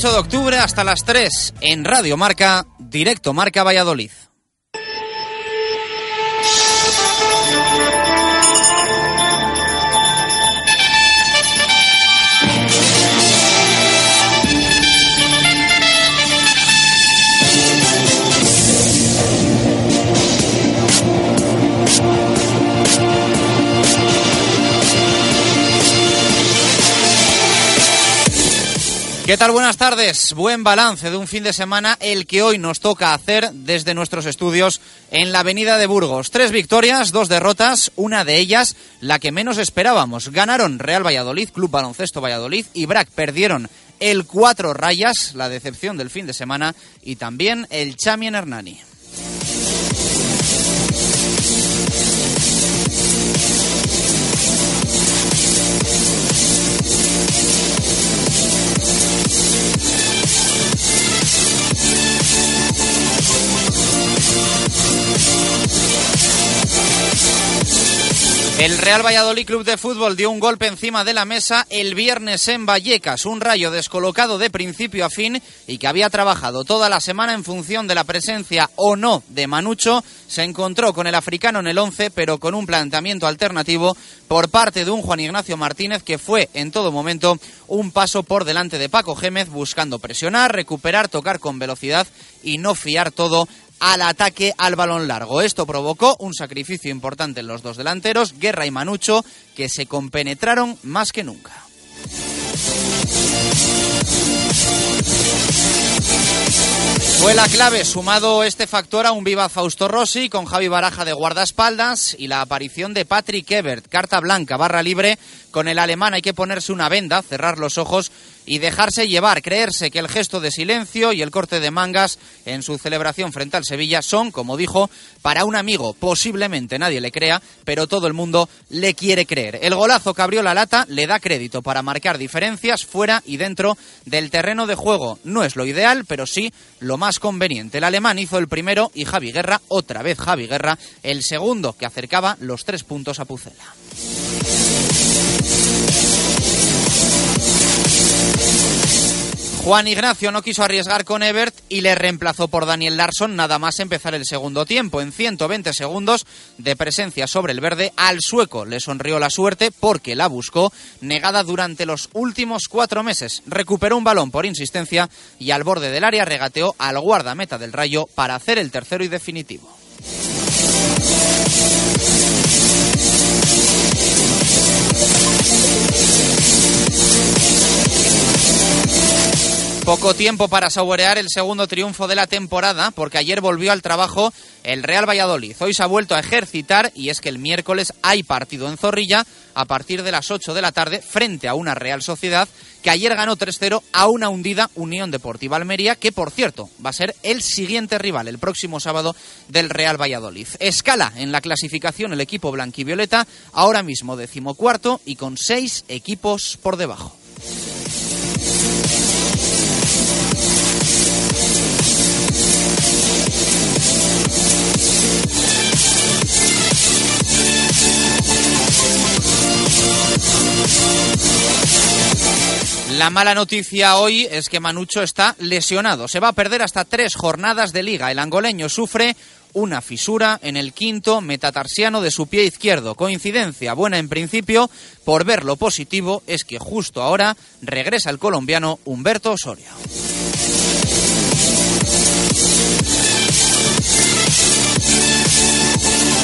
Lunes 28 de octubre hasta las 3 en Radio Marca, directo Marca Valladolid. ¿Qué tal? Buenas tardes. Buen balance de un fin de semana, el que hoy nos toca hacer desde nuestros estudios en la Avenida de Burgos. Tres victorias, dos derrotas, una de ellas la que menos esperábamos. Ganaron Real Valladolid, Club Baloncesto Valladolid y Brac perdieron el cuatro rayas, la decepción del fin de semana, y también el Chamien Hernani. El Real Valladolid Club de Fútbol dio un golpe encima de la mesa el viernes en Vallecas, un rayo descolocado de principio a fin y que había trabajado toda la semana en función de la presencia o no de Manucho, se encontró con el africano en el 11, pero con un planteamiento alternativo por parte de un Juan Ignacio Martínez que fue en todo momento un paso por delante de Paco Gémez buscando presionar, recuperar, tocar con velocidad y no fiar todo al ataque al balón largo. Esto provocó un sacrificio importante en los dos delanteros, Guerra y Manucho, que se compenetraron más que nunca. Fue la clave, sumado este factor a un viva Fausto Rossi con Javi Baraja de guardaespaldas y la aparición de Patrick Ebert, carta blanca, barra libre. Con el alemán hay que ponerse una venda, cerrar los ojos y dejarse llevar, creerse que el gesto de silencio y el corte de mangas en su celebración frente al Sevilla son, como dijo, para un amigo. Posiblemente nadie le crea, pero todo el mundo le quiere creer. El golazo que abrió la lata le da crédito para marcar diferencias fuera y dentro del terreno de juego. No es lo ideal, pero sí lo más conveniente. El alemán hizo el primero y Javi Guerra, otra vez Javi Guerra, el segundo que acercaba los tres puntos a Pucela. Juan Ignacio no quiso arriesgar con Ebert y le reemplazó por Daniel Larson nada más empezar el segundo tiempo. En 120 segundos de presencia sobre el verde, al sueco le sonrió la suerte porque la buscó, negada durante los últimos cuatro meses. Recuperó un balón por insistencia y al borde del área regateó al guardameta del Rayo para hacer el tercero y definitivo. Poco tiempo para saborear el segundo triunfo de la temporada, porque ayer volvió al trabajo el Real Valladolid. Hoy se ha vuelto a ejercitar y es que el miércoles hay partido en Zorrilla a partir de las 8 de la tarde frente a una Real Sociedad que ayer ganó 3-0 a una hundida Unión Deportiva Almería, que por cierto va a ser el siguiente rival el próximo sábado del Real Valladolid. Escala en la clasificación el equipo blanquivioleta, ahora mismo decimocuarto y con seis equipos por debajo. La mala noticia hoy es que Manucho está lesionado. Se va a perder hasta tres jornadas de liga. El angoleño sufre una fisura en el quinto metatarsiano de su pie izquierdo. Coincidencia buena en principio, por ver lo positivo es que justo ahora regresa el colombiano Humberto Osorio.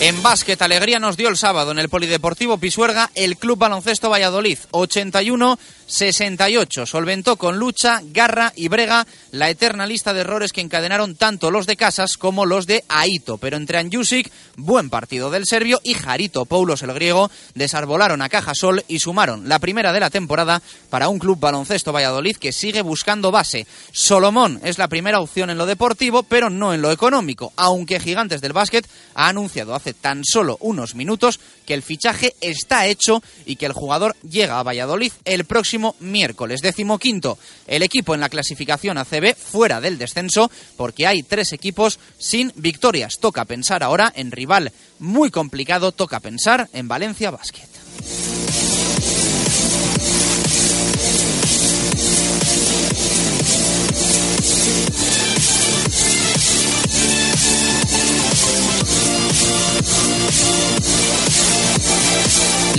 En básquet, alegría nos dio el sábado en el Polideportivo Pisuerga el Club Baloncesto Valladolid. 81-68. Solventó con lucha, garra y brega la eterna lista de errores que encadenaron tanto los de Casas como los de Aito. Pero entre Anjusic, buen partido del serbio, y Jarito Paulos el griego desarbolaron a Cajasol y sumaron la primera de la temporada para un Club Baloncesto Valladolid que sigue buscando base. Solomón es la primera opción en lo deportivo, pero no en lo económico, aunque Gigantes del Básquet ha anunciado hace tan solo unos minutos que el fichaje está hecho y que el jugador llega a Valladolid el próximo miércoles. Décimo quinto, el equipo en la clasificación ACB fuera del descenso porque hay tres equipos sin victorias. Toca pensar ahora en rival muy complicado, toca pensar en Valencia Basket.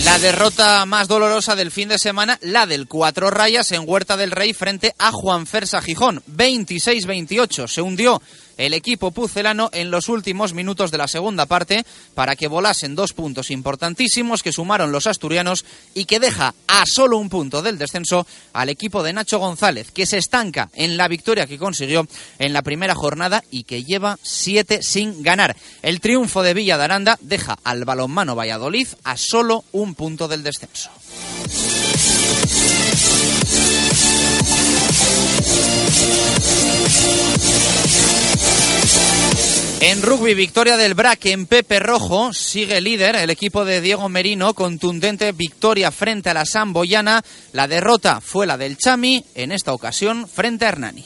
La derrota más dolorosa del fin de semana, la del cuatro rayas en Huerta del Rey frente a Juan Fersa Gijón. 26-28. Se hundió el equipo pucelano en los últimos minutos de la segunda parte para que volasen dos puntos importantísimos que sumaron los asturianos y que deja a solo un punto del descenso al equipo de Nacho González, que se estanca en la victoria que consiguió en la primera jornada y que lleva siete sin ganar. El triunfo de Villa de Aranda deja al balonmano Valladolid a solo un punto del descenso. En rugby, victoria del Braque en Pepe Rojo, sigue líder el equipo de Diego Merino, contundente victoria frente a la Samboyana. La derrota fue la del Chami, en esta ocasión frente a Hernani.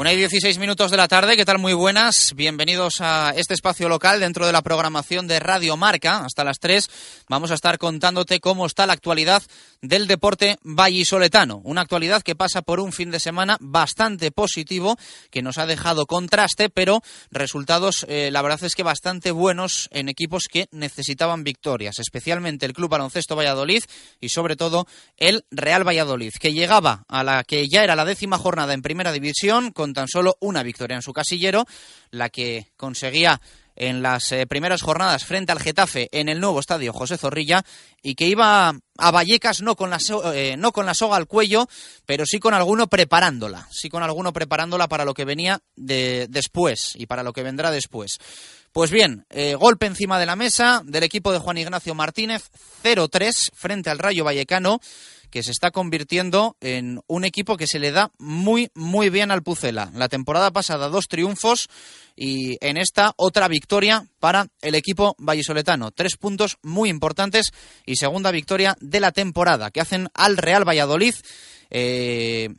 Una y 16 minutos de la tarde, ¿qué tal? Muy buenas. Bienvenidos a este espacio local dentro de la programación de Radio Marca. Hasta las 3 vamos a estar contándote cómo está la actualidad del deporte vallisoletano. Una actualidad que pasa por un fin de semana bastante positivo, que nos ha dejado contraste, pero resultados, eh, la verdad es que bastante buenos en equipos que necesitaban victorias, especialmente el Club Baloncesto Valladolid y sobre todo el Real Valladolid, que llegaba a la que ya era la décima jornada en primera división con tan solo una victoria en su casillero, la que conseguía en las eh, primeras jornadas frente al Getafe en el nuevo estadio José Zorrilla y que iba a Vallecas no con la, eh, no con la soga al cuello, pero sí con alguno preparándola, sí con alguno preparándola para lo que venía de, después y para lo que vendrá después. Pues bien, eh, golpe encima de la mesa del equipo de Juan Ignacio Martínez, 0-3 frente al Rayo Vallecano que se está convirtiendo en un equipo que se le da muy, muy bien al Pucela. La temporada pasada dos triunfos y en esta otra victoria para el equipo vallisoletano. Tres puntos muy importantes y segunda victoria de la temporada que hacen al Real Valladolid eh,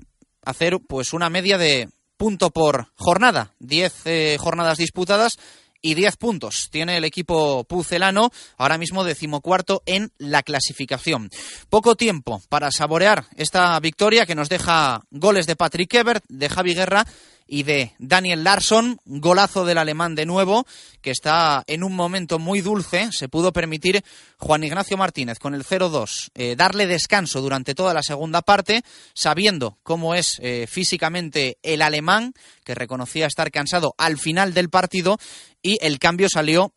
hacer pues una media de punto por jornada, diez eh, jornadas disputadas y 10 puntos tiene el equipo pucelano, ahora mismo decimocuarto en la clasificación. Poco tiempo para saborear esta victoria que nos deja goles de Patrick Ebert, de Javi Guerra y de Daniel Larsson, golazo del alemán de nuevo, que está en un momento muy dulce. Se pudo permitir Juan Ignacio Martínez con el 0-2 eh, darle descanso durante toda la segunda parte, sabiendo cómo es eh, físicamente el alemán, que reconocía estar cansado al final del partido, y el cambio salió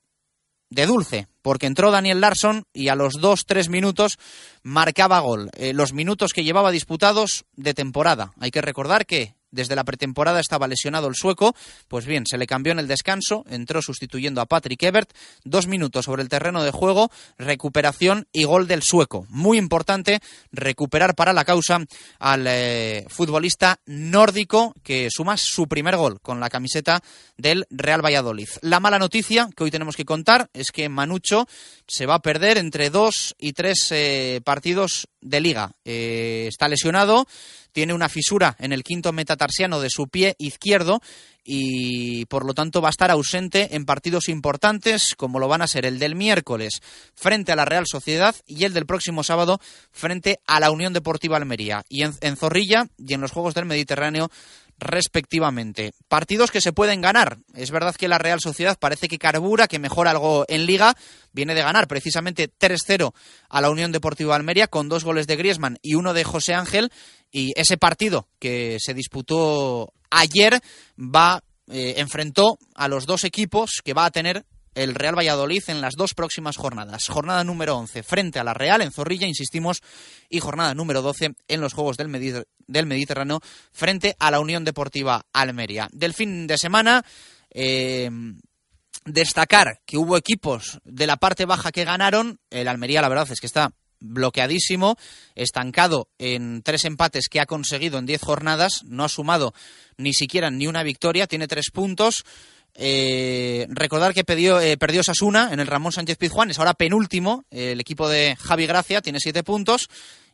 de dulce, porque entró Daniel Larsson y a los 2-3 minutos marcaba gol. Eh, los minutos que llevaba disputados de temporada. Hay que recordar que Desde la pretemporada estaba lesionado el sueco, pues bien, se le cambió en el descanso, entró sustituyendo a Patrick Ebert, dos minutos sobre el terreno de juego, recuperación y gol del sueco. Muy importante recuperar para la causa al eh, futbolista nórdico que suma su primer gol con la camiseta del Real Valladolid. La mala noticia que hoy tenemos que contar es que Manucho se va a perder entre dos y tres eh, partidos de liga. Eh, está lesionado, tiene una fisura en el quinto metatarsiano de su pie izquierdo y por lo tanto va a estar ausente en partidos importantes como lo van a ser el del miércoles frente a la Real Sociedad y el del próximo sábado frente a la Unión Deportiva Almería. Y en, en Zorrilla y en los Juegos del Mediterráneo respectivamente. Partidos que se pueden ganar. Es verdad que la Real Sociedad parece que carbura, que mejora algo en liga. Viene de ganar precisamente 3-0 a la Unión Deportiva Almería con dos goles de Griezmann y uno de José Ángel. Y ese partido que se disputó ayer va eh, enfrentó a los dos equipos que va a tener el Real Valladolid en las dos próximas jornadas. Jornada número 11 frente a la Real en Zorrilla, insistimos, y jornada número 12 en los Juegos del, Mediterráneo frente a la Unión Deportiva Almería. Del fin de semana, eh, destacar que hubo equipos de la parte baja que ganaron. El Almería, la verdad es que está bloqueadísimo, estancado en tres empates que ha conseguido en diez jornadas, no ha sumado ni siquiera ni una victoria, tiene tres puntos. Eh, recordar que perdió, eh, perdió Sasuna en el Ramón Sánchez Pizjuán, es ahora penúltimo, el equipo de Javi Gracia tiene siete puntos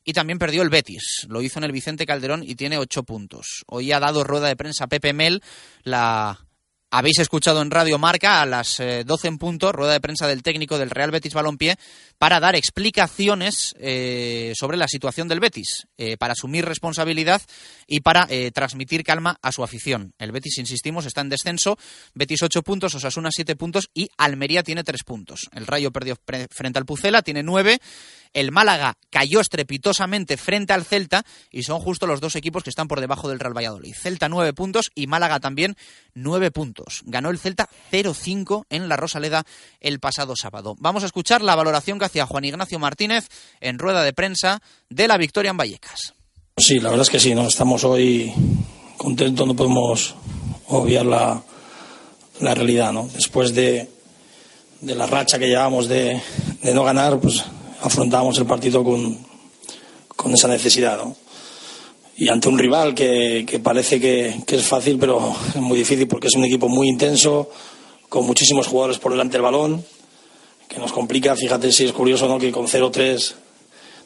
y también perdió el Betis, lo hizo en el Vicente Calderón y tiene ocho puntos. Hoy ha dado rueda de prensa Pepe Mel, la habéis escuchado en Radio Marca a las 12 eh, en punto, rueda de prensa del técnico del Real Betis Balompié, para dar explicaciones eh, sobre la situación del Betis, eh, para asumir responsabilidad y para transmitir calma a su afición. El Betis, insistimos, está en descenso, Betis 8 puntos, Osasuna 7 puntos y Almería tiene 3 puntos. El Rayo perdió frente al Pucela, tiene 9 el Málaga cayó estrepitosamente frente al Celta y son justo los dos equipos que están por debajo del Real Valladolid. Celta nueve puntos y Málaga también nueve puntos. Ganó el Celta 0-5 en la Rosaleda el pasado sábado. Vamos a escuchar la valoración que hacía Juan Ignacio Martínez en rueda de prensa de la victoria en Vallecas. Sí, la verdad es que sí, ¿no? estamos hoy contentos, no podemos obviar la, la realidad. ¿no? Después de, de la racha que llevamos de, de no ganar, pues afrontamos el partido con, con esa necesidad. ¿no? Y ante un rival que, que parece que, es fácil, pero es muy difícil porque es un equipo muy intenso, con muchísimos jugadores por delante del balón, que nos complica. Fíjate si es curioso ¿no? que con 0-3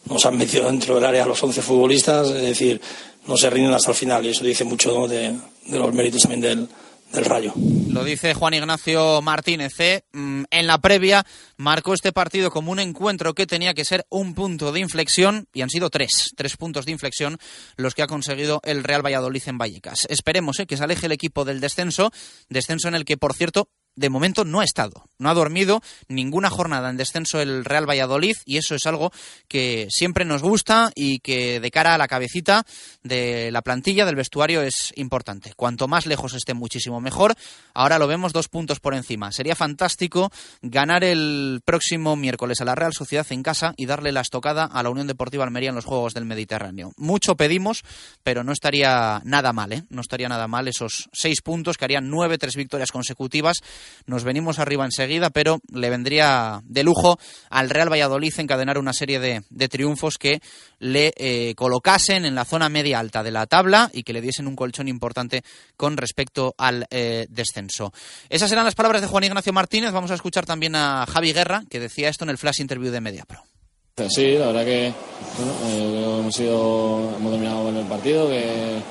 nos han metido dentro del área los 11 futbolistas, es decir, no se rinden hasta el final y eso dice mucho de, de los méritos también del, del Rayo. Lo dice Juan Ignacio Martínez. ¿eh? Mm, en la previa marcó este partido como un encuentro que tenía que ser un punto de inflexión y han sido tres, tres puntos de inflexión los que ha conseguido el Real Valladolid en Vallecas. Esperemos ¿eh? que se aleje el equipo del descenso, descenso en el que, por cierto, de momento no ha estado, no ha dormido ninguna jornada en descenso el Real Valladolid y eso es algo que siempre nos gusta y que de cara a la cabecita de la plantilla del vestuario es importante. Cuanto más lejos esté muchísimo mejor. Ahora lo vemos dos puntos por encima. Sería fantástico ganar el próximo miércoles a la Real Sociedad en casa y darle la estocada a la Unión Deportiva Almería en los Juegos del Mediterráneo. Mucho pedimos, pero no estaría nada mal, ¿eh? No estaría nada mal esos seis puntos que harían nueve, tres victorias consecutivas nos venimos arriba enseguida, pero le vendría de lujo al Real Valladolid encadenar una serie de, triunfos que le eh, colocasen en la zona media alta de la tabla y que le diesen un colchón importante con respecto al eh, descenso. Esas eran las palabras de Juan Ignacio Martínez. Vamos a escuchar también a Javi Guerra, que decía esto en el flash interview de Mediapro. Sí, la verdad que eh, hemos, sido, hemos dominado en el partido, que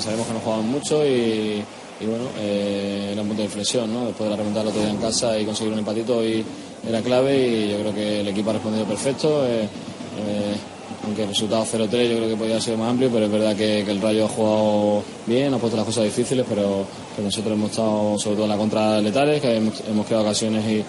sabemos que nos jugaban mucho y y bueno, eh, era un punto de inflexión, ¿no? Después de la remontada el otro día en casa y conseguir un empatito hoy era clave y yo creo que el equipo ha respondido perfecto. Eh, eh, aunque el resultado 0-3 yo creo que podía ser más amplio, pero es verdad que, el Rayo ha jugado bien, ha puesto las cosas difíciles, pero nosotros hemos estado sobre todo en la contra letales, que hemos, creado ocasiones y,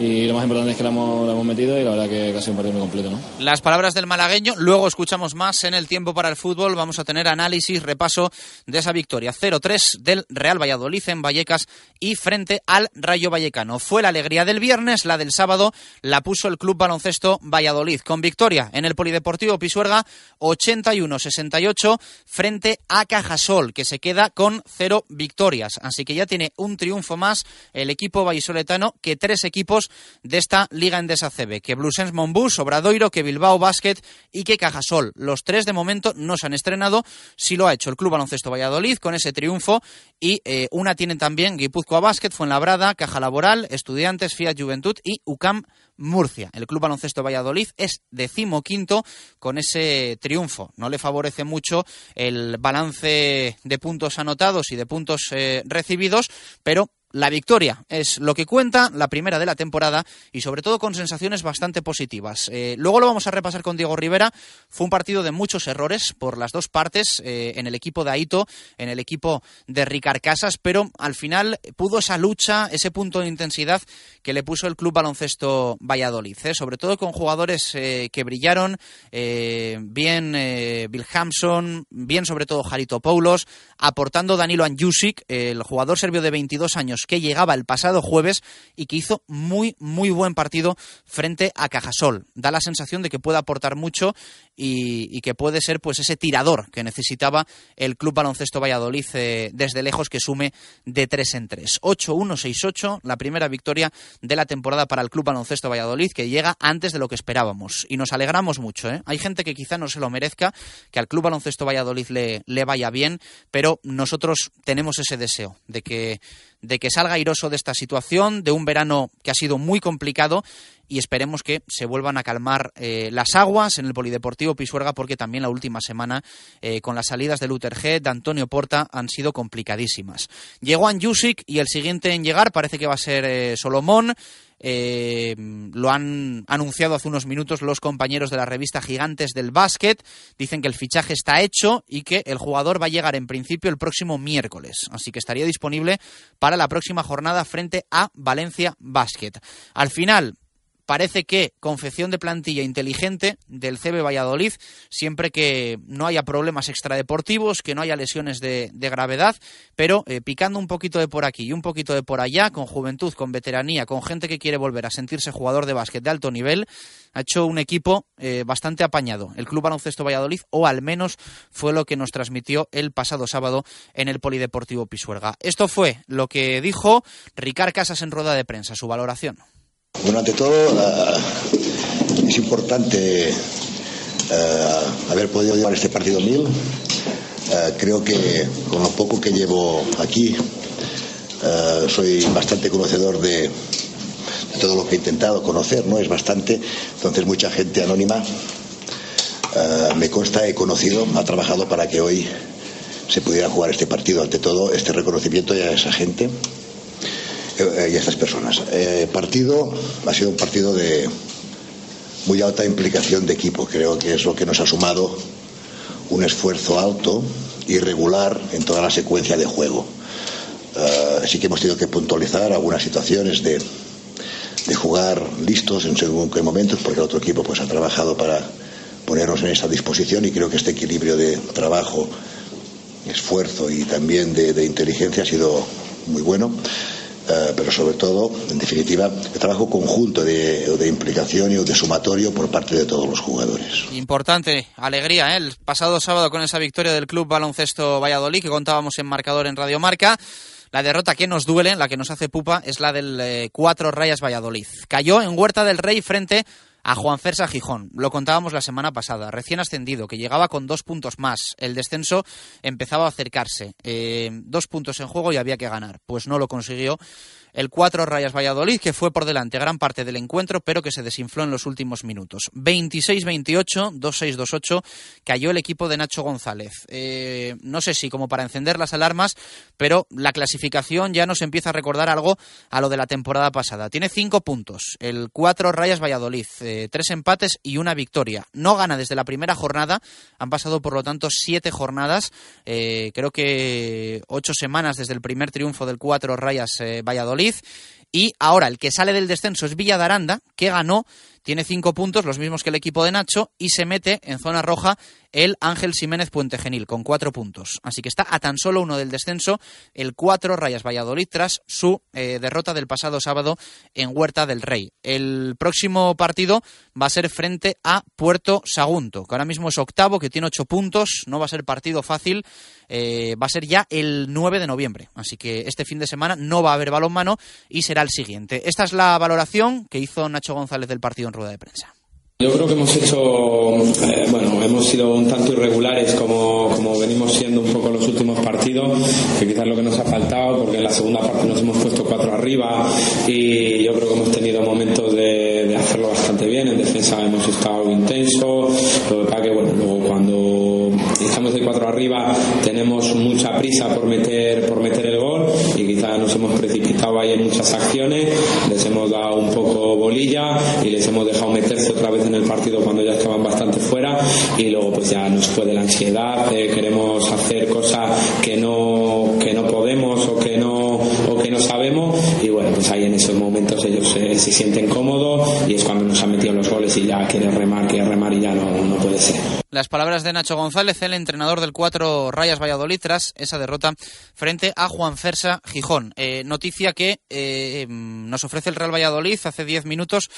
y lo más importante es que la hemos, hemos metido y la verdad que, ha sido un partido muy completo. ¿no? Las palabras del malagueño, luego escuchamos más en el tiempo para el fútbol, vamos a tener análisis, repaso de esa victoria 0-3 del Real Valladolid en Vallecas y frente al Rayo Vallecano. Fue la alegría del viernes, la del sábado la puso el Club Baloncesto Valladolid con victoria en el Polideportivo Pisuerga 81-68 frente a Cajasol, que se queda con cero victorias. Así que ya tiene un triunfo más el equipo vallisoletano que tres de esta Liga Endesa CB, que Blusens Monbus, Obradoiro, que Bilbao Basket y que Cajasol. Los tres de momento no se han estrenado, sí lo ha hecho el Club Baloncesto Valladolid con ese triunfo y eh, una tienen también Guipúzcoa Basket, Fuenlabrada, Caja Laboral, Estudiantes, Fiat Juventud y UCAM Murcia. El Club Baloncesto Valladolid es decimoquinto con ese triunfo. No le favorece mucho el balance de puntos anotados y de puntos eh, recibidos, pero la victoria es lo que cuenta, la primera de la temporada y sobre todo con sensaciones bastante positivas. Eh, luego lo vamos a repasar con Diego Rivera. Fue un partido de muchos errores por las dos partes, eh, en el equipo de Aito, en el equipo de Ricard Casas, pero al final pudo esa lucha, ese punto de intensidad que le puso el Club Baloncesto Valladolid, ¿eh? sobre todo con jugadores que brillaron, bien Bill Hampson, bien sobre todo Jarito Paulos, aportando Danilo Anjusic, el jugador serbio de 22 años que llegaba el pasado jueves y que hizo muy, muy buen partido frente a Cajasol. Da la sensación de que puede aportar mucho y, que puede ser pues ese tirador que necesitaba el Club Baloncesto Valladolid eh, desde lejos que sume de 3 en 3. 8-1-6-8, la primera victoria de la temporada para el Club Baloncesto Valladolid que llega antes de lo que esperábamos y nos alegramos mucho. ¿eh? Hay gente que quizá no se lo merezca, que al Club Baloncesto Valladolid le, le vaya bien, pero nosotros tenemos ese deseo de que de que salga airoso de esta situación, de un verano que ha sido muy complicado y esperemos que se vuelvan a calmar eh, las aguas en el Polideportivo Pisuerga porque también la última semana eh, con las salidas de Luther G, de Antonio Porta han sido complicadísimas. Llegó Anjusic y el siguiente en llegar parece que va a ser eh, Solomón. Lo han anunciado hace unos minutos los compañeros de la revista Gigantes del Básquet. Dicen que el fichaje está hecho y que el jugador va a llegar en principio el próximo miércoles. Así que estaría disponible para la próxima jornada frente a Valencia Básquet. Al final, parece que confección de plantilla inteligente del CB Valladolid, siempre que no haya problemas extradeportivos, que no haya lesiones de, gravedad, pero eh, picando un poquito de por aquí y un poquito de por allá, con juventud, con veteranía, con gente que quiere volver a sentirse jugador de básquet de alto nivel, ha hecho un equipo eh, bastante apañado. El Club Baloncesto Valladolid, o al menos fue lo que nos transmitió el pasado sábado en el Polideportivo Pisuerga. Esto fue lo que dijo Ricard Casas en rueda de prensa, su valoración. Bueno, ante todo, eh, es importante eh, haber podido llevar este partido mil. Eh, creo que con lo poco que llevo aquí, soy bastante conocedor de, de, todo lo que he intentado conocer, ¿no? Es bastante. Entonces, mucha gente anónima, me consta, he conocido, ha trabajado para que hoy se pudiera jugar este partido. Ante todo, este reconocimiento a esa gente eh, y estas personas. Eh, partido ha sido un partido de muy alta implicación de equipo. Creo que es lo que nos ha sumado un esfuerzo alto y regular en toda la secuencia de juego. Uh, sí que hemos tenido que puntualizar algunas situaciones de, de jugar listos en según qué momentos, porque el otro equipo pues ha trabajado para ponernos en esa disposición y creo que este equilibrio de trabajo, esfuerzo y también de inteligencia ha sido muy bueno. Eh, pero sobre todo, en definitiva, el trabajo conjunto de, de, implicación y de sumatorio por parte de todos los jugadores. Importante, alegría, ¿eh? el pasado sábado con esa victoria del Club Baloncesto Valladolid que contábamos en marcador en Radio Marca. La derrota que nos duele, la que nos hace pupa, es la del eh, Cuatro Rayas Valladolid. Cayó en Huerta del Rey frente a Juan Cersa Gijón. Lo contábamos la semana pasada, recién ascendido, que llegaba con dos puntos más. El descenso empezaba a acercarse. Eh, dos puntos en juego y había que ganar. Pues no lo consiguió el 4 Rayas Valladolid, que fue por delante gran parte del encuentro, pero que se desinfló en los últimos minutos. 26-28, 2-6-2-8, cayó el equipo de Nacho González. Eh, no sé si como para encender las alarmas, pero la clasificación ya nos empieza a recordar algo a lo de la temporada pasada. Tiene cinco puntos, el 4 Rayas Valladolid, eh, tres empates y una victoria. No gana desde la primera jornada, han pasado por lo tanto siete jornadas, eh, creo que ocho semanas desde el primer triunfo del 4 Rayas Valladolid Y ahora el que sale del descenso es Villadaranda, que ganó tiene cinco puntos, los mismos que el equipo de Nacho, y se mete en zona roja el Ángel Jiménez Puente Genil, con cuatro puntos. Así que está a tan solo uno del descenso, el cuatro Rayas Valladolid, tras su eh, derrota del pasado sábado en Huerta del Rey. El próximo partido va a ser frente a Puerto Sagunto, que ahora mismo es octavo, que tiene ocho puntos, no va a ser partido fácil, eh, va a ser ya el 9 de noviembre. Así que este fin de semana no va a haber balonmano y será el siguiente. Esta es la valoración que hizo Nacho González del partido en rueda de prensa. Yo creo que hemos hecho, eh, bueno, hemos sido un tanto irregulares como, como venimos siendo un poco los últimos partidos, que quizás lo que nos ha faltado, porque en la segunda parte nos hemos puesto cuatro arriba y yo creo que hemos tenido momentos de, de hacerlo bastante bien. En defensa hemos estado intenso, lo que pasa que, bueno, luego cuando estamos de cuatro arriba tenemos mucha prisa por meter, por meter el gol y quizás nos hemos precipitado ahí en muchas acciones, les hemos dado un poco bolilla y les hemos dejado meterse otra vez en el partido cuando ya estaban bastante fuera y luego pues ya nos puede la ansiedad, eh, queremos hacer cosas que no, que no podemos o que no, no sabemos y bueno pues ahí en esos momentos ellos eh, se sienten cómodos y es cuando nos han metido los goles y ya quiere remar, quiere remar y ya no, no puede ser. Las palabras de Nacho González, el entrenador del 4 Rayas Valladolid, tras esa derrota frente a Juan Fersa Gijón. Eh, noticia que eh, nos ofrece el Real Valladolid hace 10 minutos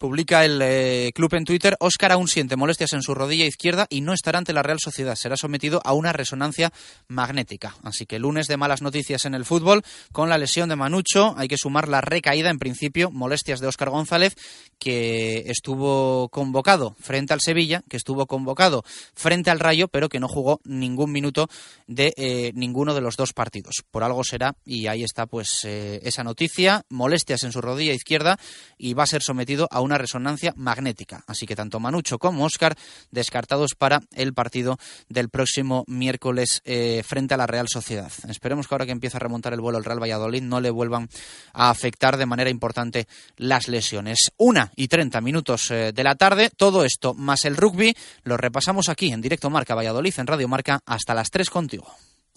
Publica el eh, club en Twitter, Óscar aún siente molestias en su rodilla izquierda y no estará ante la Real Sociedad. Será sometido a una resonancia magnética. Así que lunes de malas noticias en el fútbol con la lesión de Manucho. Hay que sumar la recaída, en principio, molestias de Óscar González, que estuvo convocado frente al Sevilla, que estuvo convocado frente al Rayo, pero que no jugó ningún minuto de eh, ninguno de los dos partidos. Por algo será, y ahí está pues eh, esa noticia, molestias en su rodilla izquierda y va a ser sometido a una resonancia magnética. Así que tanto Manucho como Oscar descartados para el partido del próximo miércoles eh, frente a la Real Sociedad. Esperemos que ahora que empieza a remontar el vuelo el Real Valladolid no le vuelvan a afectar de manera importante las lesiones. Una y treinta minutos eh, de la tarde, todo esto más el rugby lo repasamos aquí en directo Marca Valladolid en Radio Marca hasta las tres contigo.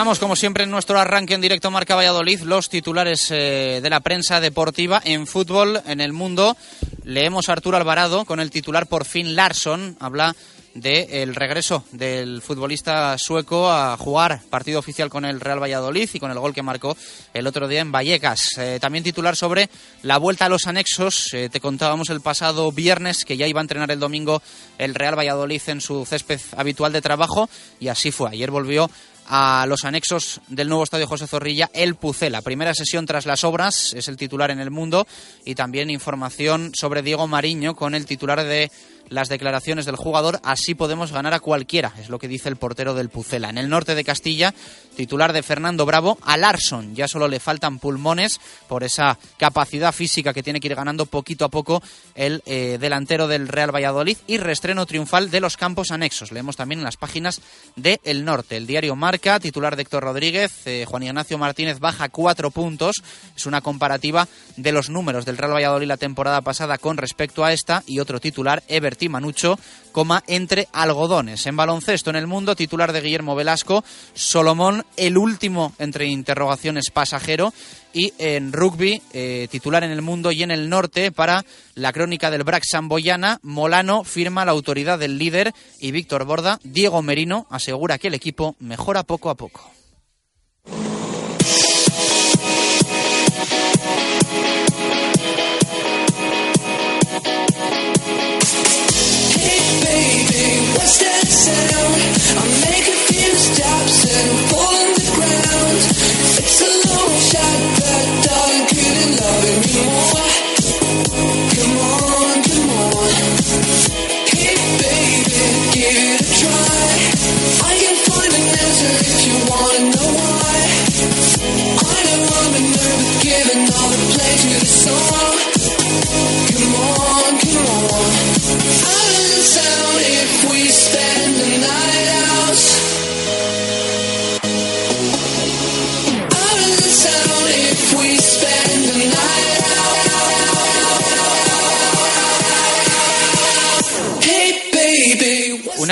Repasamos, como siempre, en nuestro arranque en directo Marca Valladolid los titulares eh, de la prensa deportiva en fútbol en el mundo. Leemos a Arturo Alvarado con el titular por fin Larsson. Habla del regreso del futbolista sueco a jugar partido oficial con el Real Valladolid y con el gol que marcó el otro día en Vallecas. Eh, también titular sobre la vuelta a los anexos. Eh, te contábamos el pasado viernes que ya iba a entrenar el domingo el Real Valladolid en su césped habitual de trabajo y así fue. Ayer volvió a los anexos del nuevo estadio José Zorrilla, el Pucela. Primera sesión tras las obras, es el titular en el mundo, y también información sobre Diego Mariño con el titular de las declaraciones del jugador, así podemos ganar a cualquiera, es lo que dice el portero del Pucela. En el norte de Castilla, titular de Fernando Bravo, a Larson, ya solo le faltan pulmones por esa capacidad física que tiene que ir ganando poquito a poco el eh, delantero del Real Valladolid y restreno triunfal de los campos anexos. Leemos también en las páginas de El Norte, el diario Marca, titular de Héctor Rodríguez, eh, Juan Ignacio Martínez baja cuatro puntos, es una comparativa de los números del Real Valladolid la temporada pasada con respecto a esta y otro titular, Everton Manucho, coma entre algodones. En baloncesto en el mundo, titular de Guillermo Velasco, Solomón, el último entre interrogaciones pasajero. Y en rugby, eh, titular en el mundo y en el norte, para la crónica del Brax Samboyana, Molano firma la autoridad del líder y Víctor Borda, Diego Merino, asegura que el equipo mejora poco a poco.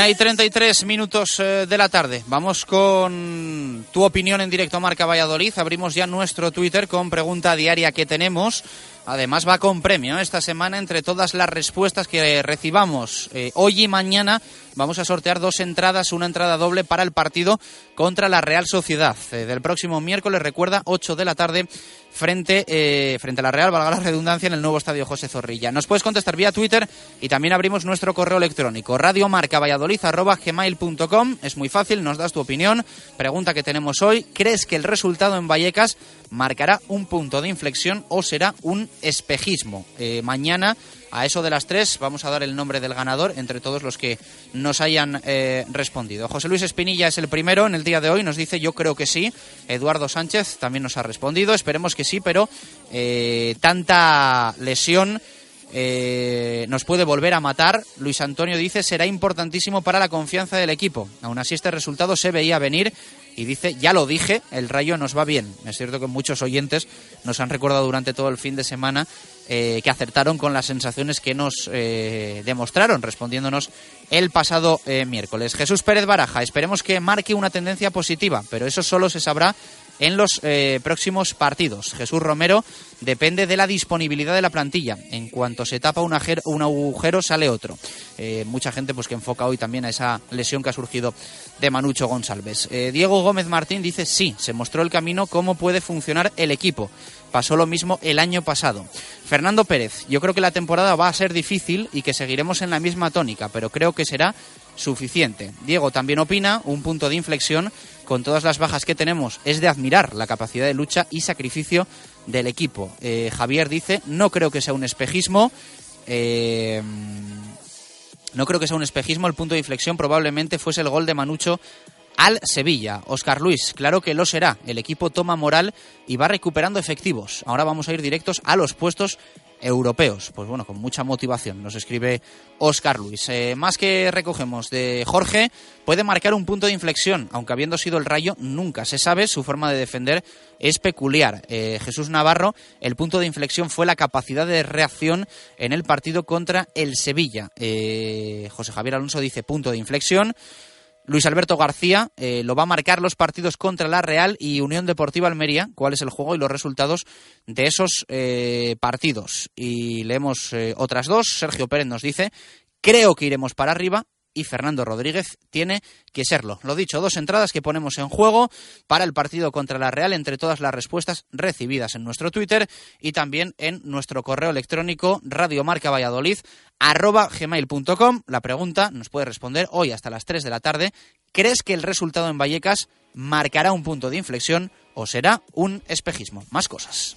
Y 33 minutos eh, de la tarde. Vamos con tu opinión en directo Marca Valladolid. Abrimos ya nuestro Twitter con pregunta diaria que tenemos. Además va con premio esta semana entre todas las respuestas que recibamos eh, hoy y mañana. Vamos a sortear dos entradas, una entrada doble para el partido contra la Real Sociedad eh, del próximo miércoles. Recuerda, 8 de la tarde frente, eh, frente a la Real, valga la redundancia, en el nuevo estadio José Zorrilla. Nos puedes contestar vía Twitter y también abrimos nuestro correo electrónico radiomarcavalladolid.com. Es muy fácil, nos das tu opinión. Pregunta que tenemos hoy, ¿crees que el resultado en Vallecas marcará un punto de inflexión o será un espejismo? Eh, mañana a eso de las tres vamos a dar el nombre del ganador entre todos los que nos hayan eh, respondido. José Luis Espinilla es el primero en el día de hoy, nos dice yo creo que sí. Eduardo Sánchez también nos ha respondido, esperemos que sí, pero eh, tanta lesión eh, nos puede volver a matar. Luis Antonio dice será importantísimo para la confianza del equipo. Aún así este resultado se veía venir y dice, ya lo dije, el rayo nos va bien. Es cierto que muchos oyentes nos han recordado durante todo el fin de semana eh, que acertaron con las sensaciones que nos eh, demostraron respondiéndonos el pasado miércoles. Jesús Pérez Baraja, esperemos que marque una tendencia positiva, pero eso solo se sabrá en los próximos partidos. Jesús Romero depende de la disponibilidad de la plantilla. En cuanto se tapa un, un agujero, sale otro. mucha gente pues que enfoca hoy también a esa lesión que ha surgido de Manucho González. Diego Gómez Martín dice sí, se mostró el camino cómo puede funcionar el equipo. Pasó lo mismo el año pasado. Fernando Pérez, yo creo que la temporada va a ser difícil y que seguiremos en la misma tónica, pero creo que será suficiente. Diego también opina, un punto de inflexión, con todas las bajas que tenemos, es de admirar la capacidad de lucha y sacrificio del equipo. Eh, Javier dice, no creo que sea un espejismo. Eh, no creo que sea un espejismo, el punto de inflexión probablemente fuese el gol de Manucho al Sevilla. Oscar Luis, claro que lo será. El equipo toma moral y va recuperando efectivos. Ahora vamos a ir directos a los puestos europeos. Pues bueno, con mucha motivación, nos escribe Oscar Luis. Eh, más que recogemos de Jorge, puede marcar un punto de inflexión, aunque habiendo sido el rayo, nunca se sabe, su forma de defender es peculiar. Eh, Jesús Navarro, el punto de inflexión fue la capacidad de reacción en el partido contra el Sevilla. Eh, José Javier Alonso dice punto de inflexión. Luis Alberto García eh, lo va a marcar los partidos contra la Real y Unión Deportiva Almería, cuál es el juego y los resultados de esos eh, partidos. Y leemos eh, otras dos. Sergio Pérez nos dice, creo que iremos para arriba y Fernando Rodríguez tiene que serlo. Lo dicho, dos entradas que ponemos en juego para el partido contra la Real entre todas las respuestas recibidas en nuestro Twitter y también en nuestro correo electrónico radiomarcavalladolid arroba gmail.com. La pregunta nos puede responder hoy hasta las 3 de la tarde. ¿Crees que el resultado en Vallecas marcará un punto de inflexión o será un espejismo? Más cosas.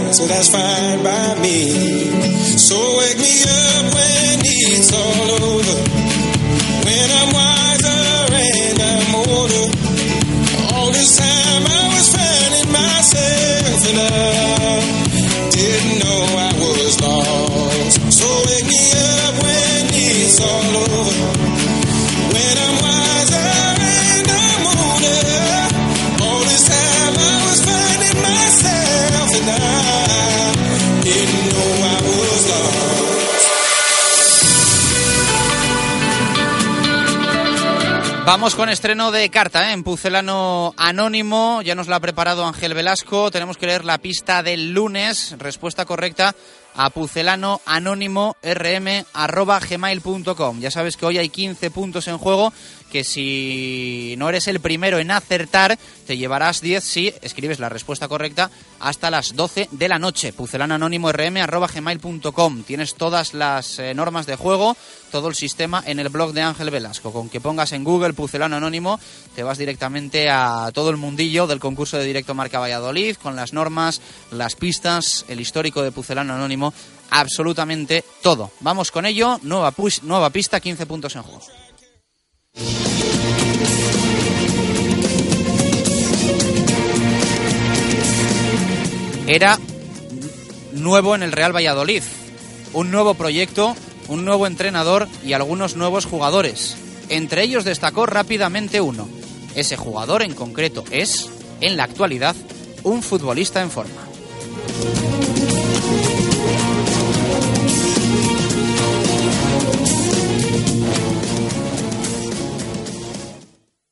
So that's fine by me. So wake me up when it's all over. When I'm wiser and I'm older. All this time I was finding myself and I didn't know I was lost. So wake me up when it's all over. Vamos con estreno de carta ¿eh? en Pucelano Anónimo. Ya nos la ha preparado Ángel Velasco. Tenemos que leer la pista del lunes. Respuesta correcta a pucelano anónimo rm arroba gmail.com. Ya sabes que hoy hay 15 puntos en juego que si no eres el primero en acertar, te llevarás 10 si escribes la respuesta correcta hasta las 12 de la noche. gmail.com Tienes todas las eh, normas de juego, todo el sistema en el blog de Ángel Velasco. Con que pongas en Google Pucelano Anónimo, te vas directamente a todo el mundillo del concurso de directo Marca Valladolid, con las normas, las pistas, el histórico de Pucelano Anónimo, absolutamente todo. Vamos con ello, nueva, nueva pista, 15 puntos en juego. Era nuevo en el Real Valladolid, un nuevo proyecto, un nuevo entrenador y algunos nuevos jugadores. Entre ellos destacó rápidamente uno. Ese jugador en concreto es, en la actualidad, un futbolista en forma.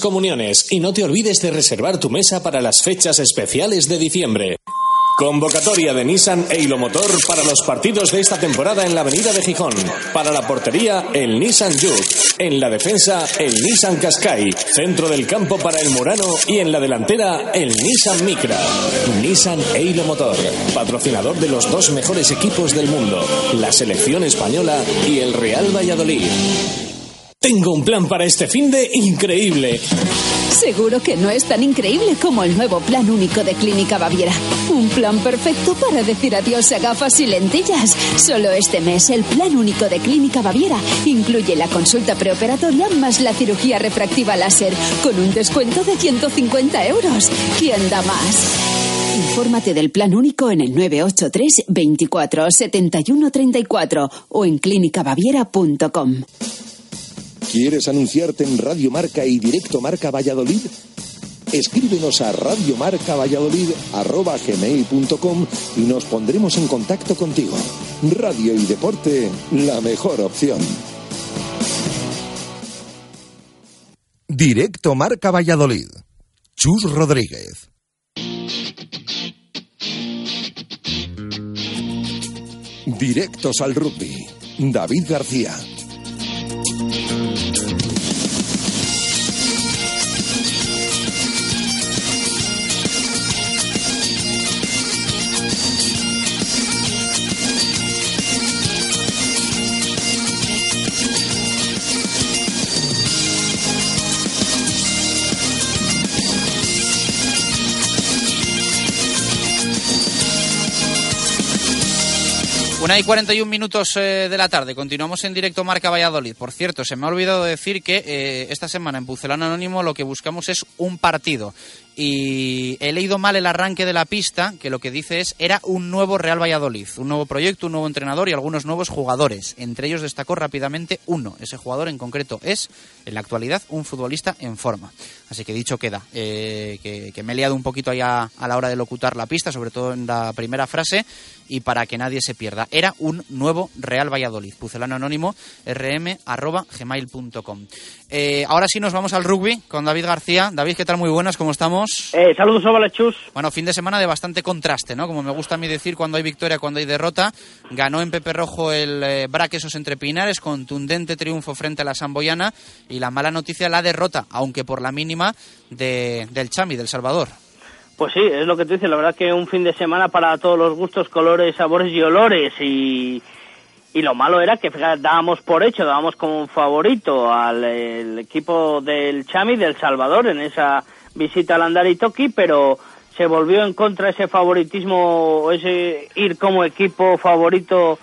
comuniones y no te olvides de reservar tu mesa para las fechas especiales de diciembre. Convocatoria de Nissan e Motor para los partidos de esta temporada en la Avenida de Gijón. Para la portería, el Nissan Juke. En la defensa, el Nissan Qashqai. Centro del campo para el Murano y en la delantera, el Nissan Micra. Nissan e Motor, patrocinador de los dos mejores equipos del mundo, la selección española y el Real Valladolid. Tengo un plan para este fin de increíble. Seguro que no es tan increíble como el nuevo plan único de Clínica Baviera. Un plan perfecto para decir adiós a gafas y lentillas. Solo este mes el plan único de Clínica Baviera incluye la consulta preoperatoria más la cirugía refractiva láser con un descuento de 150 euros. ¿Quién da más? Infórmate del plan único en el 983 24 71 34 o en clínicabaviera.com. ¿Quieres anunciarte en Radio Marca y Directo Marca Valladolid? Escríbenos a radiomarcavalladolid.com y nos pondremos en contacto contigo. Radio y deporte, la mejor opción. Directo Marca Valladolid. Chus Rodríguez. Directos al rugby. David García. Una y 41 minutos eh, de la tarde. Continuamos en directo Marca Valladolid. Por cierto, se me ha olvidado decir que eh, esta semana en Pucelano Anónimo lo que buscamos es un partido. Y he leído mal el arranque de la pista, que lo que dice es era un nuevo Real Valladolid, un nuevo proyecto, un nuevo entrenador y algunos nuevos jugadores. Entre ellos destacó rápidamente uno. Ese jugador en concreto es, en la actualidad, un futbolista en forma. Así que dicho queda, eh, que, me he liado un poquito allá a la hora de locutar la pista, sobre todo en la primera frase, y para que nadie se pierda. Era un nuevo Real Valladolid. Pucelano anónimo, rm gmail.com. Eh, ahora sí nos vamos al rugby con David García. David, ¿qué tal? Muy buenas, ¿cómo estamos? Eh, saludos, Chus. Bueno, fin de semana de bastante contraste, ¿no? Como me gusta a mí decir, cuando hay victoria, cuando hay derrota. Ganó en Pepe Rojo el eh, Braquesos entre Pinares, contundente triunfo frente a la Samboyana. Y la mala noticia, la derrota, aunque por la mínima, de, del Chami, del Salvador. Pues sí, es lo que tú dices. La verdad que un fin de semana para todos los gustos, colores, sabores y olores. Y, y lo malo era que dábamos por hecho, dábamos como favorito al equipo del Chami del Salvador en esa visita al Andaritoki, pero se volvió en contra ese favoritismo, ese ir como equipo favorito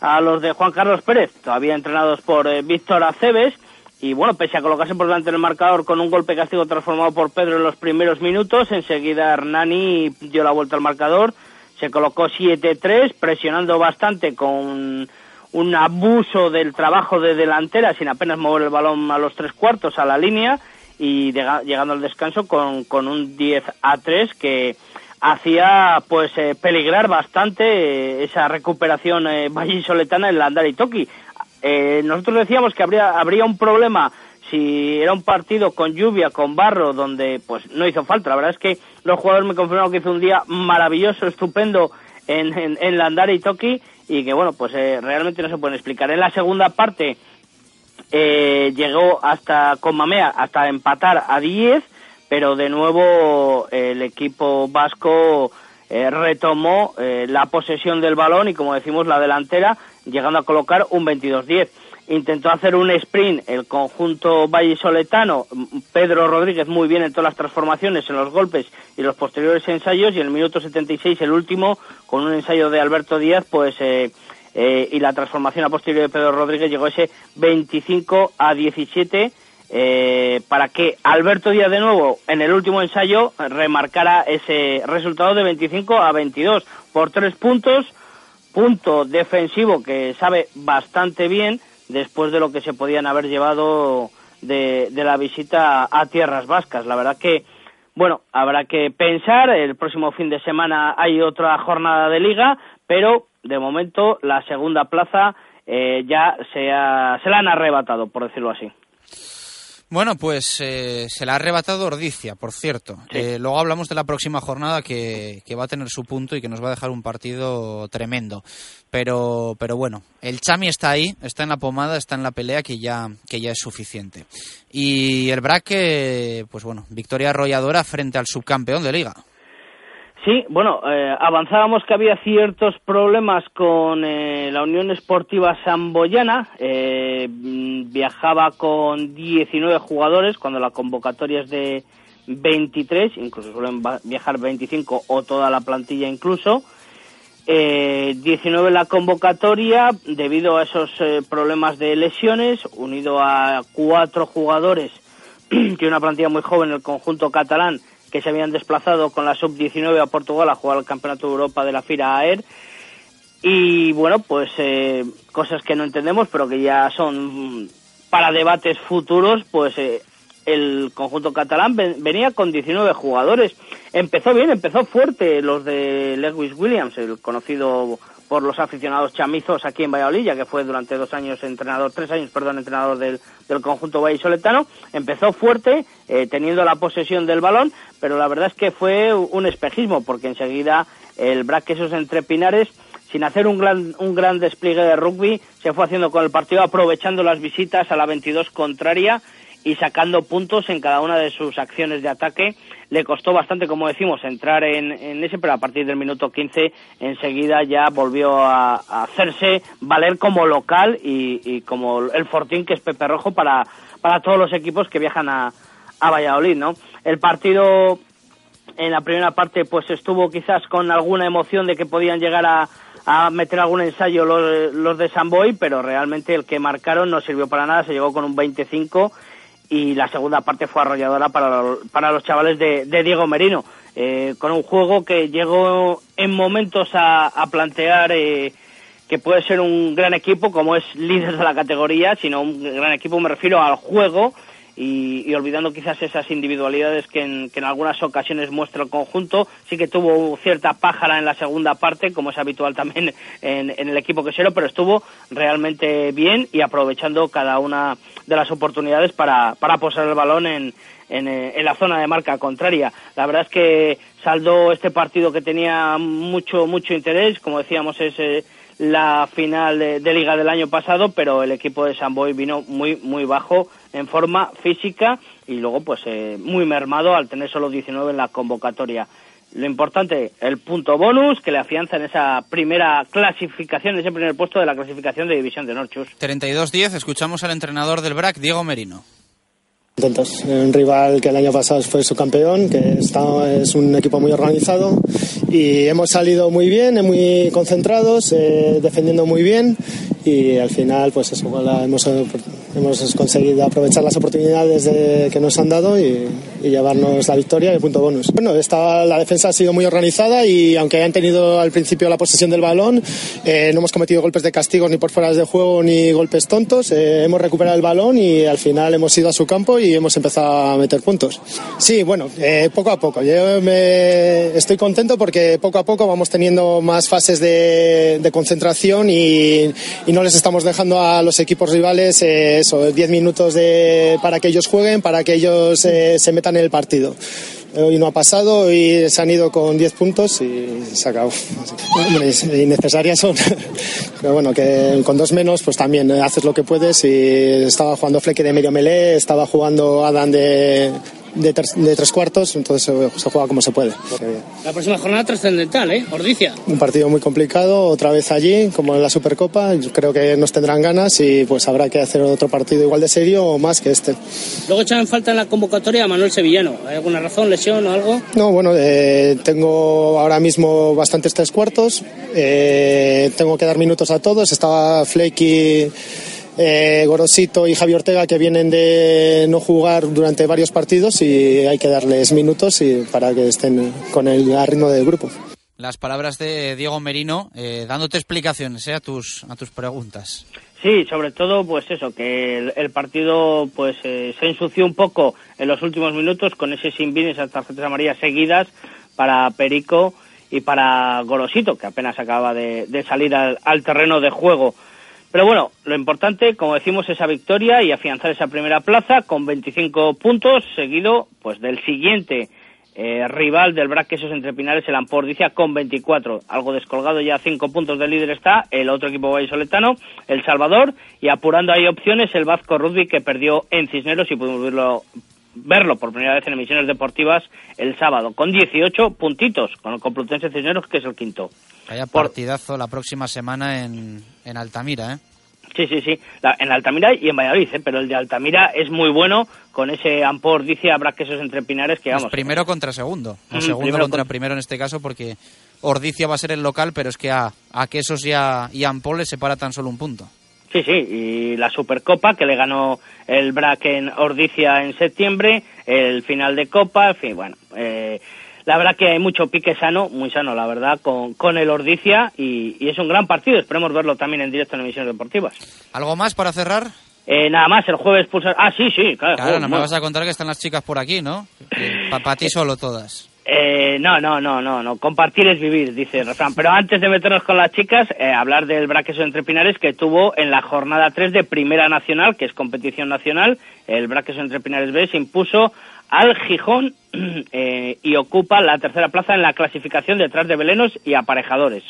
a los de Juan Carlos Pérez, todavía entrenados por eh, Víctor Aceves, y bueno, pese a colocarse por delante del marcador con un golpe castigo transformado por Pedro en los primeros minutos, enseguida Hernani dio la vuelta al marcador, se colocó 7-3, presionando bastante con un abuso del trabajo de delantera sin apenas mover el balón a los tres cuartos a la línea y llegando al descanso con, con un 10 a 3 que hacía pues eh, peligrar bastante eh, esa recuperación eh, vallisoletana en la Andari Toki. Eh, nosotros decíamos que habría, habría un problema si era un partido con lluvia, con barro, donde pues no hizo falta. La verdad es que los jugadores me confirmaron que hizo un día maravilloso, estupendo en, en, en Landare y Toki y que bueno, pues eh, realmente no se pueden explicar. En la segunda parte eh, llegó hasta con Mamea hasta empatar a 10, pero de nuevo el equipo vasco eh, retomó eh, la posesión del balón y como decimos la delantera llegando a colocar un 22-10. Intentó hacer un sprint el conjunto vallisoletano, Pedro Rodríguez muy bien en todas las transformaciones, en los golpes y los posteriores ensayos, y en el minuto 76, el último, con un ensayo de Alberto Díaz, pues eh, y la transformación a posteriori de Pedro Rodríguez llegó ese 25 a 17 eh, para que Alberto Díaz de nuevo en el último ensayo remarcara ese resultado de 25 a 22 por tres puntos punto defensivo que sabe bastante bien después de lo que se podían haber llevado de, la visita a tierras vascas. La verdad que, bueno, habrá que pensar, el próximo fin de semana hay otra jornada de liga, pero de momento la segunda plaza eh, ya se, se la han arrebatado, por decirlo así. Bueno, pues eh, se la ha arrebatado Ordicia, por cierto. Eh, luego hablamos de la próxima jornada que, va a tener su punto y que nos va a dejar un partido tremendo. Pero, pero bueno, el Chami está ahí, está en la pomada, está en la pelea que ya, que ya es suficiente. Y el Braque, pues bueno, victoria arrolladora frente al subcampeón de liga. Sí, bueno, eh, avanzábamos que había ciertos problemas con eh, la Unión Esportiva Samboyana. Eh, mm, viajaba con 19 jugadores cuando la convocatoria es de 23, incluso suelen viajar 25 o toda la plantilla incluso. 19 la convocatoria debido a esos problemas de lesiones, unido a cuatro jugadores que una plantilla muy joven, el conjunto catalán, que se habían desplazado con la sub-19 a Portugal a jugar el Campeonato de Europa de la FIRA AER. Y bueno, pues eh, cosas que no entendemos, pero que ya son para debates futuros, pues eh, el conjunto catalán venía con 19 jugadores. Empezó bien, empezó fuerte los de Lewis Williams, el conocido por los aficionados chamizos aquí en Valladolid, ya que fue durante dos años entrenador, tres años, perdón, entrenador del, del conjunto vallisoletano. Empezó fuerte, eh, teniendo la posesión del balón, pero la verdad es que fue un espejismo, porque enseguida el Braquesos entre Pinares, sin hacer un gran, un gran despliegue de rugby, se fue haciendo con el partido, aprovechando las visitas a la 22 contraria y sacando puntos en cada una de sus acciones de ataque. Le costó bastante, como decimos, entrar en, ese, pero a partir del minuto 15 enseguida ya volvió a, hacerse valer como local y, como el fortín que es Pepe Rojo para, para todos los equipos que viajan a, a Valladolid, ¿no? El partido en la primera parte pues estuvo quizás con alguna emoción de que podían llegar a, a meter algún ensayo los, los de Samboy, pero realmente el que marcaron no sirvió para nada, se llegó con un 25 y la segunda parte fue arrolladora para, para los chavales de, Diego Merino, eh, con un juego que llegó en momentos a, plantear eh, que puede ser un gran equipo, como es líder de la categoría, sino un gran equipo, me refiero al juego, y, olvidando quizás esas individualidades que en, que en, algunas ocasiones muestra el conjunto. Sí que tuvo cierta pájara en la segunda parte, como es habitual también en, el equipo quesero, pero estuvo realmente bien y aprovechando cada una de las oportunidades para, para posar el balón en, en, la zona de marca contraria. La verdad es que saldó este partido que tenía mucho, mucho interés, como decíamos, es eh, la final de, liga del año pasado, pero el equipo de San Boy vino muy, muy bajo en forma física y luego pues eh, muy mermado al tener solo 19 en la convocatoria. Lo importante, el punto bonus que le afianza en esa primera clasificación, en ese primer puesto de la clasificación de División de Norchus. 32-10, escuchamos al entrenador del BRAC, Diego Merino. Contentos. Un rival que el año pasado fue su campeón, que está, es un equipo muy organizado y hemos salido muy bien, muy concentrados, eh, defendiendo muy bien y al final pues eso hemos, hemos conseguido aprovechar las oportunidades que nos han dado y, llevarnos la victoria y el punto bonus. Bueno, esta, la defensa ha sido muy organizada y aunque hayan tenido al principio la posesión del balón, eh, no hemos cometido golpes de castigo ni por fuera de juego ni golpes tontos. Eh, hemos recuperado el balón y al final hemos ido a su campo y hemos empezado a meter puntos. Sí, bueno, eh, poco a poco. Yo me estoy contento porque poco a poco vamos teniendo más fases de, concentración y, no les estamos dejando a los equipos rivales eso, 10 minutos de, para que ellos jueguen, para que ellos se metan en el partido. Hoy no ha pasado y se han ido con 10 puntos y se acabó. innecesarias son. Pero bueno, que con dos menos, pues también haces lo que puedes. Y estaba jugando Fleque de medio melé, estaba jugando Adam de, de, tres cuartos, entonces se, juega como se puede. La próxima jornada trascendental, ¿eh? Ordicia. Un partido muy complicado, otra vez allí, como en la Supercopa. Yo creo que nos tendrán ganas y pues habrá que hacer otro partido igual de serio o más que este. Luego echan falta en la convocatoria a Manuel Sevillano. ¿Hay alguna razón, lesión o algo? No, bueno, eh, tengo ahora mismo bastantes tres cuartos. Eh, tengo que dar minutos a todos. Estaba Flecky eh, Gorosito y Javi Ortega que vienen de no jugar durante varios partidos y hay que darles minutos y para que estén con el ritmo del grupo. Las palabras de Diego Merino eh, dándote explicaciones eh, a tus a tus preguntas. Sí, sobre todo, pues eso, que el, partido pues eh, se ensució un poco en los últimos minutos con ese sin bien esas tarjetas amarillas seguidas para Perico y para Gorosito, que apenas acaba de, salir al terreno de juego. Pero bueno, lo importante, como decimos, esa victoria y afianzar esa primera plaza con 25 puntos, seguido pues del siguiente eh, rival del Braquesos entre Pinares, el Ampordicia, con 24. Algo descolgado ya, 5 puntos del líder está el otro equipo vallisoletano, El Salvador, y apurando ahí opciones el Vasco Rugby que perdió en Cisneros y pudimos verlo, verlo por primera vez en emisiones deportivas el sábado, con 18 puntitos, con el Complutense Cisneros, que es el quinto. Haya partidazo la próxima semana en, en Altamira, ¿eh? Sí, sí, sí, en Altamira y en Valladolid, ¿eh? pero el de Altamira es muy bueno con ese Ampor, dice, habrá quesos entre Pinares que vamos. primero contra segundo, o segundo contra primero en este caso porque Ordicia va a ser el local, pero es que a, a Quesos y a, y Ampol le separa tan solo un punto. Sí, sí, y la Supercopa que le ganó el BRAC en Ordicia en septiembre, el final de Copa, en fin, bueno, eh, la verdad que hay mucho pique sano, muy sano, la verdad, con, con el Ordicia y, es un gran partido. Esperemos verlo también en directo en emisiones deportivas. ¿Algo más para cerrar? Eh, nada más, el jueves pulsar. Ah, sí, sí, claro. Claro, no me vas a contar que están las chicas por aquí, ¿no? Para ti solo todas. Eh, no, no, no, no, no. Compartir es vivir, dice el. Pero antes de meternos con las chicas, eh, hablar del Braqueso entre Pinares que tuvo en la jornada 3 de Primera Nacional, que es competición nacional. El Braqueso entre Pinares B se impuso al Gijón eh, y ocupa la tercera plaza en la clasificación detrás de Belenos y Aparejadores.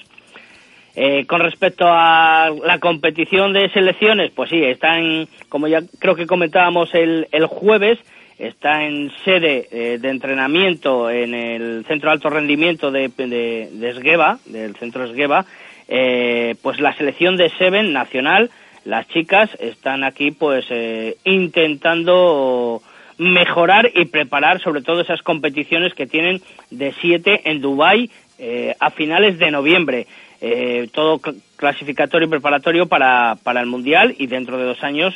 Eh, con respecto a la competición de selecciones, pues sí, está en, como ya creo que comentábamos el, el jueves, está en sede eh, de entrenamiento en el Centro de Alto Rendimiento de, de, Esgueva, del Centro Esgueva, pues la selección de Seven nacional, las chicas están aquí pues intentando mejorar y preparar sobre todo esas competiciones que tienen de siete en Dubái eh, a finales de noviembre. Eh, todo clasificatorio y preparatorio para, para el Mundial y dentro de dos años,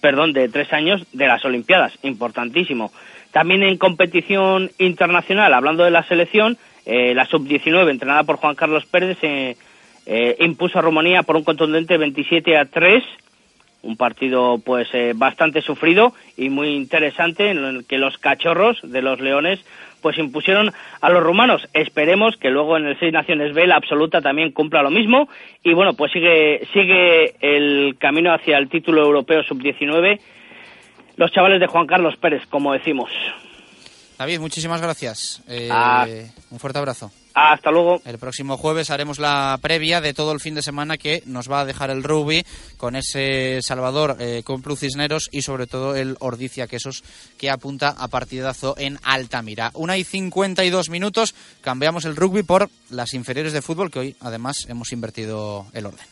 perdón, de tres años de las Olimpiadas. Importantísimo. También en competición internacional, hablando de la selección, eh, la sub-19, entrenada por Juan Carlos Pérez, impuso a Rumanía por un contundente 27 a 3 un partido pues eh, bastante sufrido y muy interesante en el que los cachorros de los leones pues impusieron a los rumanos. Esperemos que luego en el Seis Naciones B la absoluta también cumpla lo mismo y bueno, pues sigue sigue el camino hacia el título europeo sub-19 los chavales de Juan Carlos Pérez, como decimos. David, muchísimas gracias. Eh, ah. Un fuerte abrazo. Hasta luego. El próximo jueves haremos la previa de todo el fin de semana que nos va a dejar el rugby con ese Salvador eh, con Plus Cisneros y sobre todo el Ordicia Quesos que apunta a partidazo en Altamira. Una y 52 minutos. Cambiamos el rugby por las inferiores de fútbol que hoy además hemos invertido el orden.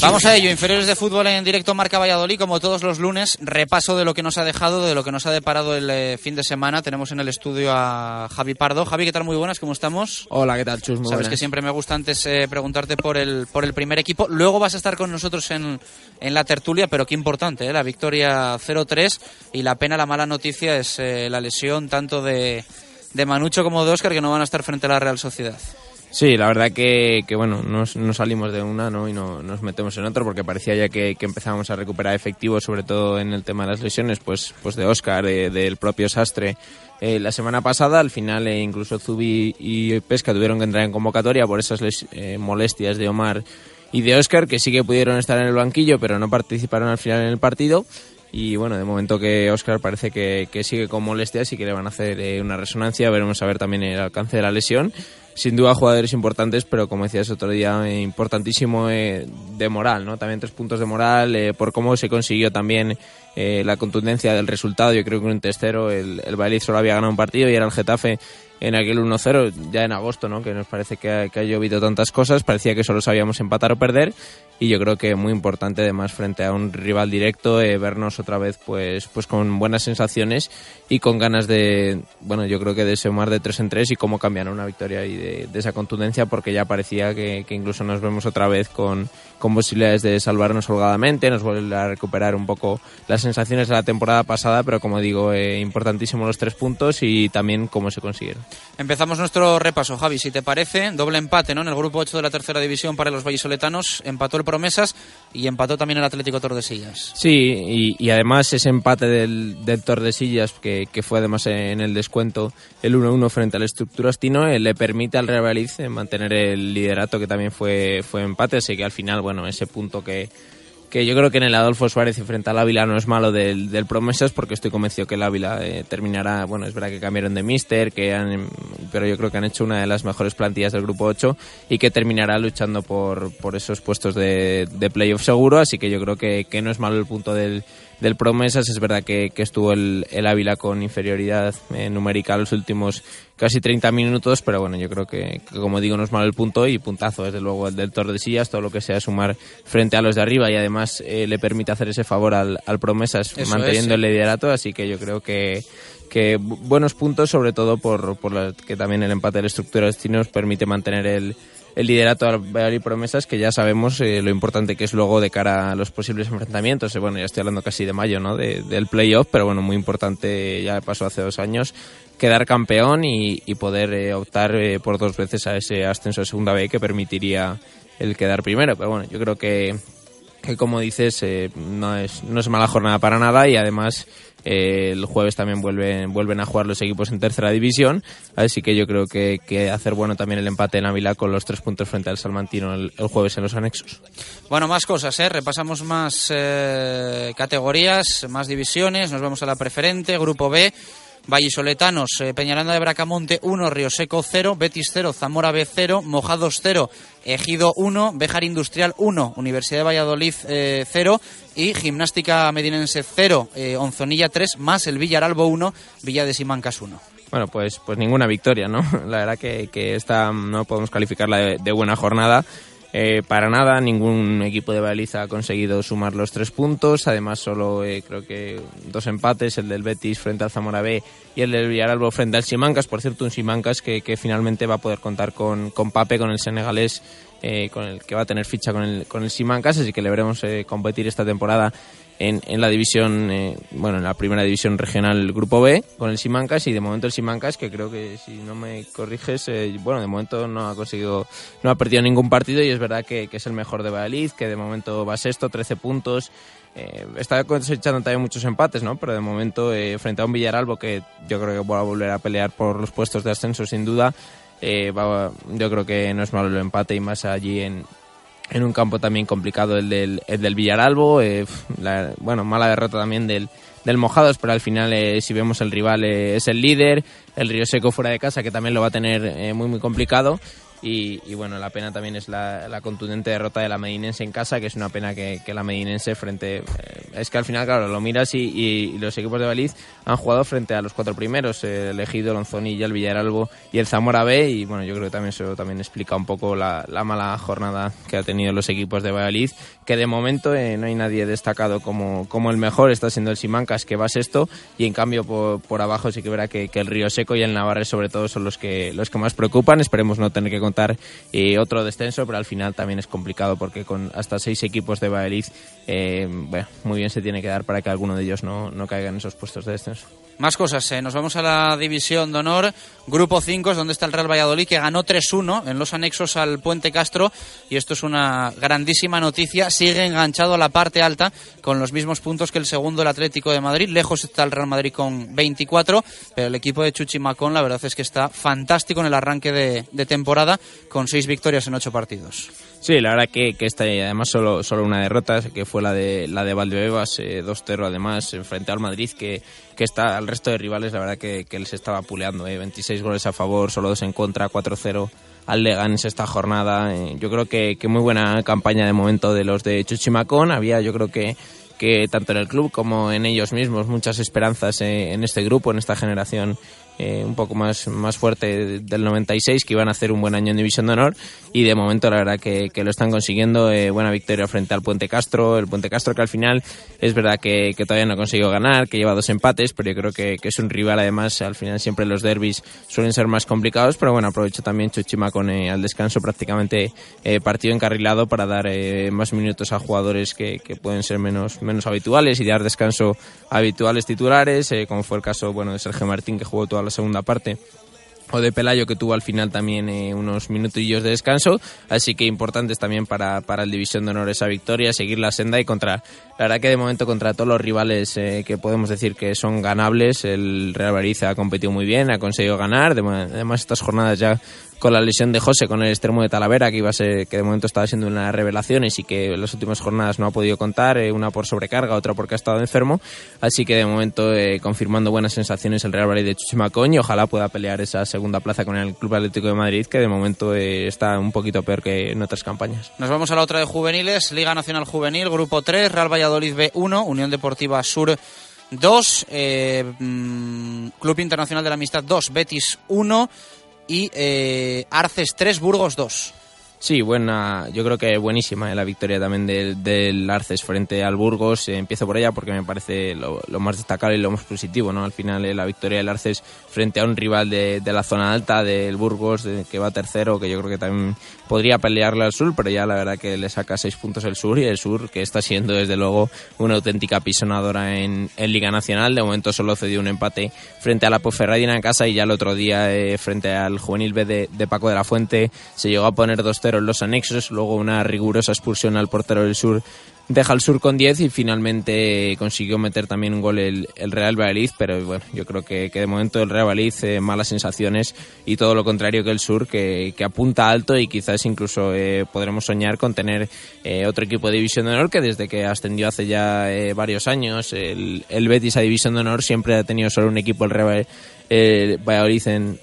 Vamos a ello, inferiores de fútbol en directo Marca Valladolid, como todos los lunes, repaso de lo que nos ha dejado, de lo que nos ha deparado el eh, fin de semana. Tenemos en el estudio a Javi Pardo. Javi, ¿qué tal? Muy buenas, ¿cómo estamos? Hola, ¿qué tal, Chus? Muy Sabes buenas. que siempre me gusta antes eh, preguntarte por el, por el primer equipo. Luego vas a estar con nosotros en, en la tertulia, pero qué importante, ¿eh? la victoria 0-3 y la pena, la mala noticia es eh, la lesión tanto de, de Manucho como de Óscar que no van a estar frente a la Real Sociedad. Sí, la verdad que, que bueno, nos, nos salimos de una ¿no? y no, nos metemos en otro porque parecía ya que, que empezábamos a recuperar efectivos, sobre todo en el tema de las lesiones, pues, pues de Oscar, de- del propio Sastre. Eh, la semana pasada, al final, eh, incluso Zubi y Pesca tuvieron que entrar en convocatoria por esas les- eh, molestias de Omar y de Oscar, que sí que pudieron estar en el banquillo, pero no participaron al final en el partido. Y bueno, de momento que Oscar parece que, que sigue con molestias y que le van a hacer eh, una resonancia. Veremos a ver también el alcance de la lesión. Sin duda jugadores importantes, pero como decías otro día, importantísimo eh, de moral, ¿no? También tres puntos de moral eh, por cómo se consiguió también eh, la contundencia del resultado. Yo creo que un tercero, el, el solo había ganado un partido y era el Getafe en aquel 1-0 ya en agosto, ¿no? Que nos parece que ha, que ha llovido tantas cosas, parecía que solo sabíamos empatar o perder y yo creo que muy importante además frente a un rival directo eh, vernos otra vez pues pues con buenas sensaciones y con ganas de bueno yo creo que de sumar de tres en tres y cómo cambiar una victoria y de, de esa contundencia porque ya parecía que, que incluso nos vemos otra vez con, con posibilidades de salvarnos holgadamente nos vuelve a recuperar un poco las sensaciones de la temporada pasada pero como digo eh, importantísimo los tres puntos y también cómo se consiguieron Empezamos nuestro repaso, Javi, si te parece. Doble empate, ¿no? En el grupo 8 de la tercera división para los vallisoletanos. Empató el Promesas y empató también el Atlético Tordesillas. Sí, y, y además ese empate del, del Tordesillas, que, que fue además en el descuento el 1-1 frente al Estructurastino, eh, le permite al Real Valladolid eh, mantener el liderato, que también fue, fue empate, así que al final, bueno, ese punto que, que yo creo que en el Adolfo Suárez frente al Ávila no es malo del, del Promesas porque estoy convencido que el Ávila eh, terminará, bueno, es verdad que cambiaron de mister, que han, pero yo creo que han hecho una de las mejores plantillas del grupo 8 y que terminará luchando por, por esos puestos de, de playoff seguro, así que yo creo que, que no es malo el punto del, del Promesas, es verdad que, que estuvo el, el Ávila con inferioridad eh, numérica los últimos casi 30 minutos, pero bueno, yo creo que, que, como digo no es malo el punto y puntazo desde luego el del Tordesillas, todo lo que sea sumar frente a los de arriba y además eh, le permite hacer ese favor al, al Promesas Eso manteniendo es, sí. el liderato, así que yo creo que que bu- buenos puntos, sobre todo por, por la- que también el empate de la estructura destino nos permite mantener el, el liderato al Valladolid Promesas, que ya sabemos eh, lo importante que es luego de cara a los posibles enfrentamientos. Eh, bueno, ya estoy hablando casi de mayo, ¿no? De- del playoff, pero bueno, muy importante, ya pasó hace dos años, quedar campeón y, y poder eh, optar por dos veces a ese ascenso de segunda B que permitiría el quedar primero. Pero bueno, yo creo que, que como dices, no, es, no es mala jornada para nada y además eh, el jueves también vuelven, vuelven a jugar los equipos en tercera división, así que yo creo que, que hacer bueno también el empate en Ávila con los tres puntos frente al Salmantino el, jueves en los anexos. Bueno, más cosas, ¿eh? Repasamos más eh, categorías, más divisiones. Nos vamos a la preferente, Grupo B. Vallisoletanos, eh, Peñaranda de Bracamonte 1, Río Seco 0, Betis 0, Zamora B 0, Mojados 0, Ejido 1, Bejar Industrial 1, Universidad de Valladolid eh, 0 y Gimnástica Medinense 0, eh, Onzonilla 3, más el Villaralbo 1, Villa de Simancas 1. Bueno, pues, pues ninguna victoria, ¿no? La verdad que, que esta no podemos calificarla de, de buena jornada. Eh, para nada, ningún equipo de baliza ha conseguido sumar los tres puntos. Además, solo eh, creo que dos empates, el del Betis frente al Zamora B y el del Villaralbo frente al Simancas. Por cierto, un Simancas que, finalmente va a poder contar con, con Pape, con el senegalés, eh, con el que va a tener ficha con el, con el Simancas. Así que le veremos eh, competir esta temporada en, en la división, eh, bueno, en la primera división regional Grupo B con el Simancas y de momento el Simancas que creo que si no me corriges, eh, bueno, de momento no ha conseguido, no ha perdido ningún partido y es verdad que, es el mejor de Valladolid, que de momento va sexto, 13 puntos. Eh, está cosechando también muchos empates, ¿no? Pero de momento, eh, frente a un Villaralbo que yo creo que va a volver a pelear por los puestos de ascenso sin duda, Eh, va- yo creo que no es malo el empate y más allí en, en un campo también complicado el del, el Villaralbo. eh, la- bueno, mala derrota también del, del Mojados, pero al final, eh, si vemos el rival, eh, es el líder. El Río Seco fuera de casa, que también lo va a tener eh, muy, muy complicado. Y, y bueno, la pena también es la, la contundente derrota de la Medinense en casa, que es una pena que, la Medinense frente... eh, es que al final, claro, lo miras y, y los equipos de Baliz han jugado frente a los cuatro primeros, eh, el Ejido, Lonzonilla, el Villaralbo y el Zamora B. Y bueno, yo creo que también eso también explica un poco la, la mala jornada que ha tenido los equipos de Valladolid, que de momento eh, no hay nadie destacado como, como el mejor, está siendo el Simancas, que va sexto, y en cambio por, por abajo sí que verá que, que el Río Seco y el Navarre sobre todo son los que, los que más preocupan. Esperemos no tener que contar eh, otro descenso, pero al final también es complicado porque con hasta seis equipos de Valladolid, eh, muy bien se tiene que dar para que alguno de ellos no, no caiga en esos puestos de descenso. Más cosas, eh. nos vamos a la división de honor, grupo 5, es donde está el Real Valladolid, que ganó 3-1 en los anexos al Puente Castro, y esto es una grandísima noticia, sigue enganchado a la parte alta con los mismos puntos que el segundo, el Atlético de Madrid, lejos está el Real Madrid con 24, pero el equipo de Chuchi Macón la verdad es que está fantástico en el arranque de, de temporada, con seis victorias en ocho partidos. Sí, la verdad que, que esta además solo, solo una derrota, que fue la de la de Valdebebas, eh, 2-0 además, frente al Madrid, que, que está al resto de rivales, la verdad que, que les estaba puleando, eh, 26 goles a favor, solo dos en contra, 4-0 al Leganés esta jornada. eh, yo creo que, que muy buena campaña de momento de los de Chuchimacón, había yo creo que que tanto en el club como en ellos mismos muchas esperanzas eh, en este grupo, en esta generación eh, un poco más, más fuerte del 96, que iban a hacer un buen año en División de Honor y de momento la verdad que, que lo están consiguiendo. eh, buena victoria frente al Puente Castro, el Puente Castro que al final es verdad que, que todavía no ha conseguido ganar, que lleva dos empates, pero yo creo que, que es un rival además, al final siempre los derbis suelen ser más complicados, pero bueno, aprovecho también Chuchima con eh, al descanso prácticamente eh, partido encarrilado para dar eh, más minutos a jugadores que, que pueden ser menos, menos habituales y dar descanso a habituales titulares, eh, como fue el caso bueno de Sergio Martín que jugó toda la segunda parte o de Pelayo que tuvo al final también eh, unos minutillos de descanso, así que importantes también para, para el División de Honor esa victoria, seguir la senda y contra, la verdad que de momento contra todos los rivales eh, que podemos decir que son ganables, el Real Madrid ha competido muy bien, ha conseguido ganar, además estas jornadas ya con la lesión de José con el extremo de Talavera, que iba a ser, que de momento estaba siendo una revelaciones y que en las últimas jornadas no ha podido contar, eh, una por sobrecarga, otra porque ha estado enfermo, así que de momento eh, confirmando buenas sensaciones el Real Madrid de Chuchimacón y ojalá pueda pelear esa segunda plaza con el Club Atlético de Madrid, que de momento eh, está un poquito peor que en otras campañas. Nos vamos a la otra de juveniles, Liga Nacional Juvenil, Grupo 3, Real Valladolid B1, Unión Deportiva Sur 2, eh, mm, Club Internacional de la Amistad 2, Betis 1 y eh, Arces 3, Burgos 2. Sí, buena, yo creo que buenísima eh, la victoria también del, del Arces frente al Burgos. Eh, empiezo por ella porque me parece lo, lo más destacable y lo más positivo, ¿no? Al final eh, la victoria del Arces frente a un rival de, de la zona alta del Burgos de- que va tercero, que yo creo que también podría pelearle al sur, pero ya la verdad que le saca seis puntos el sur y el sur que está siendo desde luego una auténtica pisonadora en, en Liga Nacional. De momento solo cedió un empate frente a la Ponferradina en casa y ya el otro día eh, frente al juvenil B de, de Paco de la Fuente se llegó a poner 2-0 en los anexos, luego una rigurosa expulsión al portero del sur deja el sur con 10 y finalmente consiguió meter también un gol el, el Real Valladolid, pero bueno, yo creo que, que de momento el Real Valladolid eh, malas sensaciones y todo lo contrario que el sur que, que apunta alto y quizás incluso eh, podremos soñar con tener eh, otro equipo de División de Honor que desde que ascendió hace ya varios años el, el Betis a División de Honor siempre ha tenido solo un equipo el Real Valladolid en,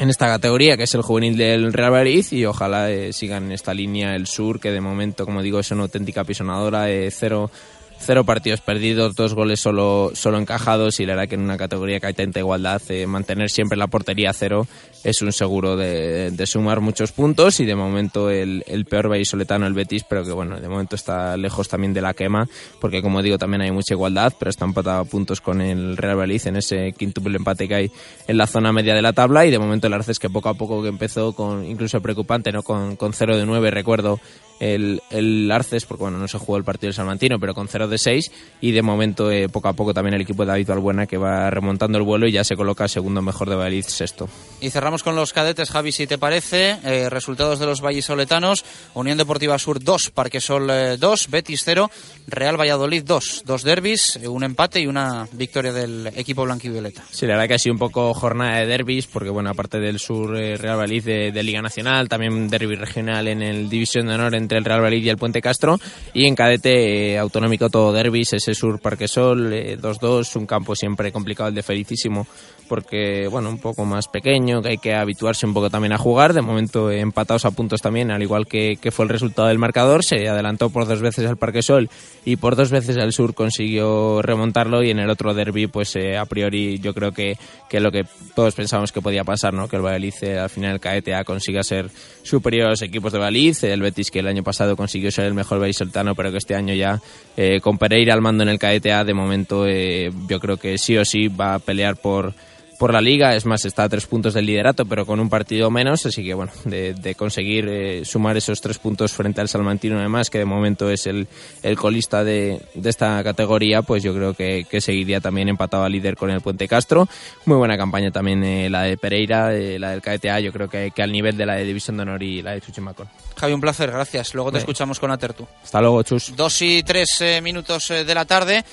en esta categoría, que es el juvenil del Real Madrid, y ojalá eh, sigan en esta línea el sur, que de momento, como digo, es una auténtica pisonadora, eh, cero, cero partidos perdidos, dos goles solo, solo encajados, y la verdad que en una categoría que hay tanta igualdad, eh, mantener siempre la portería a cero es un seguro de, sumar muchos puntos, y de momento el, el peor vallisoletano, el Betis, pero que bueno, de momento está lejos también de la quema, porque como digo, también hay mucha igualdad, pero está empatado a puntos con el Real Valladolid en ese quintuple empate que hay en la zona media de la tabla y de momento el Arces que poco a poco que empezó con incluso preocupante, ¿no? Con, con 0 de 9, recuerdo el, el Arces, porque bueno, no se jugó el partido del Salmantino, pero con 0 de 6 y de momento eh, poco a poco también el equipo de David Balbuena que va remontando el vuelo y ya se coloca segundo mejor de Valladolid, sexto. Y cerramos con los cadetes, Javi, si te parece. Eh, resultados de los vallisoletanos. Unión Deportiva Sur 2, Parquesol eh, 2, Betis 0, Real Valladolid 2. Dos derbis, eh, un empate y una victoria del equipo blanquivioleta. Sí, la verdad que ha sido un poco jornada de derbis, porque bueno, aparte del Sur eh, Real Valladolid de, Liga Nacional, también derbi regional en el División de Honor entre el Real Valladolid y el Puente Castro. Y en cadete eh, autonómico todo derbis, ese Sur Parquesol eh, 2-2, un campo siempre complicado el de Felicísimo, porque bueno, un poco más pequeño, que hay que habituarse un poco también a jugar. De momento empatados a puntos también, al igual que, que fue el resultado del marcador. Se adelantó por dos veces al Parquesol y por dos veces al Sur consiguió remontarlo. Y en el otro derby, pues eh, a priori yo creo que, que lo que todos pensábamos que podía pasar, ¿no? que el Valladolid eh, al final el KTA consiga ser superior a los equipos de Valladolid. El Betis que el año pasado consiguió ser el mejor vallisoltano, pero que este año ya eh, con Pereira al mando en el KTA, de momento eh, yo creo que sí o sí va a pelear por por la liga, es más, está a tres puntos del liderato, pero con un partido menos, así que bueno, de, de conseguir eh, sumar esos tres puntos frente al Salmantino además, que de momento es el, el colista de, de esta categoría, pues yo creo que, que seguiría también empatado al líder con el Puente Castro. Muy buena campaña también eh, la de Pereira, eh, la del KTA, yo creo que, que al nivel de la de División de Honor y la de Chuchimacón. Javi, un placer, gracias. Luego te Bien. escuchamos con Atertu. Hasta luego, Chus. Dos y tres minutos de la tarde.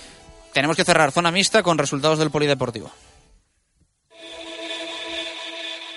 Tenemos que cerrar zona mixta con resultados del Polideportivo.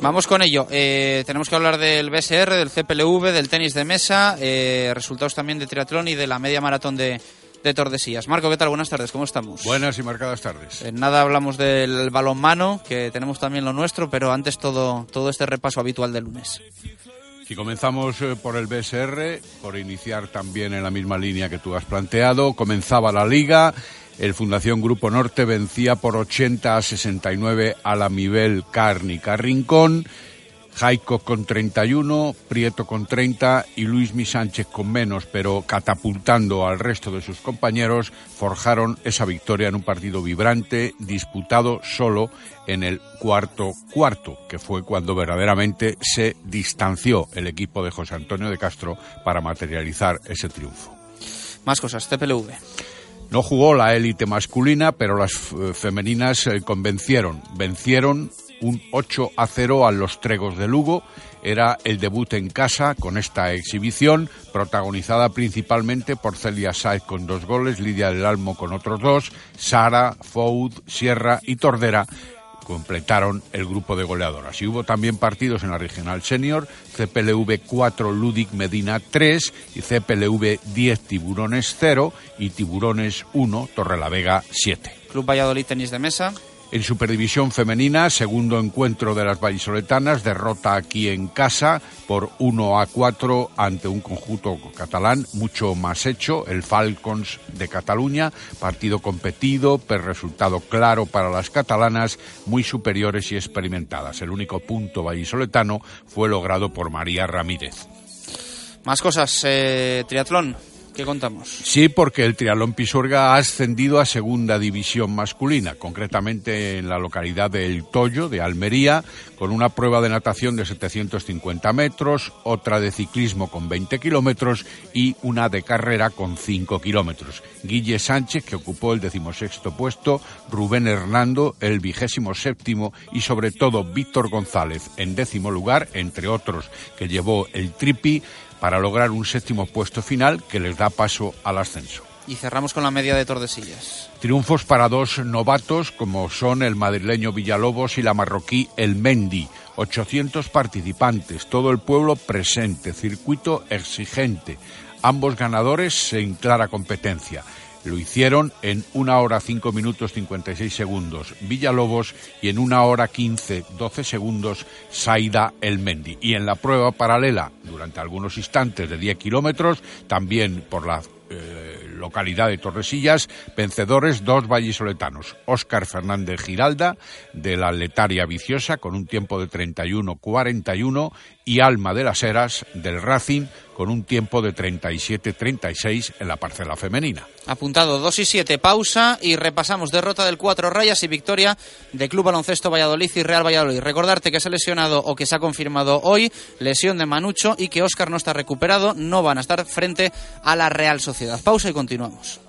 Vamos con ello. Eh, tenemos que hablar del BSR, del CPLV, del tenis de mesa, eh, resultados también de triatlón y de la media maratón de, de Tordesillas. Marco, ¿qué tal? Buenas tardes, ¿cómo estamos? Buenas y marcadas tardes. En nada hablamos del balonmano, que tenemos también lo nuestro, pero antes todo, todo este repaso habitual del lunes. Si comenzamos eh, por el BSR, por iniciar también en la misma línea que tú has planteado, comenzaba la liga. El Fundación Grupo Norte vencía por 80 a 69 a la Mibel Cárnica Rincón. Jaico con 31, Prieto con 30 y Luis Mi Sánchez con menos, pero catapultando al resto de sus compañeros, forjaron esa victoria en un partido vibrante, disputado solo en el cuarto cuarto, que fue cuando verdaderamente se distanció el equipo de José Antonio de Castro para materializar ese triunfo. Más cosas, CPLV. No jugó la élite masculina, pero las eh, femeninas eh, convencieron, vencieron un 8 a 0 a los Tregos de Lugo. Era el debut en casa con esta exhibición, protagonizada principalmente por Celia Saez con dos goles, Lidia del Almo con otros dos, Sara, Foud, Sierra y Tordera completaron el grupo de goleadoras. Y hubo también partidos en la regional senior, CPLV 4, Ludic Medina 3 y CPLV 10, Tiburones 0 y Tiburones 1, Torrelavega 7. Club Valladolid Tenis de Mesa. En Superdivisión Femenina, segundo encuentro de las vallisoletanas, derrota aquí en casa por 1 a 4 ante un conjunto catalán mucho más hecho, el Falcons de Cataluña, partido competido, pero resultado claro para las catalanas, muy superiores y experimentadas. El único punto vallisoletano fue logrado por María Ramírez. Más cosas, eh, triatlón. ¿Qué contamos? Sí, porque el Triatlón Pisuerga ha ascendido a segunda división masculina, concretamente en la localidad de El Toyo, de Almería, con una prueba de natación de 750 metros, otra de ciclismo con 20 kilómetros y una de carrera con 5 kilómetros. Guille Sánchez, que ocupó el decimosexto puesto, Rubén Hernando, el vigésimo séptimo y sobre todo Víctor González en décimo lugar, entre otros, que llevó el tripi para lograr un séptimo puesto final que les da paso al ascenso. Y cerramos con la media de Tordesillas. Triunfos para dos novatos como son el madrileño Villalobos y la marroquí El Mendi. 800 participantes, todo el pueblo presente, circuito exigente. Ambos ganadores en clara competencia. Lo hicieron en una hora 5 minutos 56 segundos Villalobos y en una hora 15 12 segundos Saida El Mendi. Y en la prueba paralela, durante algunos instantes de 10 kilómetros, también por la, eh, localidad de Torresillas, vencedores dos vallisoletanos, Óscar Fernández Giralda de la Letaria Viciosa con un tiempo de 31-41 y Alma de las Heras del Racing con un tiempo de 37-36 en la parcela femenina. Apuntado 2 y 7, pausa y repasamos derrota del Cuatro Rayas y victoria de Club Baloncesto Valladolid y Real Valladolid. Recordarte que se ha lesionado o que se ha confirmado hoy lesión de Manucho y que Óscar no está recuperado, no van a estar frente a la Real Sociedad. Pausa y continuamos.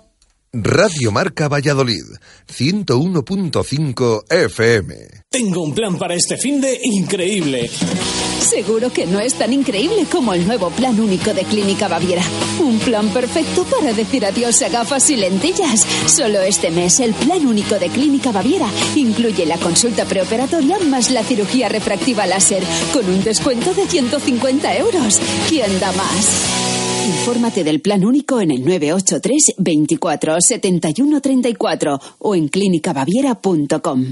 Radio Marca Valladolid, 101.5 FM. Tengo un plan para este fin de increíble. Seguro que no es tan increíble como el nuevo plan único de Clínica Baviera. Un plan perfecto para decir adiós a gafas y lentillas. Solo este mes el plan único de Clínica Baviera incluye la consulta preoperatoria más la cirugía refractiva láser con un descuento de 150 euros. ¿Quién da más? Infórmate del plan único en el 983 24 71 34 o en clínicabaviera.com.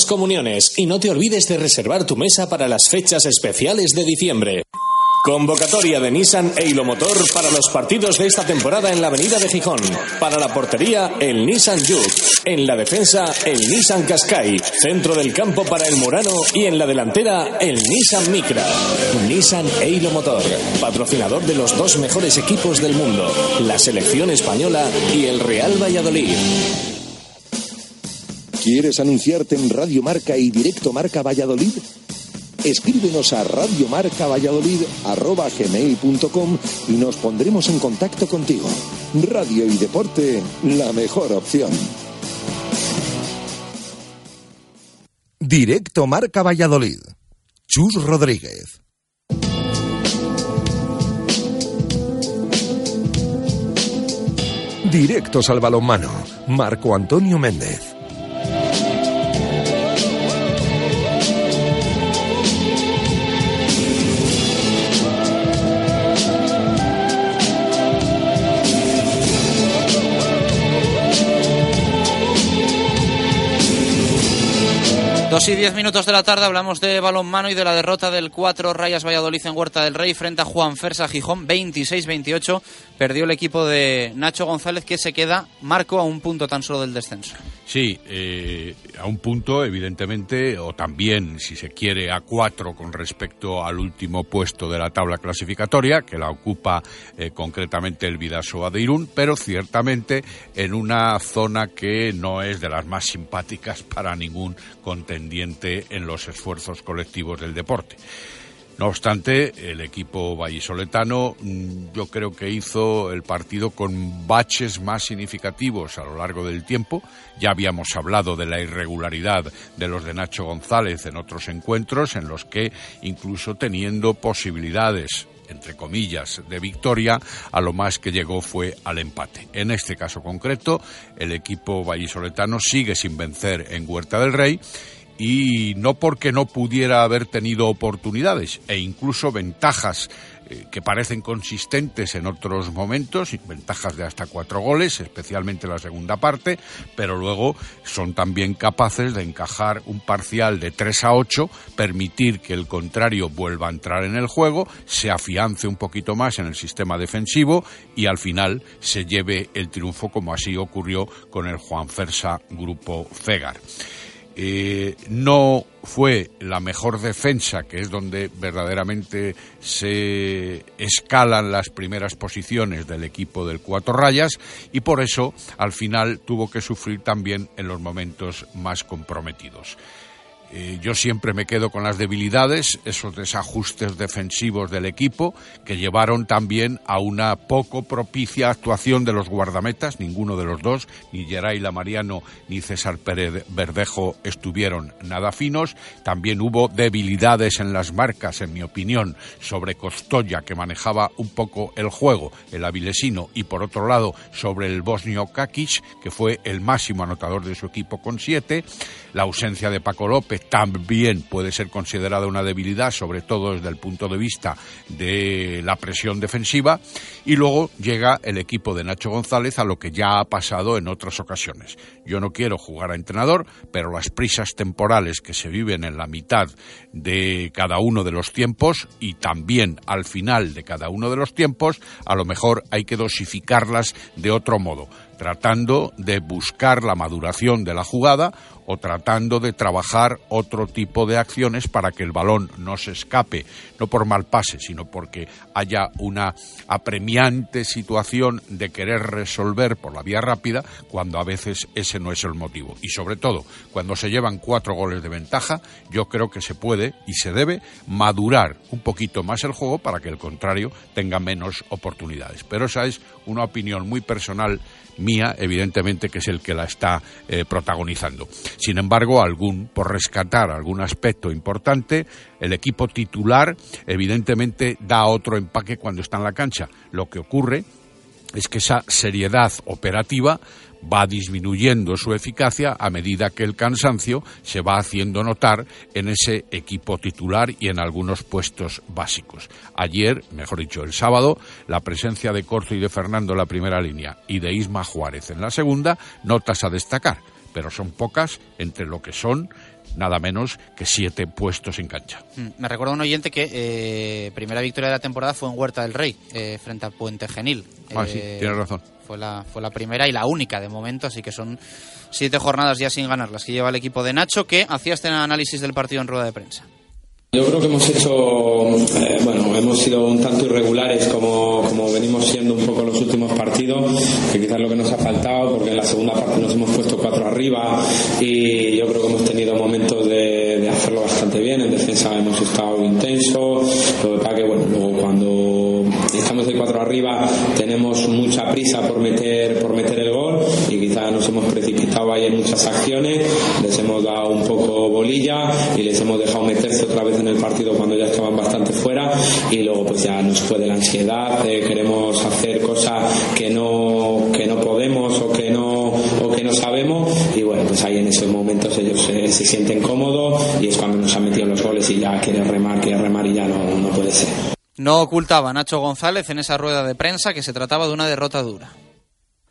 comuniones y no te olvides de reservar tu mesa para las fechas especiales de diciembre. Convocatoria de Nissan e Motor para los partidos de esta temporada en la Avenida de Gijón. Para la portería, el Nissan Juke. En la defensa, el Nissan Qashqai. Centro del campo para el Murano y en la delantera, el Nissan Micra. Nissan e Motor, patrocinador de los dos mejores equipos del mundo, la selección española y el Real Valladolid. ¿Quieres anunciarte en Radio Marca y Directo Marca Valladolid? Escríbenos a radiomarcavalladolid.com y nos pondremos en contacto contigo. Radio y deporte, la mejor opción. Directo Marca Valladolid. Chus Rodríguez. Directos al balonmano. Marco Antonio Méndez. Dos y diez minutos de la tarde hablamos de balonmano y de la derrota del cuatro Rayas Valladolid en Huerta del Rey frente a Juan Fersa Gijón 26-28. Perdió el equipo de Nacho González que se queda marco a un punto tan solo del descenso. Sí, eh, a un punto, evidentemente, o también, si se quiere, a cuatro con respecto al último puesto de la tabla clasificatoria, que la ocupa eh, concretamente el Vidasoa de Irún, pero ciertamente en una zona que no es de las más simpáticas para ningún contendiente en los esfuerzos colectivos del deporte. No obstante, el equipo vallisoletano mm, yo creo que hizo el partido con baches más significativos a lo largo del tiempo. Ya habíamos hablado de la irregularidad de los de Nacho González en otros encuentros en los que incluso teniendo posibilidades entre comillas, de victoria, a lo más que llegó fue al empate. En este caso concreto, el equipo vallisoletano sigue sin vencer en Huerta del Rey y no porque no pudiera haber tenido oportunidades e incluso ventajas eh, que parecen consistentes en otros momentos, ventajas de hasta cuatro goles, especialmente la segunda parte, pero luego son también capaces de encajar un parcial de 3 a 8, permitir que el contrario vuelva a entrar en el juego, se afiance un poquito más en el sistema defensivo y al final se lleve el triunfo como así ocurrió con el Juan Fersa Grupo Fegar. Eh, no fue la mejor defensa, que es donde verdaderamente se escalan las primeras posiciones del equipo del Cuatro Rayas, y por eso al final tuvo que sufrir también en los momentos más comprometidos. Eh, yo siempre me quedo con las debilidades, esos desajustes defensivos del equipo que llevaron también a una poco propicia actuación de los guardametas, ninguno de los dos, ni Geray Lamariano ni César Pérez Verdejo estuvieron nada finos. También hubo debilidades en las marcas, en mi opinión, sobre Costoya, que manejaba un poco el juego, el avilesino, y por otro lado sobre el bosnio Kakic, que fue el máximo anotador de su equipo con siete. La ausencia de Paco López también puede ser considerada una debilidad, sobre todo desde el punto de vista de la presión defensiva. Y luego llega el equipo de Nacho González a lo que ya ha pasado en otras ocasiones. Yo no quiero jugar a entrenador, pero las prisas temporales que se viven en la mitad de cada uno de los tiempos y también al final de cada uno de los tiempos, a lo mejor hay que dosificarlas de otro modo tratando de buscar la maduración de la jugada o tratando de trabajar otro tipo de acciones para que el balón no se escape, no por mal pase, sino porque haya una apremiante situación de querer resolver por la vía rápida cuando a veces ese no es el motivo. Y sobre todo, cuando se llevan cuatro goles de ventaja, yo creo que se puede y se debe madurar un poquito más el juego para que el contrario tenga menos oportunidades. Pero esa es una opinión muy personal mía, evidentemente, que es el que la está eh, protagonizando. Sin embargo, algún, por rescatar algún aspecto importante, el equipo titular, evidentemente, da otro empaque cuando está en la cancha. Lo que ocurre es que esa seriedad operativa va disminuyendo su eficacia a medida que el cansancio se va haciendo notar en ese equipo titular y en algunos puestos básicos. Ayer, mejor dicho, el sábado, la presencia de Corzo y de Fernando en la primera línea y de Isma Juárez en la segunda, notas a destacar, pero son pocas entre lo que son nada menos que siete puestos en cancha. Mm, me recuerda un oyente que eh, primera victoria de la temporada fue en Huerta del Rey, eh, frente a Puente Genil. Ah, sí, Eh, tienes razón. Fue la, fue la primera y la única de momento, así que son siete jornadas ya sin ganar las que lleva el equipo de Nacho, que hacía este análisis del partido en rueda de prensa. Yo creo que hemos hecho, eh, bueno, hemos sido un tanto irregulares como, como venimos siendo un poco los últimos partidos, que quizás lo que nos ha faltado, porque en la segunda parte nos hemos puesto cuatro arriba y yo creo que hemos tenido momentos de, hacerlo bastante bien. En defensa hemos estado intensos, lo que pasa que, bueno, cuando estamos de cuatro arriba tenemos mucha prisa por meter, por meter el gol y quizás nos hemos precipitado ahí en muchas acciones, les hemos dado un poco bolilla y les hemos dejado meterse otra vez en el partido cuando ya estaban bastante fuera y luego pues ya nos puede la ansiedad, eh, queremos hacer cosas que no, que no podemos o que no, o que no sabemos y bueno pues ahí en esos momentos ellos se, se sienten cómodos y es cuando nos han metido los goles y ya quiere remar, quiere remar y ya no, no puede ser. No ocultaba Nacho González en esa rueda de prensa que se trataba de una derrota dura.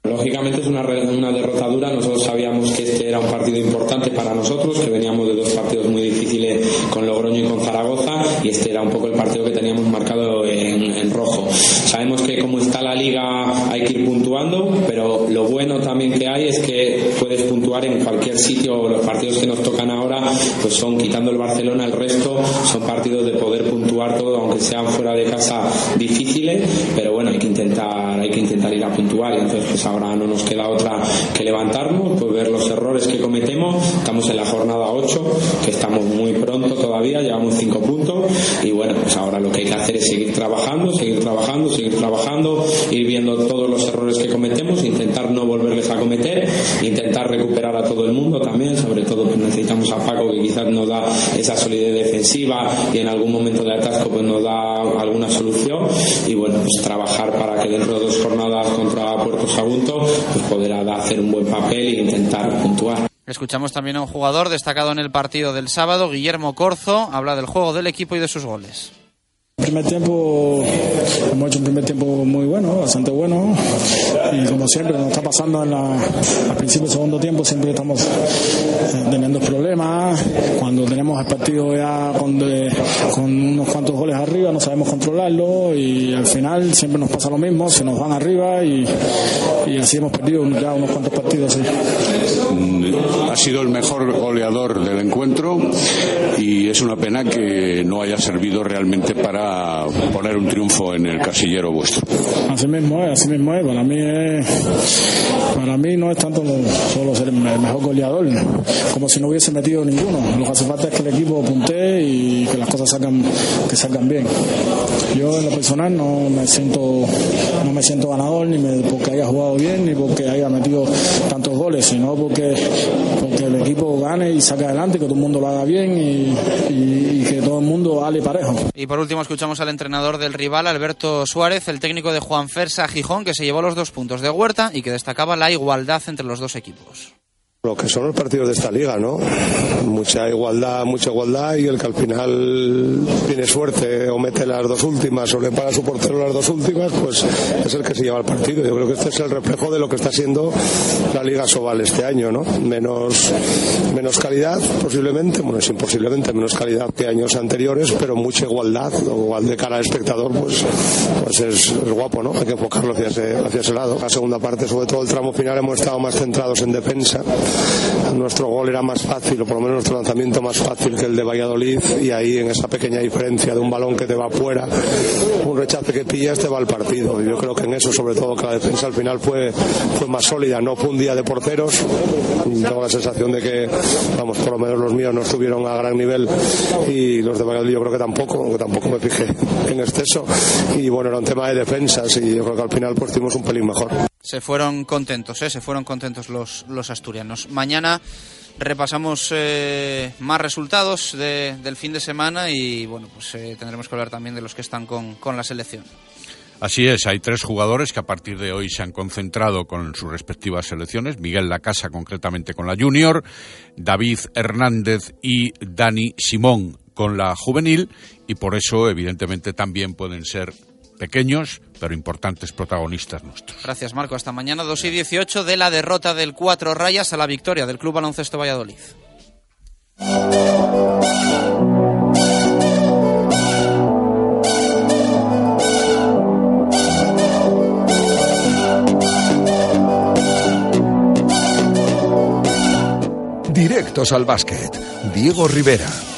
Lógicamente es una, una derrota dura. Nosotros sabíamos que este era un partido importante para nosotros, que veníamos de dos partidos muy difíciles con Logroño y con Zaragoza, y este era un poco el partido que teníamos marcado en, en rojo. Sabemos que como está la liga hay que ir puntuando, pero lo bueno también que hay es que puedes puntuar en cualquier sitio. Los partidos que nos tocan ahora, pues son quitando el Barcelona, el resto son partidos de poder puntuar todo, aunque sean fuera de casa difíciles, pero bueno, hay que intentar, hay que intentar ir a puntuar y entonces pues ahora no nos queda otra que levantarnos, pues ver los errores que cometemos. Estamos en la jornada 8, que estamos muy pronto todavía, llevamos 5 puntos y bueno, pues ahora lo que hay que hacer es seguir trabajando, seguir trabajando, seguir trabajando, ir viendo todos los errores que cometemos, intentar no volverles a cometer, intentar recuperar a todo el mundo también, sobre todo pues necesitamos a Paco que quizás nos da esa solidez defensiva y en algún momento de atasco pues nos da alguna solución y bueno, pues trabajar para que dentro de dos jornadas contra Puerto Pues hacer un buen papel e intentar puntuar. Escuchamos también a un jugador destacado en el partido del sábado, Guillermo Corzo, habla del juego del equipo y de sus goles. Primer tiempo hemos hecho un primer tiempo muy bueno, bastante bueno. Y como siempre nos está pasando en la, al principio del segundo tiempo siempre estamos eh, teniendo problemas. Cuando tenemos el partido ya con, de- con unos cuantos goles arriba no sabemos controlarlo. Y al final siempre nos pasa lo mismo, se nos van arriba y, y así hemos perdido ya unos cuantos partidos. ha sido el mejor goleador del encuentro y es una pena que no haya servido realmente para poner un triunfo en el casillero vuestro. Así mismo es, así mismo es. Para mí, es, para mí no es tanto solo ser el mejor goleador, como si no hubiese metido ninguno. Lo que hace falta es que el equipo puntee y que las cosas salgan, que salgan bien. Yo en lo personal no me siento, no me siento ganador ni me, porque haya jugado bien ni porque haya metido tantos goles, sino porque, porque el equipo gane y saque adelante, que todo el mundo lo haga bien y, y- y que todo el mundo vale parejo. Y por último escuchamos al entrenador del rival, Alberto Suárez, el técnico de Juan Fersa Gijón, que se llevó los dos puntos de Huerta y que destacaba la igualdad entre los dos equipos. Lo que son los partidos de esta liga, ¿no? Mucha igualdad, mucha igualdad y el que al final tiene suerte o mete las dos últimas o le para su portero las dos últimas, pues es el que se lleva el partido. Yo creo que este es el reflejo de lo que está siendo la Liga Sobal este año, ¿no? Menos, menos calidad, posiblemente, bueno, es posiblemente menos calidad que años anteriores, pero mucha igualdad, o igual de cara al espectador, pues, pues es, es guapo, ¿no? Hay que enfocarlo hacia ese, hacia ese lado. La segunda parte, sobre todo el tramo final, hemos estado más centrados en defensa. Nuestro gol era más fácil, o por lo menos nuestro lanzamiento más fácil que el de Valladolid, y ahí en esa pequeña diferencia de un balón que te va fuera, un rechace que pillas, te va al partido. Yo creo que en eso, sobre todo, que la defensa al final fue, fue más sólida. No fue un día de porteros. Tengo la sensación de que, vamos, por lo menos los míos no estuvieron a gran nivel y los de Valladolid yo creo que tampoco, aunque tampoco me fijé en exceso. Y bueno, era un tema de defensas y yo creo que al final pues tuvimos un pelín mejor. Se fueron contentos, ¿eh? se fueron contentos los, los asturianos. Mañana repasamos eh, más resultados de- del fin de semana y bueno, pues eh, tendremos que hablar también de los que están con, con la selección. Así es, hay tres jugadores que a partir de hoy se han concentrado con sus respectivas selecciones. Miguel Lacasa concretamente con la junior, David Hernández y Dani Simón con la juvenil y por eso evidentemente también pueden ser pequeños pero importantes protagonistas nuestros. Gracias Marco, hasta mañana 2 y 18 de la derrota del Cuatro Rayas a la victoria del Club Baloncesto Valladolid. Directos al básquet. Diego Rivera.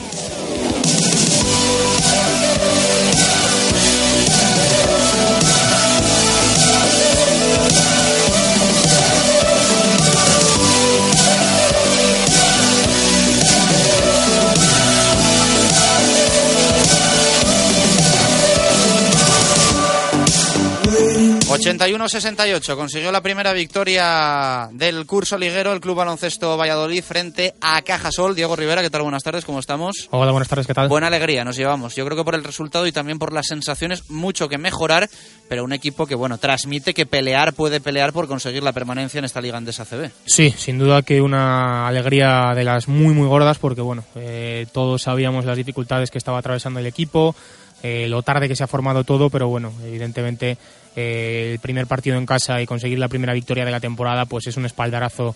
81-68 consiguió la primera victoria del curso liguero el Club Baloncesto Valladolid frente a Cajasol. Diego Rivera, ¿qué tal? Buenas tardes, ¿cómo estamos? Hola, buenas tardes, ¿qué tal? Buena alegría nos llevamos. Yo creo que por el resultado y también por las sensaciones, mucho que mejorar, pero un equipo que, bueno, transmite que pelear puede pelear por conseguir la permanencia en esta Liga Andesa CB. Sí, sin duda que una alegría de las muy, muy gordas, porque bueno, eh, todos sabíamos las dificultades que estaba atravesando el equipo, eh, lo tarde que se ha formado todo, pero bueno, evidentemente eh, el primer partido en casa y conseguir la primera victoria de la temporada, pues es un espaldarazo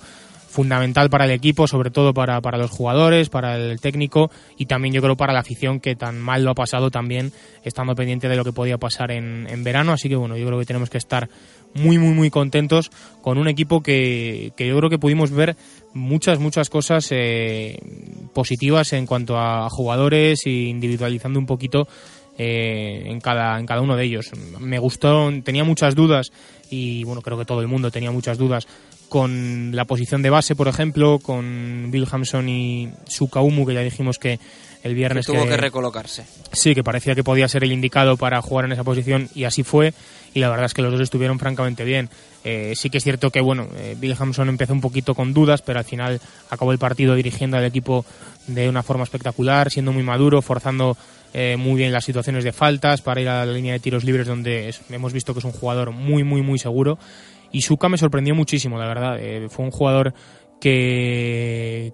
fundamental para el equipo, sobre todo para, para los jugadores, para el técnico y también yo creo para la afición que tan mal lo ha pasado también estando pendiente de lo que podía pasar en, en verano. Así que bueno, yo creo que tenemos que estar muy, muy, muy contentos con un equipo que, que yo creo que pudimos ver muchas, muchas cosas eh, positivas en cuanto a jugadores e individualizando un poquito eh, en, cada, en cada uno de ellos. Me gustó, tenía muchas dudas y bueno, creo que todo el mundo tenía muchas dudas con la posición de base, por ejemplo, con Bill Hampson y Sukaumu, que ya dijimos que el viernes Que tuvo que recolocarse. Sí, que parecía que podía ser el indicado para jugar en esa posición y así fue. Y la verdad es que los dos estuvieron francamente bien. Eh, sí que es cierto que bueno, eh, Bill Hampson empezó un poquito con dudas, pero al final acabó el partido dirigiendo al equipo de una forma espectacular, siendo muy maduro, forzando eh, muy bien las situaciones de faltas para ir a la línea de tiros libres, donde hemos visto que es un jugador muy, muy, muy seguro. Y Suka me sorprendió muchísimo, la verdad. Eh, fue un jugador que,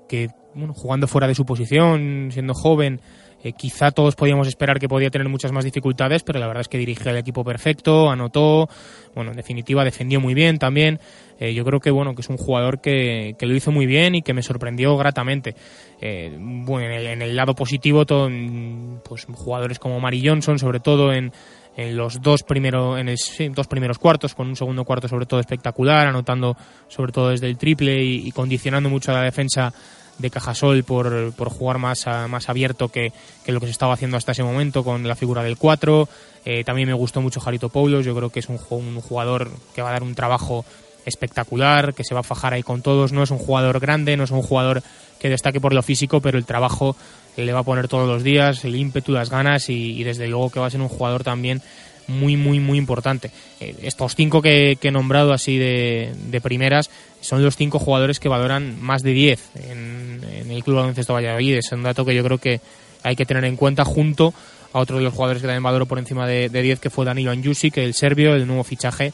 jugando fuera de su posición, siendo joven, eh, quizá todos podíamos esperar que podía tener muchas más dificultades, pero la verdad es que dirigió el equipo perfecto, anotó, bueno, en definitiva defendió muy bien también. Eh, yo creo que bueno, que es un jugador que, que lo hizo muy bien y que me sorprendió gratamente. Eh, bueno, en el, en el lado positivo, todo, mm, pues jugadores como Mari Johnson, sobre todo en, en los dos, primero, en el, dos primeros cuartos, con un segundo cuarto sobre todo espectacular, anotando sobre todo desde el triple y condicionando mucho a la defensa de Cajasol por, por jugar más, a- más abierto que, que lo que se estaba haciendo hasta ese momento con la figura del 4. Eh, también me gustó mucho Jarito Poulos, yo creo que es un, un jugador que va a dar un trabajo espectacular, que se va a fajar ahí con todos. No es un jugador grande, no es un jugador que destaque por lo físico, pero el trabajo le va a poner todos los días, el ímpetu, las ganas y, y desde luego que va a ser un jugador también muy, muy, muy importante. Eh, estos cinco que, que he nombrado así de, de primeras son los cinco jugadores que valoran más de 10 en, el Club Baloncesto Valladolid. Es un dato que yo creo que hay que tener en cuenta junto a otro de los jugadores que también valoro por encima de, de 10, que fue Danilo Anjusic, el serbio, el nuevo fichaje,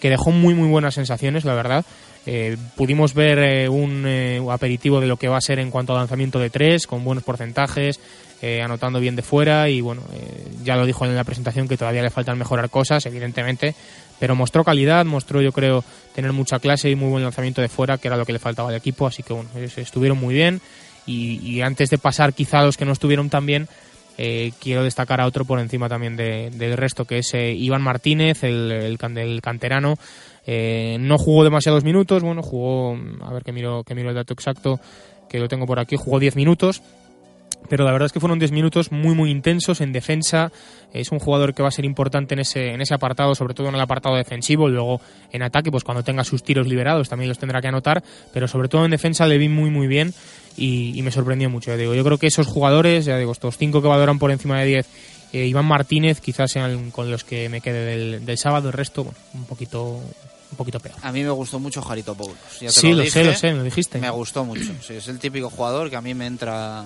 que dejó muy, muy buenas sensaciones, la verdad. Eh, pudimos ver eh, un eh, aperitivo de lo que va a ser en cuanto a lanzamiento de tres, con buenos porcentajes, eh, anotando bien de fuera y bueno, eh, ya lo dijo en la presentación que todavía le faltan mejorar cosas, evidentemente, pero mostró calidad, mostró yo creo tener mucha clase y muy buen lanzamiento de fuera, que era lo que le faltaba al equipo, así que bueno, es- estuvieron muy bien y, y antes de pasar quizá a los que no estuvieron tan bien, eh, quiero destacar a otro por encima también de- del resto, que es eh, Iván Martínez, el, el can- el canterano. Eh, no jugó demasiados minutos, bueno, jugó, a ver que miro, que miro el dato exacto, que lo tengo por aquí, jugó 10 minutos, pero la verdad es que fueron 10 minutos muy muy intensos en defensa. Es un jugador que va a ser importante en ese, en ese apartado, sobre todo en el apartado defensivo. Luego en ataque, pues cuando tenga sus tiros liberados también los tendrá que anotar. Pero sobre todo en defensa le vi muy muy bien y, me sorprendió mucho. Digo, yo creo que esos jugadores, ya digo, estos cinco que valoran por encima de 10, eh, Iván Martínez quizás sean con los que me quede del, del sábado. El resto, bueno, un poquito un poquito peor. A mí me gustó mucho Jarito Poulos. Sí, lo dije. sé, lo sé, me lo dijiste. Me gustó mucho. Sí, es el típico jugador que a mí me entra,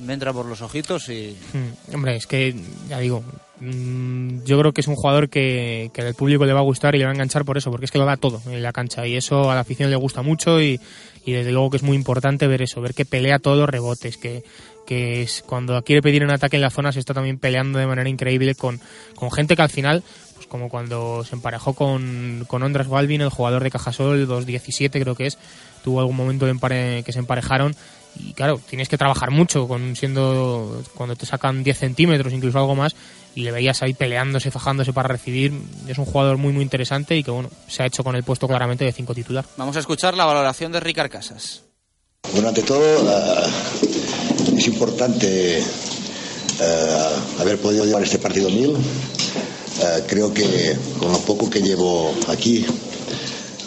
me entra por los ojitos y Mm, Hombre, es que, ya digo, mm, yo creo que es un jugador que, que al público le va a gustar y le va a enganchar por eso, porque es que lo da todo en la cancha y eso a la afición le gusta mucho y, y desde luego que es muy importante ver eso, ver que pelea todos los rebotes, que, que es, cuando quiere pedir un ataque en la zona se está también peleando de manera increíble con, con gente que al final, pues como cuando se emparejó con, con Ondras Balvin, el jugador de Cajasol, 2.17 creo que es, tuvo algún momento de empare- que se emparejaron y claro, tienes que trabajar mucho con siendo cuando te sacan 10 centímetros, incluso algo más, y le veías ahí peleándose, fajándose para recibir. Es un jugador muy, muy interesante y que, bueno, se ha hecho con el puesto claramente de 5 titular. vamos a escuchar la valoración de Ricard Casas. Bueno, ante todo, ah, es importante ah, haber podido llevar este partido mil. Ah, creo que con lo poco que llevo aquí,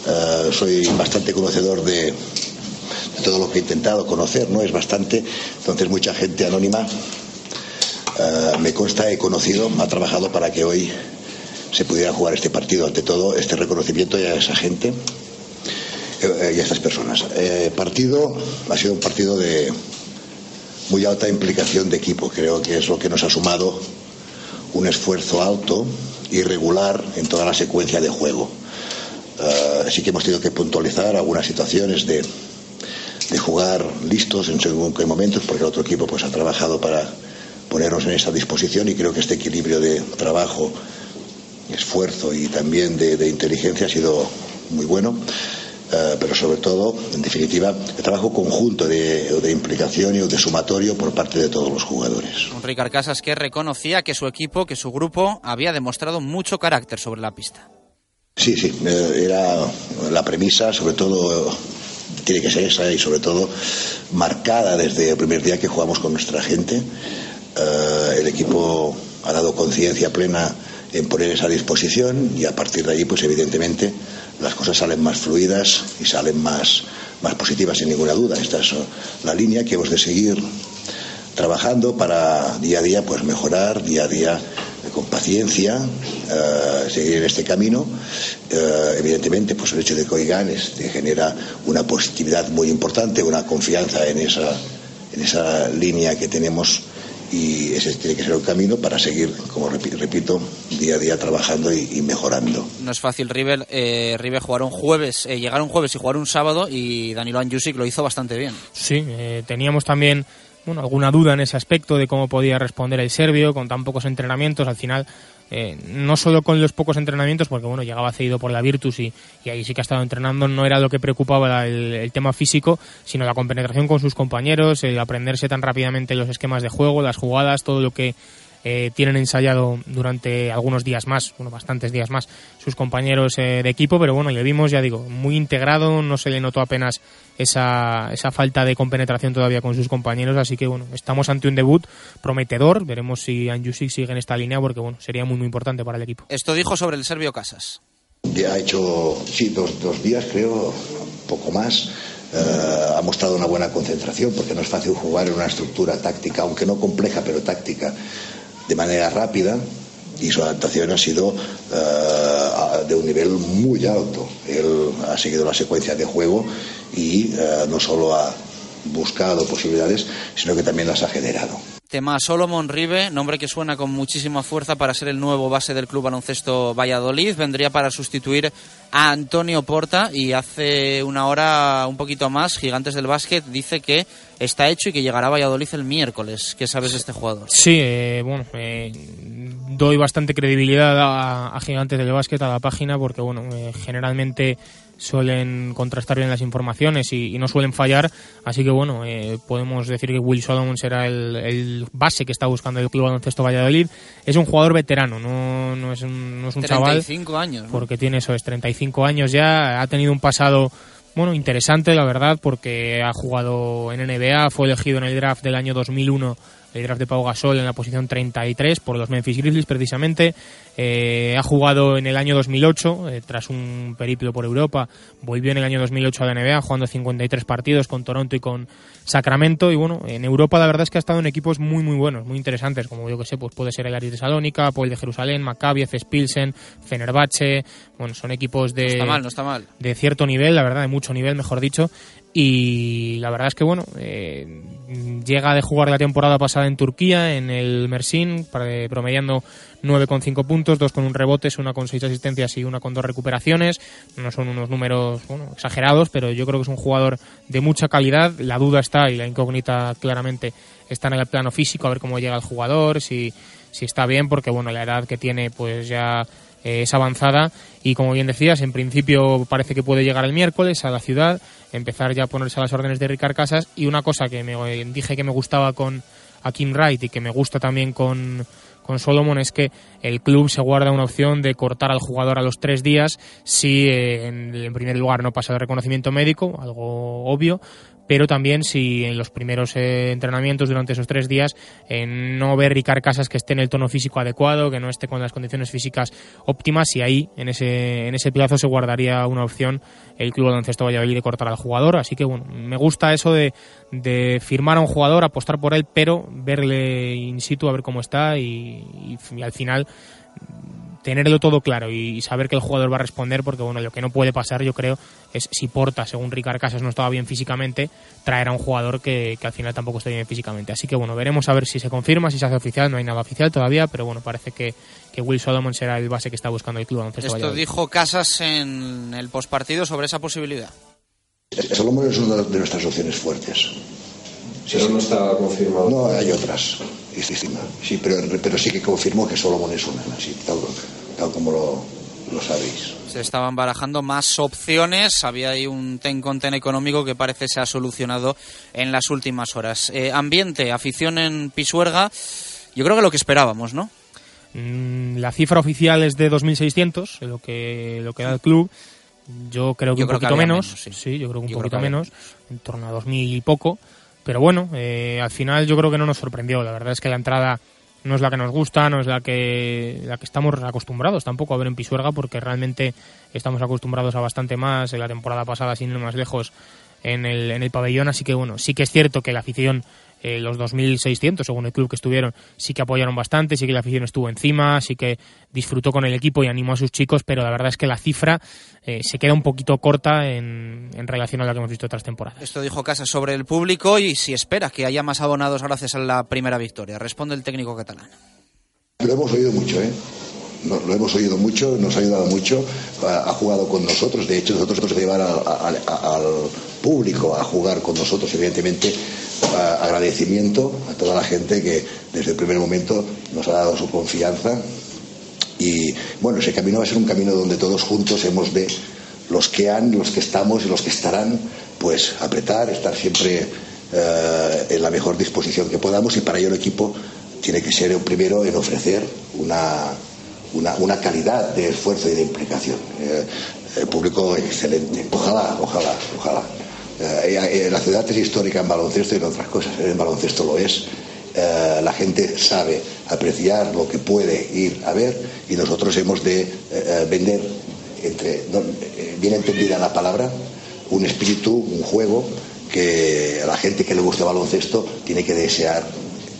ah, soy bastante conocedor de, de todo lo que he intentado conocer, ¿no? Es bastante. Entonces, mucha gente anónima, ah, me consta, he conocido, ha trabajado para que hoy se pudiera jugar este partido. Ante todo, este reconocimiento a esa gente eh, y a estas personas. Eh, partido ha sido un partido de muy alta implicación de equipo. Creo que es lo que nos ha sumado un esfuerzo alto y regular en toda la secuencia de juego. Eh, sí que hemos tenido que puntualizar algunas situaciones de, de jugar listos en según qué momentos, porque el otro equipo pues ha trabajado para ponernos en esta disposición y creo que este equilibrio de trabajo, esfuerzo y también de inteligencia ha sido muy bueno. Eh, pero sobre todo, en definitiva, el trabajo conjunto de, de implicación y de sumatorio por parte de todos los jugadores. Un Ricard Casas que reconocía que su equipo, que su grupo había demostrado mucho carácter sobre la pista. Sí, sí, eh, era la premisa, sobre todo, tiene que ser esa y sobre todo marcada desde el primer día que jugamos con nuestra gente. Eh, el equipo ha dado conciencia plena en poner esa disposición y a partir de ahí, pues evidentemente, las cosas salen más fluidas y salen más, más positivas, sin ninguna duda. Esta es la línea que hemos de seguir trabajando para día a día pues mejorar, día a día eh, con paciencia, eh, seguir en este camino. Eh, evidentemente, pues el hecho de que hoy ganes te genera una positividad muy importante, una confianza en esa, en esa línea que tenemos y ese tiene que ser el camino para seguir, como repi- repito, día a día trabajando y, y mejorando. No es fácil, River, eh, River jugar un jueves, eh, llegar un jueves y jugar un sábado y Danilo Anjusic lo hizo bastante bien. Sí, eh, teníamos también bueno, alguna duda en ese aspecto de cómo podía responder el serbio con tan pocos entrenamientos. Al final, eh, no solo con los pocos entrenamientos, porque bueno, llegaba cedido por la Virtus y, y ahí sí que ha estado entrenando, no era lo que preocupaba el, el tema físico, sino la compenetración con sus compañeros, el aprenderse tan rápidamente los esquemas de juego, las jugadas, todo lo que eh, tienen ensayado durante algunos días más, bueno, bastantes días más, sus compañeros eh, de equipo, pero bueno, le vimos, ya digo, muy integrado, no se le notó apenas esa, esa falta de compenetración todavía con sus compañeros, así que bueno, estamos ante un debut prometedor, veremos si Anjusic sigue en esta línea, porque bueno, sería muy muy importante para el equipo. Esto dijo sobre el serbio Casas. Ya ha hecho, sí, dos, dos días creo, poco más. Eh, ha mostrado una buena concentración porque no es fácil jugar en una estructura táctica, aunque no compleja, pero táctica, de manera rápida y su adaptación ha sido eh, de un nivel muy alto. Él ha seguido la secuencia de juego y eh, no solo ha buscado posibilidades, sino que también las ha generado. Tema Solomon Ribe, nombre que suena con muchísima fuerza para ser el nuevo base del Club Baloncesto Valladolid. Vendría para sustituir a Antonio Porta y hace una hora, un poquito más, Gigantes del Básquet dice que está hecho y que llegará a Valladolid el miércoles. ¿Qué sabes de este jugador? Sí, eh, bueno, eh, doy bastante credibilidad a, a, Gigantes del Básquet, a la página, porque bueno, eh, generalmente suelen contrastar bien las informaciones y, y, no suelen fallar. Así que bueno, eh, podemos decir que Will Solomon será el, el, base que está buscando el Club Baloncesto Valladolid. Es un jugador veterano, no, no es un, no es un 35 chaval. años. ¿no? Porque tiene eso, es 35 años ya. Ha tenido un pasado bueno, interesante, la verdad, porque ha jugado en NBA, fue elegido en el draft del año 2001 el draft de Pau Gasol en la posición 33 por los Memphis Grizzlies precisamente. Eh, ha jugado en el año 2008, eh, tras un periplo por Europa, volvió en el año 2008 a la NBA jugando 53 partidos con Toronto y con Sacramento. Y bueno, en Europa la verdad es que ha estado en equipos muy muy buenos, muy interesantes, como yo que sé, pues puede ser el Aris de Salónica, Paul de Jerusalén, Maccabi, Efes Pilsen, Fenerbahce. Bueno, son equipos de, no está mal, no está mal. de cierto nivel, la verdad, de mucho nivel, mejor dicho. Y la verdad es que, bueno, eh, llega de jugar la temporada pasada en Turquía, en el Mersin, promediando 9,5 puntos, dos con un rebote, una con seis asistencias y una con dos recuperaciones. No son unos números bueno, exagerados, pero yo creo que es un jugador de mucha calidad. La duda está y la incógnita claramente está en el plano físico, a ver cómo llega el jugador, si, si está bien, porque bueno, la edad que tiene pues ya eh, es avanzada y como bien decías, en principio parece que puede llegar el miércoles a la ciudad, empezar ya a ponerse a las órdenes de Ricard Casas. Y una cosa que me dije que me gustaba con a Kim Wright y que me gusta también con, con Solomon es que el club se guarda una opción de cortar al jugador a los tres días si eh, en, en primer lugar no pasa de reconocimiento médico, algo obvio, pero también si en los primeros eh, entrenamientos durante esos tres días eh, no ver Ricard Casas que esté en el tono físico adecuado, que no esté con las condiciones físicas óptimas y ahí en ese, en ese plazo se guardaría una opción el Club Baloncesto Valladolid de cortar al jugador, así que bueno, me gusta eso de, de firmar a un jugador, apostar por él, pero verle in situ a ver cómo está y al final tenerlo todo claro y saber que el jugador va a responder, porque bueno, lo que no puede pasar, yo creo, es si Porta, según Ricard Casas, no estaba bien físicamente, traer a un jugador que, que, al final tampoco esté bien físicamente. Así que bueno, veremos a ver si se confirma, si se hace oficial, no hay nada oficial todavía, pero bueno, parece que, que Will Solomon será el base que está buscando el club. Esto Valladolid. dijo Casas en el postpartido sobre esa posibilidad. Solomon es una de nuestras opciones fuertes. Pero sí, no está confirmado. No, hay otras. Sí, pero, pero sí que confirmó que Solomon es una, así, tal, tal como lo, lo sabéis. Se estaban barajando más opciones. Había ahí un ten con ten económico que parece se ha solucionado en las últimas horas. Eh, ambiente, afición en Pisuerga. Yo creo que lo que esperábamos, ¿no? Mm, la cifra oficial es de 2.600, lo que, lo que da el club. Yo creo que yo un creo poquito que menos. menos sí. sí. yo creo que un yo poquito que menos, en torno a 2.000 y poco. Pero bueno, eh, al final yo creo que no nos sorprendió. La verdad es que la entrada no es la que nos gusta, no es la que, la que estamos acostumbrados tampoco a ver en Pisuerga, porque realmente estamos acostumbrados a bastante más. En la temporada pasada, sin ir más lejos, en el, en el pabellón. Así que bueno, sí que es cierto que la afición, eh, los 2.600 según el club que estuvieron, sí que apoyaron bastante, sí que la afición estuvo encima, sí que disfrutó con el equipo y animó a sus chicos, pero la verdad es que la cifra eh, se queda un poquito corta en, en, relación a la que hemos visto otras temporadas. Esto dijo Casas sobre el público y si espera que haya más abonados gracias a la primera victoria. Responde el técnico catalán. Lo hemos oído mucho, ¿eh? No, lo hemos oído mucho, nos ha ayudado mucho, ha, ha jugado con nosotros, de hecho nosotros llevar al, al, al, público a jugar con nosotros, evidentemente agradecimiento a toda la gente que desde el primer momento nos ha dado su confianza y bueno, ese camino va a ser un camino donde todos juntos hemos de, los que han, los que estamos y los que estarán, pues apretar, estar siempre eh, en la mejor disposición que podamos y para ello el equipo tiene que ser el primero en ofrecer una, una, una calidad de esfuerzo y de implicación. Eh, público excelente. Ojalá, ojalá, ojalá. Eh, eh, la ciudad es histórica en baloncesto y en otras cosas. En baloncesto lo es. Eh, la gente sabe apreciar lo que puede ir a ver y nosotros hemos de eh, eh, vender, entre, eh, bien entendida la palabra, un espíritu, un juego que a la gente que le gusta el baloncesto tiene que desear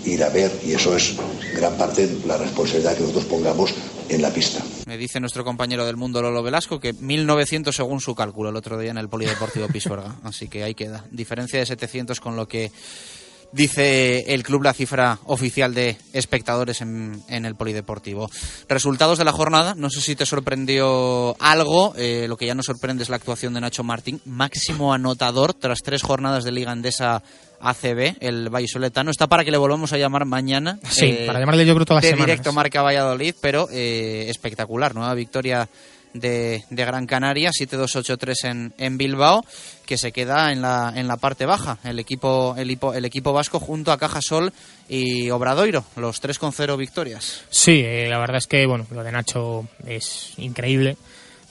ir a ver y eso es gran parte la responsabilidad que nosotros pongamos en la pista. Me dice nuestro compañero del mundo Lolo Velasco que 1900 según su cálculo el otro día en el Polideportivo Pisuerga. Así que ahí queda. Diferencia de 700 con lo que dice el club la cifra oficial de espectadores en, en el Polideportivo. Resultados de la jornada, no sé si te sorprendió algo, eh, lo que ya nos sorprende es la actuación de Nacho Martín, máximo anotador tras tres jornadas de Liga Endesa ACB, el vallisoletano. Está para que le volvamos a llamar mañana. Sí, eh, para llamarle yo creo todas las de directo Marca Valladolid, pero eh, espectacular, nueva victoria de, de Gran Canaria, 7-2-8-3 en, en Bilbao, que se queda en la, en la parte baja. El equipo, el, hipo- el equipo vasco junto a Cajasol y Obradoiro, los tres con cero victorias. Sí, eh, la verdad es que bueno, lo de Nacho es increíble.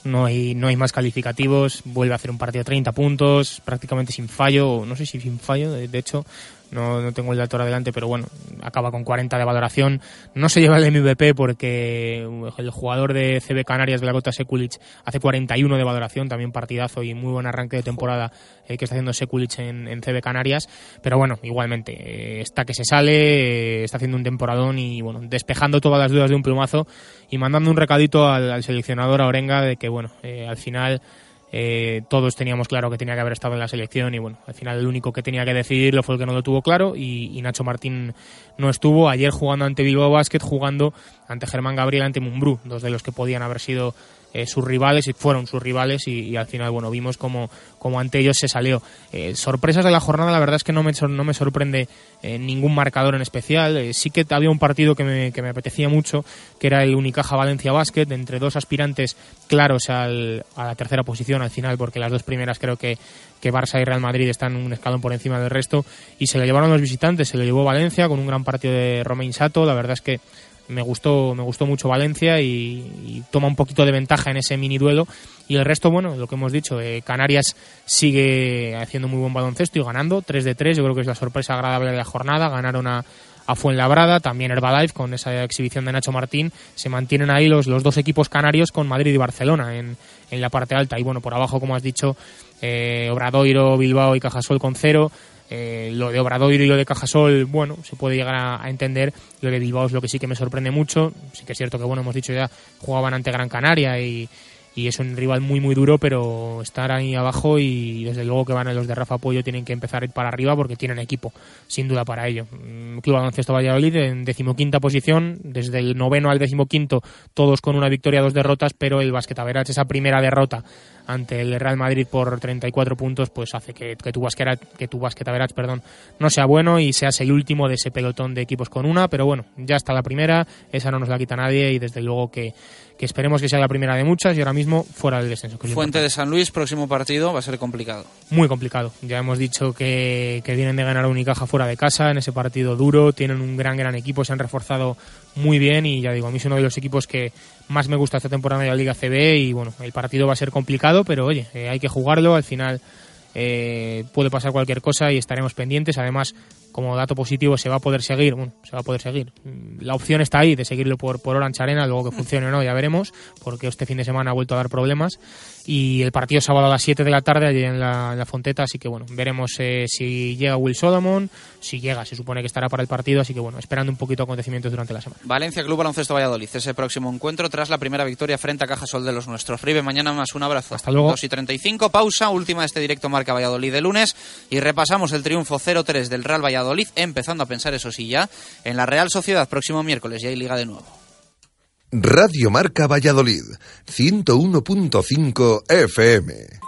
No hay, no hay más calificativos. Vuelve a hacer un partido de 30 puntos, prácticamente sin fallo. No sé si sin fallo, de hecho, no, no tengo el dato ahora adelante, pero bueno, acaba con 40 de valoración. No se lleva el MVP porque el jugador de CB Canarias, Blagota Sekulic, hace 41 de valoración, también partidazo y muy buen arranque de temporada eh, que está haciendo Sekulic en, en CB Canarias. Pero bueno, igualmente, eh, está que se sale, eh, está haciendo un temporadón y bueno, despejando todas las dudas de un plumazo y mandando un recadito al, al seleccionador a Orenga de que bueno, eh, al final eh, todos teníamos claro que tenía que haber estado en la selección y bueno, al final el único que tenía que decidirlo fue el que no lo tuvo claro y, Nacho Martín no estuvo ayer jugando ante Bilbao Basket, jugando ante Germán Gabriel, ante Mumbrú, dos de los que podían haber sido eh, sus rivales y fueron sus rivales y, al final bueno vimos como, como ante ellos se salió. Eh, sorpresas de la jornada la verdad es que no me, no me sorprende eh, ningún marcador en especial. Sí que había un partido que me, que me apetecía mucho que era el Unicaja Valencia Basket entre dos aspirantes claros al- a la tercera posición al final porque las dos primeras creo que que Barça y Real Madrid están un escalón por encima del resto y se lo llevaron los visitantes, se lo llevó Valencia con un gran partido de Romain Sato, la verdad es que me gustó, me gustó mucho Valencia y, toma un poquito de ventaja en ese mini duelo. Y el resto, bueno, lo que hemos dicho, eh, Canarias sigue haciendo muy buen baloncesto y ganando 3 de 3. Yo creo que es la sorpresa agradable de la jornada. Ganaron a, a Fuenlabrada, también Herbalife con esa exhibición de Nacho Martín. Se mantienen ahí los, los dos equipos canarios con Madrid y Barcelona en, en la parte alta. Y bueno, por abajo, como has dicho, eh, Obradoiro, Bilbao y Cajasol con cero. Eh, lo de Obradoiro y lo de Cajasol, bueno, se puede llegar a, entender. Lo de Bilbao es lo que sí que me sorprende mucho. Sí que es cierto que, bueno, hemos dicho ya, jugaban ante Gran Canaria y, y es un rival muy muy duro, pero estar ahí abajo y desde luego que van a los de Rafa Pollo tienen que empezar a ir para arriba porque tienen equipo, sin duda para ello. Mm, Club Baloncesto Valladolid en decimoquinta posición, desde el noveno al decimoquinto, todos con una victoria, dos derrotas, pero el Basket Average, esa primera derrota ante el Real Madrid por 34 puntos, pues hace que, que tu Basket, que tu Basket Average, perdón, no sea bueno y seas el último de ese pelotón de equipos con una, pero bueno, ya está la primera, esa no nos la quita nadie y desde luego que, que esperemos que sea la primera de muchas y ahora mismo fuera del descenso. Fuente de San Luis, próximo partido, va a ser complicado. muy complicado. Ya hemos dicho que, que vienen de ganar a Unicaja fuera de casa en ese partido duro, tienen un gran, gran equipo, se han reforzado muy bien y ya digo, a mí es uno de los equipos que más me gusta esta temporada de la Liga CB y bueno, el partido va a ser complicado, pero oye, eh, hay que jugarlo, al final eh, puede pasar cualquier cosa y estaremos pendientes. Además, como dato positivo, se va a poder seguir, bueno, se va a poder seguir. Mm, La opción está ahí de seguirlo por, por Orange Arena, luego que funcione o no, ya veremos, porque este fin de semana ha vuelto a dar problemas. Y el partido sábado a las 7 de la tarde allí en la, en la Fonteta, así que bueno, veremos eh, si llega Will Solomon, si llega, se supone que estará para el partido, así que bueno, esperando un poquito acontecimientos durante la semana. Valencia Club Baloncesto Valladolid, ese próximo encuentro tras la primera victoria frente a Cajasol de los nuestros. Ribe, mañana más un abrazo. Hasta luego. 2 y 35, pausa, última de este directo Marca Valladolid de lunes y repasamos el triunfo 0-3 del Real Valladolid, empezando a pensar eso sí ya en la Real Sociedad próximo miércoles, ya hay liga de nuevo. Radio Marca Valladolid, 101.5 FM.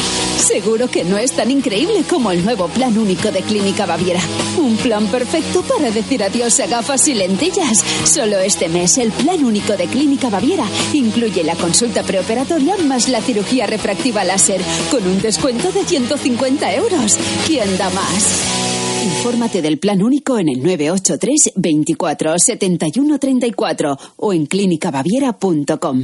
Seguro que no es tan increíble como el nuevo plan único de Clínica Baviera. Un plan perfecto para decir adiós a gafas y lentillas. Solo este mes el plan único de Clínica Baviera incluye la consulta preoperatoria más la cirugía refractiva láser con un descuento de 150 euros. ¿Quién da más? Infórmate del plan único en el 983 24 71 34 o en clínicabaviera.com.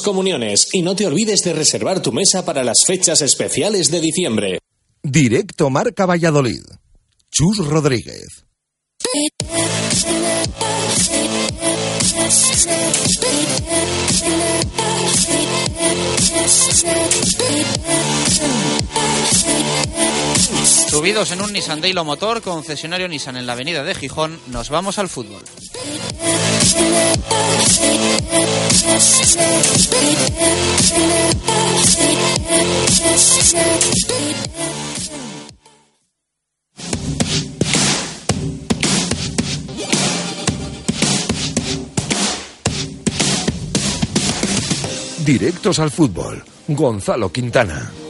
comuniones y no te olvides de reservar tu mesa para las fechas especiales de diciembre. Directo Marca Valladolid. Chus Rodríguez. Subidos en un Nissan Daylo Motor, concesionario Nissan en la avenida de Gijón, nos vamos al fútbol. Directos al fútbol. Gonzalo Quintana.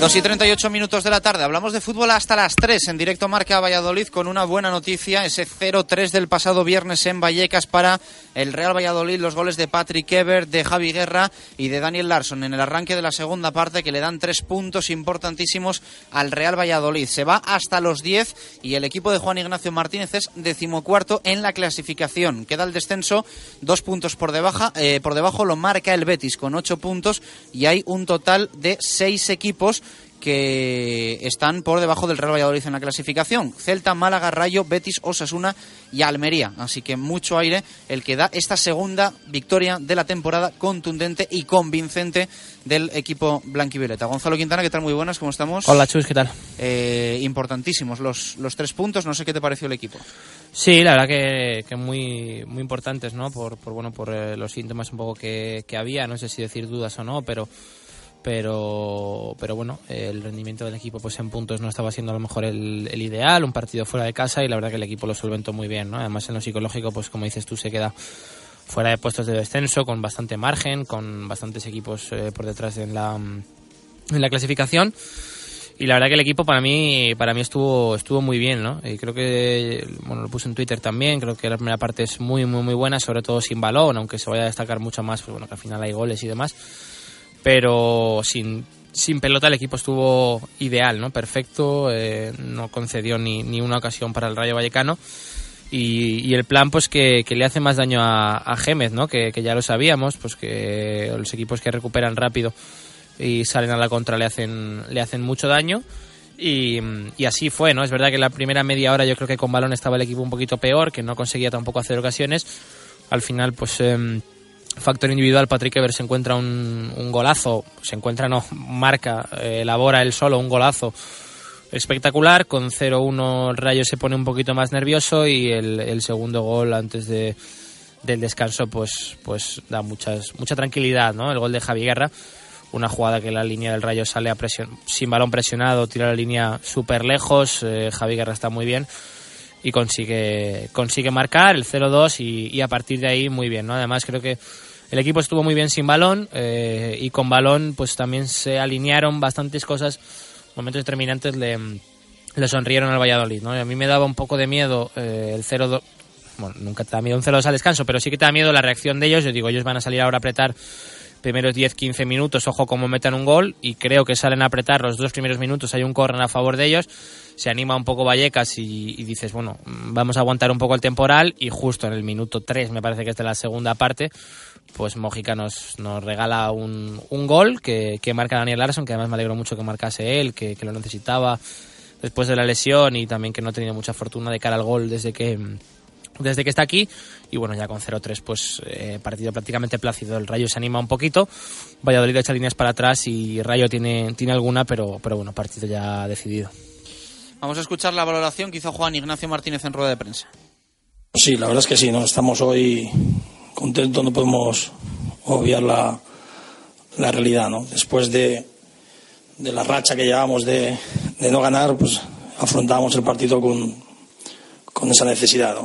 Dos y 38 minutos de la tarde. Hablamos de fútbol hasta las 3 en directo Marca Valladolid con una buena noticia. Ese 0-3 del pasado viernes en Vallecas para el Real Valladolid. Los goles de Patrick Ebert, de Javi Guerra y de Daniel Larson en el arranque de la segunda parte que le dan tres puntos importantísimos al Real Valladolid. Se va hasta los 10 y el equipo de Juan Ignacio Martínez es decimocuarto en la clasificación. Queda el descenso dos puntos por, debajo, eh, por debajo lo marca el Betis con ocho puntos y hay un total de seis equipos que están por debajo del Real Valladolid en la clasificación. Celta, Málaga, Rayo, Betis, Osasuna y Almería. Así que mucho aire el que da esta segunda victoria de la temporada contundente y convincente del equipo blanquivioleta. Gonzalo Quintana, ¿qué tal? Muy buenas, ¿cómo estamos? Hola, Chus, ¿qué tal? Eh, importantísimos los, los tres puntos. No sé qué te pareció el equipo. Sí, la verdad que, que muy muy importantes, ¿no? Por, por bueno por eh, los síntomas un poco que, que había, no sé si decir dudas o no, pero pero pero bueno el rendimiento del equipo pues en puntos no estaba siendo a lo mejor el, el, ideal un partido fuera de casa y la verdad que el equipo lo solventó muy bien no además en lo psicológico pues como dices tú se queda fuera de puestos de descenso con bastante margen con bastantes equipos eh, por detrás en la en la clasificación. Y la verdad que el equipo para mí para mí estuvo estuvo muy bien no y creo que bueno lo puse en Twitter también creo que la primera parte es muy muy muy buena sobre todo sin balón aunque se vaya a destacar mucho más pues bueno que al final hay goles y demás pero sin, sin pelota el equipo estuvo ideal, ¿no? Perfecto, eh, no concedió ni, ni, una ocasión para el Rayo Vallecano. Y, el plan, pues que, que, le hace más daño a, a Gémez, ¿no? Que, que, ya lo sabíamos, pues que los equipos que recuperan rápido y salen a la contra le hacen, le hacen mucho daño. Y, y, así fue, ¿no? Es verdad que la primera media hora yo creo que con balón estaba el equipo un poquito peor, que no conseguía tampoco hacer ocasiones. Al final, pues. Eh, factor individual, Patrick Ever se encuentra un, un golazo, se encuentra, no, marca, eh, elabora él solo un golazo espectacular. Con 0-1 el Rayo se pone un poquito más nervioso y el, el segundo gol antes de, del descanso pues, pues da muchas, mucha tranquilidad, ¿no? El gol de Javi Guerra, una jugada que la línea del Rayo sale a presión, sin balón presionado, tira la línea súper lejos, eh, Javi Guerra está muy bien y consigue, consigue marcar el 0-2 y, y, a partir de ahí muy bien, ¿no? Además creo que el equipo estuvo muy bien sin balón eh, y con balón pues también se alinearon bastantes cosas, momentos determinantes le, le sonrieron al Valladolid, ¿no? Y a mí me daba un poco de miedo eh, el 0-2, bueno, nunca te da miedo un 0-2 al descanso, pero sí que te da miedo la reacción de ellos, yo digo, ellos van a salir ahora a apretar primeros 10-15 minutos, ojo cómo metan un gol y creo que salen a apretar los dos primeros minutos, hay un corner a favor de ellos, se anima un poco Vallecas y, y dices, bueno, vamos a aguantar un poco el temporal y justo en el minuto 3, me parece que es de la segunda parte, pues Mojica nos, nos regala un, un gol que, que marca Daniel Larson, que además me alegro mucho que marcase él, que, que lo necesitaba después de la lesión y también que no ha tenido mucha fortuna de cara al gol desde que desde que está aquí y bueno ya con 0-3 pues eh, partido prácticamente plácido el Rayo se anima un poquito Valladolid echa líneas para atrás y Rayo tiene tiene alguna pero pero bueno partido ya decidido Vamos a escuchar la valoración que hizo Juan Ignacio Martínez en rueda de prensa. Sí, la verdad es que sí, ¿no? estamos hoy contentos, no podemos obviar la, la realidad. ¿no? Después de, de la racha que llevamos de, de no ganar, pues afrontamos el partido con, con esa necesidad.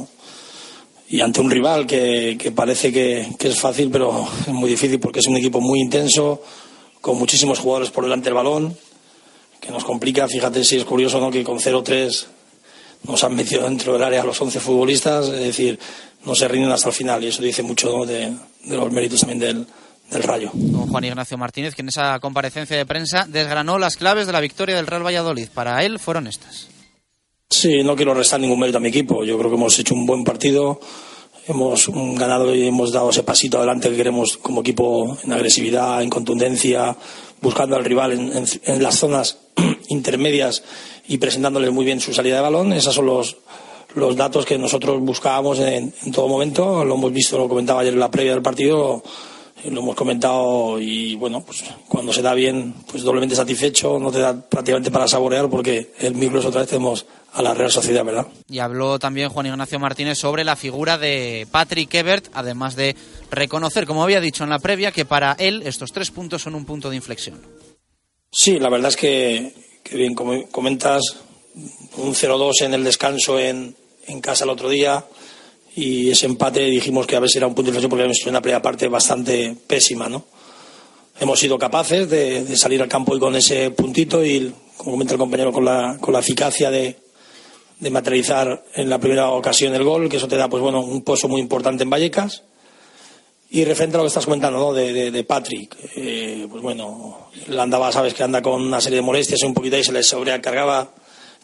Y ante un rival que, que parece que, que es fácil, pero es muy difícil porque es un equipo muy intenso, con muchísimos jugadores por delante del balón, que nos complica. Fíjate si es curioso ¿no? que con 0-3 nos han metido dentro del área los 11 futbolistas, es decir, no se rinden hasta el final y eso dice mucho ¿no? de, de los méritos también del, del Rayo. Con Juan Ignacio Martínez, que en esa comparecencia de prensa desgranó las claves de la victoria del Real Valladolid. Para él fueron estas. Sí, no quiero restar ningún mérito a mi equipo. Yo creo que hemos hecho un buen partido, hemos ganado y hemos dado ese pasito adelante que queremos como equipo en agresividad, en contundencia, buscando al rival en, en- en las zonas intermedias y presentándoles muy bien su salida de balón. Esos son los, los datos que nosotros buscábamos en, en todo momento. Lo hemos visto, lo comentaba ayer en la previa del partido, lo hemos comentado y bueno, pues cuando se da bien, pues doblemente satisfecho, no te da prácticamente para saborear porque el micro es otra vez tenemos a la Real Sociedad, ¿verdad? Y habló también Juan Ignacio Martínez sobre la figura de Patrick Ebert, además de reconocer, como había dicho en la previa, que para él estos tres puntos son un punto de inflexión. Sí, la verdad es que, que bien como comentas, un 0-2 en el descanso en, en casa el otro día y ese empate dijimos que a si era un punto de inflexión porque habíamos hecho una primera parte bastante pésima, ¿no? Hemos sido capaces de, salir al campo y con ese puntito y, como comenta el compañero, con la, con la eficacia de, materializar en la primera ocasión el gol, que eso te da, pues bueno, un pozo muy importante en Vallecas. Y referente a lo que estás comentando, ¿no? De, de, Patrick, eh, pues bueno, él andaba, sabes que anda con una serie de molestias un poquito ahí se le sobrecargaba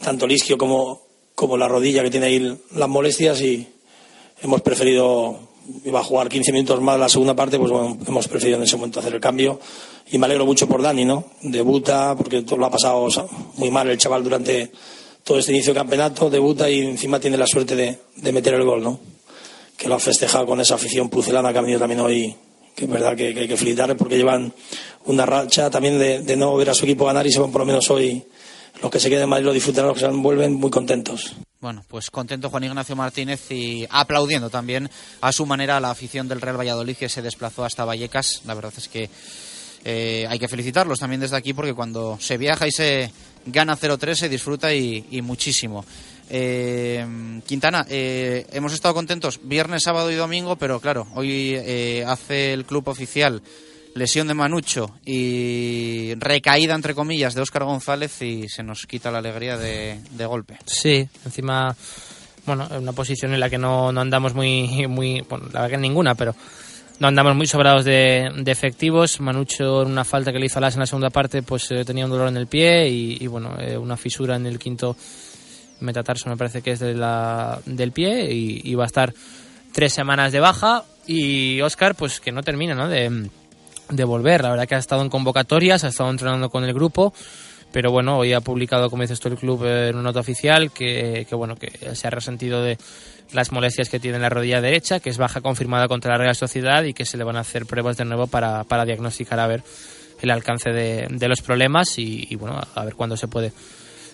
tanto el isquio como, como la rodilla que tiene ahí las molestias y hemos preferido, iba a jugar 15 minutos más la segunda parte, pues bueno, hemos preferido en ese momento hacer el cambio y me alegro mucho por Dani, ¿no? Debuta, porque todo lo ha pasado muy mal el chaval durante todo este inicio de campeonato, debuta y encima tiene la suerte de, de meter el gol, ¿no? que lo ha festejado con esa afición pucelana que ha venido también hoy, que es verdad que, hay que felicitarles porque llevan una racha también de, de no ver a su equipo ganar y se van por lo menos hoy, los que se queden en Madrid lo disfrutarán, los que se vuelven muy contentos. Bueno, pues contento Juan Ignacio Martínez y aplaudiendo también a su manera a la afición del Real Valladolid que se desplazó hasta Vallecas. La verdad es que eh, hay que felicitarlos también desde aquí porque cuando se viaja y se gana 0-3 se disfruta y, muchísimo. Eh, Quintana, eh, hemos estado contentos viernes, sábado y domingo, pero claro, hoy hace el club oficial lesión de Manucho y recaída, entre comillas, de Óscar González y se nos quita la alegría de, de golpe. Sí, encima, bueno, en una posición en la que no, no andamos muy, muy, bueno, la verdad que ninguna, pero no andamos muy sobrados de, de efectivos. Manucho, en una falta que le hizo a Las en la segunda parte, pues eh, tenía un dolor en el pie y, y, bueno, eh, una fisura en el quinto metatarso, me parece que es de la, del pie y, y va a estar tres semanas de baja. Y Oscar, pues que no termina, ¿no? De, de volver. La verdad que ha estado en convocatorias, ha estado entrenando con el grupo, pero bueno, hoy ha publicado, como dices tú, el club en una nota oficial que, que bueno, que se ha resentido de las molestias que tiene en la rodilla derecha, que es baja confirmada contra la Real Sociedad y que se le van a hacer pruebas de nuevo para, para diagnosticar a ver el alcance de, de los problemas y, y, bueno, a ver cuándo se puede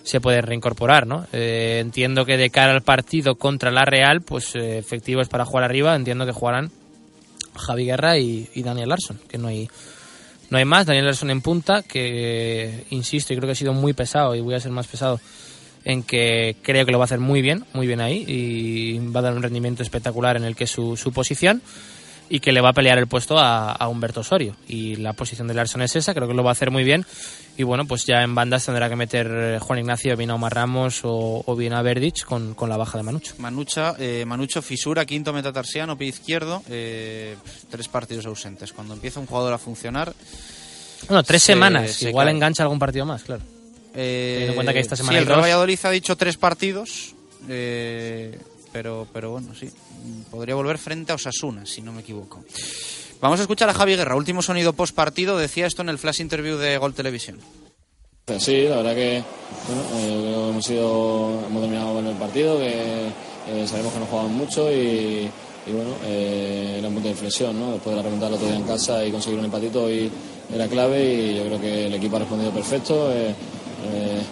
se puede reincorporar, ¿no? Eh, entiendo que de cara al partido contra la Real, pues eh, efectivos para jugar arriba, entiendo que jugarán Javi Guerra y, Daniel Larson, que no hay no hay más. Daniel Larson en punta, que insisto, y creo que ha sido muy pesado y voy a ser más pesado en que creo que lo va a hacer muy bien, muy bien ahí y va a dar un rendimiento espectacular en el que es su, su posición. y que le va a pelear el puesto a, a Humberto Osorio. Y la posición de Larson es esa, creo que lo va a hacer muy bien. Y bueno, pues ya en bandas tendrá que meter eh, Juan Ignacio, bien a Omar Ramos o, o bien a Verdich con, con la baja de Manucho. Manucha, eh, Manucho fisura, quinto metatarsiano, pie izquierdo, eh, tres partidos ausentes. Cuando empieza un jugador a funcionar... Bueno, tres se- semanas, se igual cae. engancha algún partido más, claro. Eh, Teniendo en cuenta que esta semana sí, el Real. Valladolid ha dicho tres partidos, eh, pero, pero bueno, sí. Podría volver frente a Osasuna, si no me equivoco. Vamos a escuchar a Javi Guerra, último sonido post partido, decía esto en el flash interview de Gol Televisión. Sí, la verdad que bueno, eh, creo que hemos sido, hemos dominado bueno el partido, que eh, sabemos que nos jugaban mucho y, y bueno, eh, era un punto de inflexión, ¿no? Después de la remontada el otro día en casa y conseguir un empatito hoy era clave y yo creo que el equipo ha respondido perfecto. eh, eh,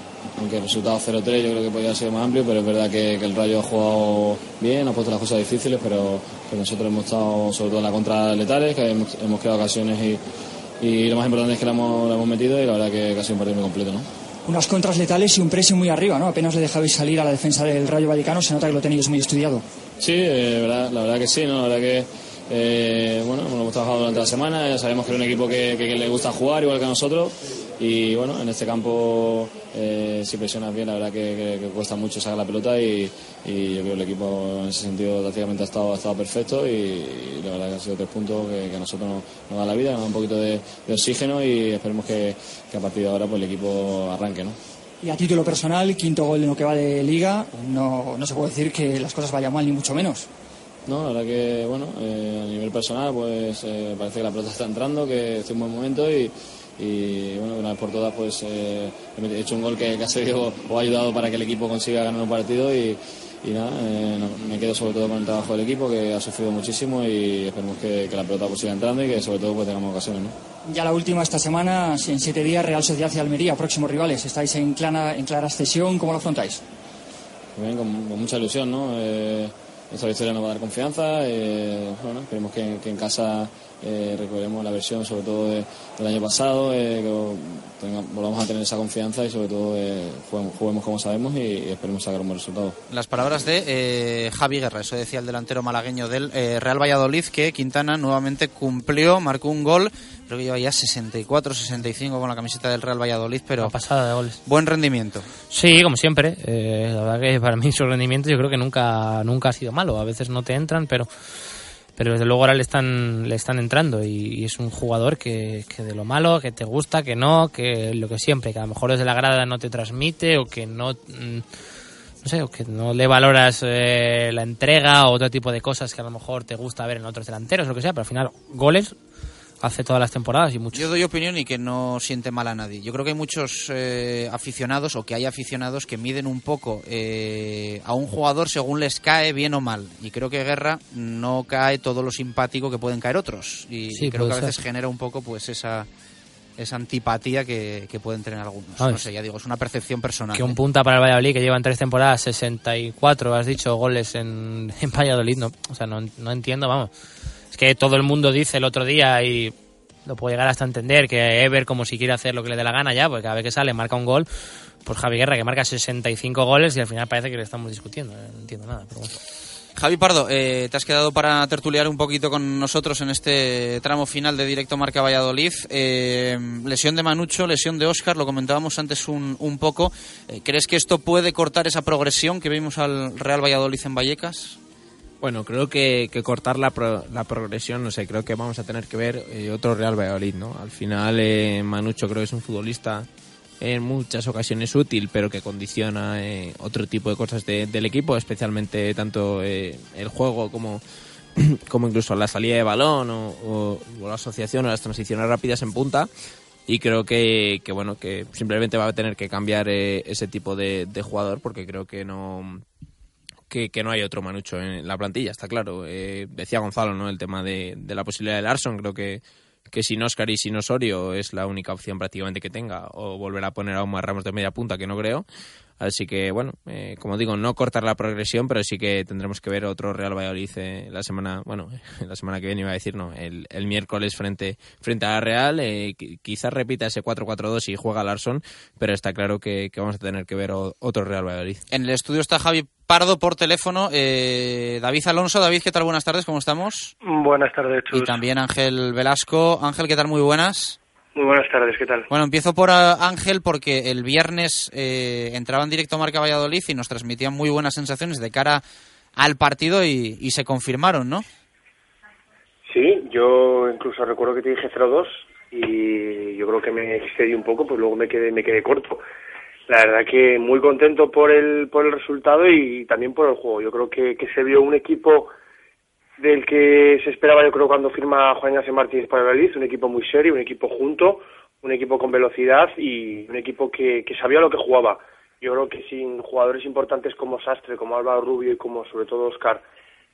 aunque el resultado 0-3 yo creo que podría haber sido más amplio, pero es verdad que, que el Rayo ha jugado bien, ha puesto las cosas difíciles, pero, pero nosotros hemos estado sobre todo en la contra letales, que hemos, hemos creado ocasiones y, y lo más importante es que la hemos, la hemos metido y la verdad que, que sido un partido muy completo, ¿no? Unas contras letales y un pressing muy arriba, ¿no? Apenas le dejabais salir a la defensa del Rayo Vallecano, se nota que lo tenéis muy estudiado. Sí, eh, verdad- la verdad que sí, ¿no? La verdad que eh, bueno, hemos trabajado durante la semana, ya sabemos que es un equipo que, que- que le gusta jugar igual que a nosotros y bueno, en este campo eh, si presionas bien, la verdad que, que- que cuesta mucho sacar la pelota y, y yo creo que el equipo en ese sentido tácticamente ha estado, ha estado perfecto y, y la verdad que han sido tres puntos que, que a nosotros nos, nos da la vida, nos da un poquito de, de oxígeno y esperemos que, a partir de ahora pues el equipo arranque, ¿no? Y a título personal, quinto gol en lo que va de liga, no, no se puede decir que las cosas vayan mal, ni mucho menos. No, la verdad que, bueno, eh, a nivel personal, pues eh, parece que la pelota está entrando, que estoy en buen momento y, y, bueno, de una vez por todas, pues eh, he hecho un gol que, que ha servido o ha ayudado para que el equipo consiga ganar un partido y, y nada, eh, no, me quedo sobre todo con el trabajo del equipo que ha sufrido muchísimo y esperemos que, que la pelota pues, siga entrando y que sobre todo pues tengamos ocasiones, ¿no? Ya la última esta semana, en siete días, Real Sociedad y Almería, próximos rivales. Estáis en clara, en clara cesión, ¿cómo lo afrontáis? Bien, con, con mucha ilusión, ¿no? Eh, esta victoria nos va a dar confianza. eh, bueno, esperemos que, que en casa eh, la versión, sobre todo de- del año pasado, eh, que tenga- volvamos a tener esa confianza y sobre todo eh, juguemos, juguemos como sabemos y, y esperemos sacar un buen resultado. Las palabras de eh, Javi Guerra, eso decía el delantero malagueño del eh, Real Valladolid, que Quintana nuevamente cumplió, marcó un gol, creo que lleva ya 64, 65 con la camiseta del Real Valladolid, pero pasada de goles. buen rendimiento. Sí, como siempre. eh, la verdad que para mí su rendimiento yo creo que nunca, nunca ha sido malo. A veces no te entran, pero, pero desde luego ahora le están, le están entrando y, y es un jugador que, que de lo malo, que te gusta, que no, que lo que siempre, que a lo mejor desde la grada no te transmite o que no... mm, No sé, o que no le valoras eh, la entrega o otro tipo de cosas que a lo mejor te gusta ver en otros delanteros, lo que sea, pero al final goles hace todas las temporadas y muchos. Yo doy opinión y que no siente mal a nadie. Yo creo que hay muchos eh, aficionados o que hay aficionados que miden un poco eh, a un jugador según les cae bien o mal. Y creo que Guerra no cae todo lo simpático que pueden caer otros. Y Sí, creo que a veces ser. genera un poco pues esa esa antipatía que, que pueden tener algunos. No sé, ya digo, es una percepción personal. Que un ¿eh? punta para el Valladolid que llevan tres temporadas, 64, has dicho, goles en, en Valladolid. No, o sea, no, no entiendo, vamos. Es que todo el mundo dice el otro día y lo puedo llegar hasta entender que Ever como si quiere hacer lo que le dé la gana ya, porque cada vez que sale marca un gol. Pues Javi Guerra que marca 65 goles y al final parece que le estamos discutiendo. eh, No entiendo nada, pero bueno. Javi Pardo, eh, te has quedado para tertuliar un poquito con nosotros en este tramo final de Directo Marca Valladolid. Eh, lesión de Manucho, lesión de Óscar, lo comentábamos antes un, poco. ¿Crees que esto puede cortar esa progresión que vimos al Real Valladolid en Vallecas? Bueno, creo que, que cortar la, pro- la progresión, no sé, creo que vamos a tener que ver eh, otro Real Valladolid, ¿no? Al final, eh, Manucho creo que es un futbolista en muchas ocasiones útil, pero que condiciona eh, otro tipo de cosas de- del equipo, especialmente tanto eh, el juego como, como incluso la salida de balón o, o- o la asociación o las transiciones rápidas en punta. Y creo que, que, bueno, que simplemente va a tener que cambiar ese tipo de jugador porque creo que no que, no hay otro Manucho en la plantilla, está claro. Eh, decía Gonzalo, ¿no? El tema de, la posibilidad de Larson, creo que, que sin Oscar y sin Osorio es la única opción prácticamente que tenga, o volver a poner a Omar Ramos de media punta, que no creo. Así que, bueno, eh, como digo, no cortar la progresión, pero sí que tendremos que ver otro Real Valladolid eh, la semana, bueno, la semana que viene iba a decir, no, el, miércoles frente, frente a Real. Qui- quizás repita ese 4-4-2 y juega Larson, pero está claro que, vamos a tener que ver otro Real Valladolid. En el estudio está Javi Pardo por teléfono. Eh, David Alonso. David, ¿qué tal? Buenas tardes, ¿cómo estamos? Buenas tardes, Chus. Y también Ángel Velasco. Ángel, ¿qué tal? Muy buenas. Muy buenas tardes, ¿qué tal? Bueno, empiezo por ah, Ángel porque el viernes eh, entraba en directo a Marca Valladolid y nos transmitían muy buenas sensaciones de cara al partido y, y se confirmaron, ¿no? Sí, yo incluso recuerdo que te dije 0-2 y yo creo que me excedí un poco, pues luego me quedé, me quedé corto. La verdad que muy contento por el, por el resultado y también por el juego. Yo creo que, que se vio un equipo del que se esperaba, yo creo, cuando firma Juan Ignacio Martínez para el un equipo muy serio, un equipo junto, un equipo con velocidad y un equipo que, que sabía lo que jugaba. Yo creo que sin jugadores importantes como Sastre, como Álvaro Rubio y como sobre todo Oscar,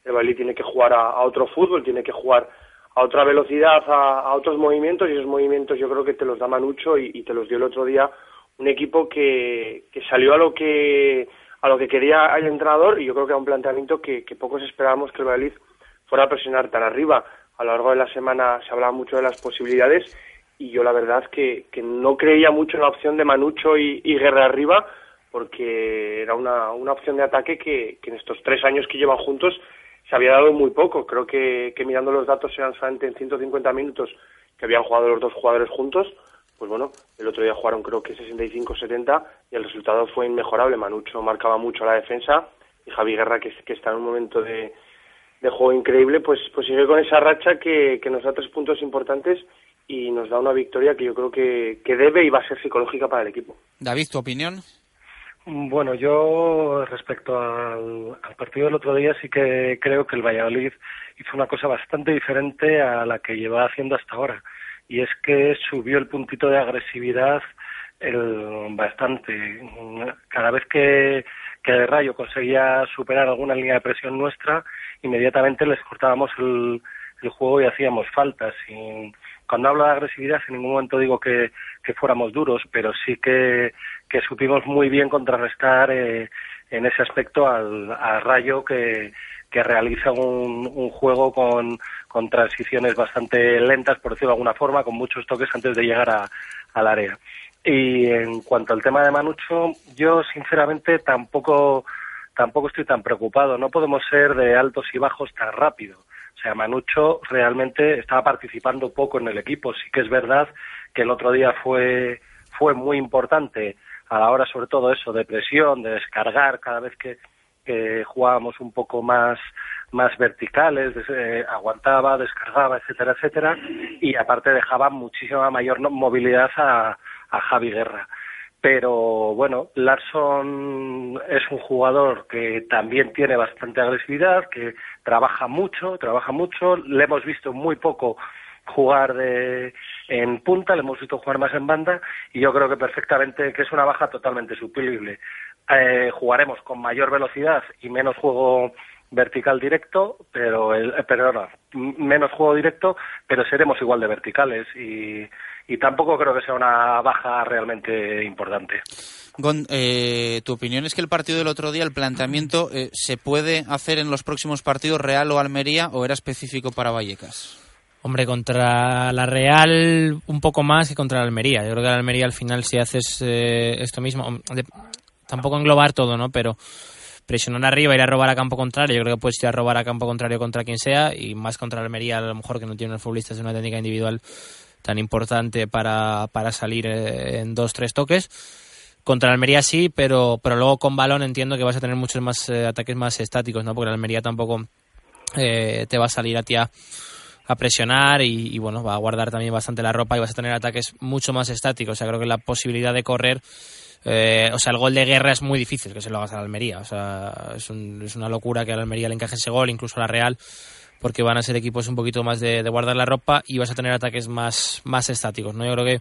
el Valladolid tiene que jugar a, a otro fútbol, tiene que jugar a otra velocidad, a, a, otros movimientos y esos movimientos yo creo que te los da Manucho y, y te los dio el otro día un equipo que, que salió a lo que a lo que quería el entrenador y yo creo que era un planteamiento que, que pocos esperábamos que el Valladolid fuera a presionar tan arriba. A lo largo de la semana se hablaba mucho de las posibilidades y yo la verdad que, que no creía mucho en la opción de Manucho y, y Guerra arriba porque era una, una opción de ataque que, que en estos tres años que llevan juntos se había dado muy poco. Creo que, que mirando los datos eran solamente en 150 minutos que habían jugado los dos jugadores juntos. Pues bueno, el otro día jugaron creo que 65-70 y el resultado fue inmejorable. Manucho marcaba mucho la defensa y Javi Guerra, que, que está en un momento de, de juego increíble, pues, pues sigue con esa racha que, que nos da tres puntos importantes y nos da una victoria que yo creo que, que debe y va a ser psicológica para el equipo. David, ¿tu opinión? Bueno, yo respecto al, al, partido del otro día sí que creo que el Valladolid hizo una cosa bastante diferente a la que lleva haciendo hasta ahora y es que subió el puntito de agresividad el, bastante. Cada vez que, que Rayo conseguía superar alguna línea de presión nuestra, inmediatamente les cortábamos el, juego y hacíamos faltas. Cuando hablo de agresividad, en ningún momento digo que, que fuéramos duros, pero sí que, que supimos muy bien contrarrestar eh, en ese aspecto al, al Rayo que, que realiza un, un juego con, con, transiciones bastante lentas, por decirlo de alguna forma, con muchos toques antes de llegar a, al área. Y en cuanto al tema de Manucho, yo sinceramente tampoco, tampoco estoy tan preocupado. No podemos ser de altos y bajos tan rápido. O sea, Manucho realmente estaba participando poco en el equipo. Sí que es verdad que el otro día fue, fue muy importante a la hora sobre todo eso de presión, de descargar cada vez que, que jugábamos un poco más más verticales, eh, aguantaba, descargaba, etcétera, etcétera, y aparte dejaba muchísima mayor movilidad a, a Javi Guerra. Pero bueno, Larson es un jugador que también tiene bastante agresividad, que trabaja mucho, trabaja mucho, le hemos visto muy poco jugar de en punta, le hemos visto jugar más en banda y yo creo que perfectamente que es una baja totalmente suplible. Eh, jugaremos con mayor velocidad y menos juego vertical directo, pero el, eh, perdona, menos juego directo, pero seremos igual de verticales y, y tampoco creo que sea una baja realmente importante. Gon, eh, ¿tu opinión es que el partido del otro día, el planteamiento, eh, se puede hacer en los próximos partidos Real o Almería o era específico para Vallecas? Hombre, contra la Real un poco más que contra la Almería. Yo creo que la Almería al final si haces eh, esto mismo, de, tampoco englobar todo, ¿no? Pero presionar arriba, ir a robar a campo contrario, yo creo que puedes ir a robar a campo contrario contra quien sea y más contra Almería a lo mejor que no tiene unos futbolistas una técnica individual tan importante para, para salir eh, en dos, tres toques. Contra Almería sí, pero, pero luego con balón entiendo que vas a tener muchos más eh, ataques más estáticos, ¿no? Porque la Almería tampoco eh, te va a salir a ti a, a presionar y, y, bueno, va a guardar también bastante la ropa y vas a tener ataques mucho más estáticos. O sea, creo que la posibilidad de correr, eh, o sea, el gol de guerra es muy difícil que se lo hagas a la Almería. O sea, es, un, es una locura que a la Almería le encaje ese gol, incluso a la Real, porque van a ser equipos un poquito más de, guardar la ropa y vas a tener ataques más, más estáticos, ¿no? Yo creo que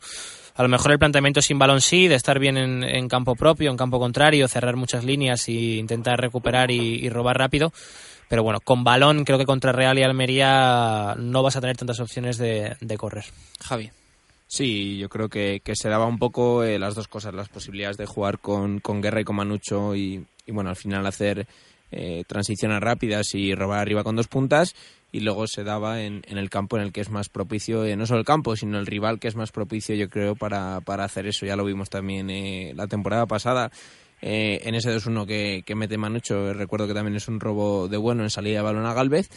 a lo mejor el planteamiento sin balón sí, de estar bien en, campo propio, en campo contrario, cerrar muchas líneas y intentar recuperar y, y robar rápido pero bueno, con balón creo que contra Real y Almería no vas a tener tantas opciones de, de correr. Javi. Sí, yo creo que, se daba un poco eh, las dos cosas, las posibilidades de jugar con, con Guerra y con Manucho y, y bueno, al final hacer eh, transiciones rápidas y robar arriba con dos puntas y luego se daba en, en el campo en el que es más propicio, eh, no solo el campo, sino el rival que es más propicio yo creo para, para hacer eso, ya lo vimos también eh, la temporada pasada eh, en ese 2-1 que, que mete Manucho. Recuerdo que también es un robo de bueno en salida de balón a Galvez.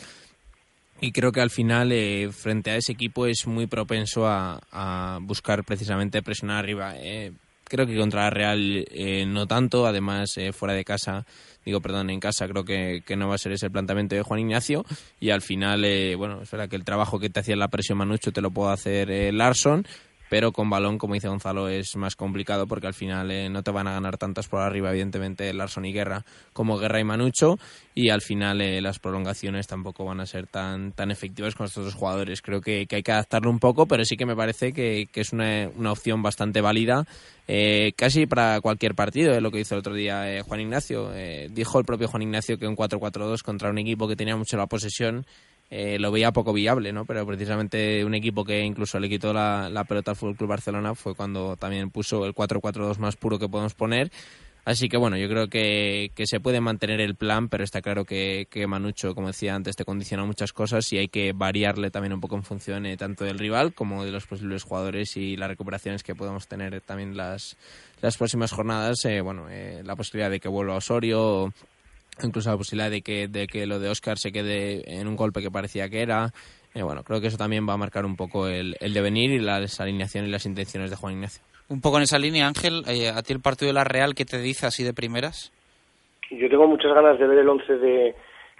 Y creo que al final, eh, frente a ese equipo, es muy propenso a, buscar precisamente presionar arriba. Eh, creo que contra la Real eh, no tanto, además eh, fuera de casa, digo perdón, en casa creo que, que no va a ser ese el planteamiento de Juan Ignacio y al final, eh, bueno, es que el trabajo que te hacía la presión Manucho te lo puedo hacer eh, Larson, pero con balón, como dice Gonzalo, es más complicado porque al final eh, no te van a ganar tantas por arriba, evidentemente, Larson y Guerra como Guerra y Manucho, y al final eh, las prolongaciones tampoco van a ser tan, tan efectivas con estos dos jugadores. Creo que, que hay que adaptarlo un poco, pero sí que me parece que, que es una, una opción bastante válida eh, casi para cualquier partido, es lo que hizo el otro día eh, Juan Ignacio. Eh, dijo el propio Juan Ignacio que un 4-4-2 contra un equipo que tenía mucho la posesión eh, lo veía poco viable, ¿no? Pero precisamente un equipo que incluso le quitó la, pelota al Fútbol Club Barcelona fue cuando también puso el 4-4-2 más puro que podemos poner. Así que bueno, yo creo que, se puede mantener el plan, pero está claro que, Manucho, como decía antes, te condiciona muchas cosas y hay que variarle también un poco en función eh, tanto del rival como de los posibles jugadores y las recuperaciones que podemos tener también las, las próximas jornadas. Eh, bueno, la posibilidad de que vuelva Osorio, incluso la posibilidad de que, de que lo de Oscar se quede en un golpe que parecía que era. Eh, bueno, creo que eso también va a marcar un poco el, el devenir y las alineaciones y las intenciones de Juan Ignacio. Un poco en esa línea, Ángel, eh, a ti el partido de la Real, ¿qué te dice así de primeras? Yo tengo muchas ganas de ver el once de,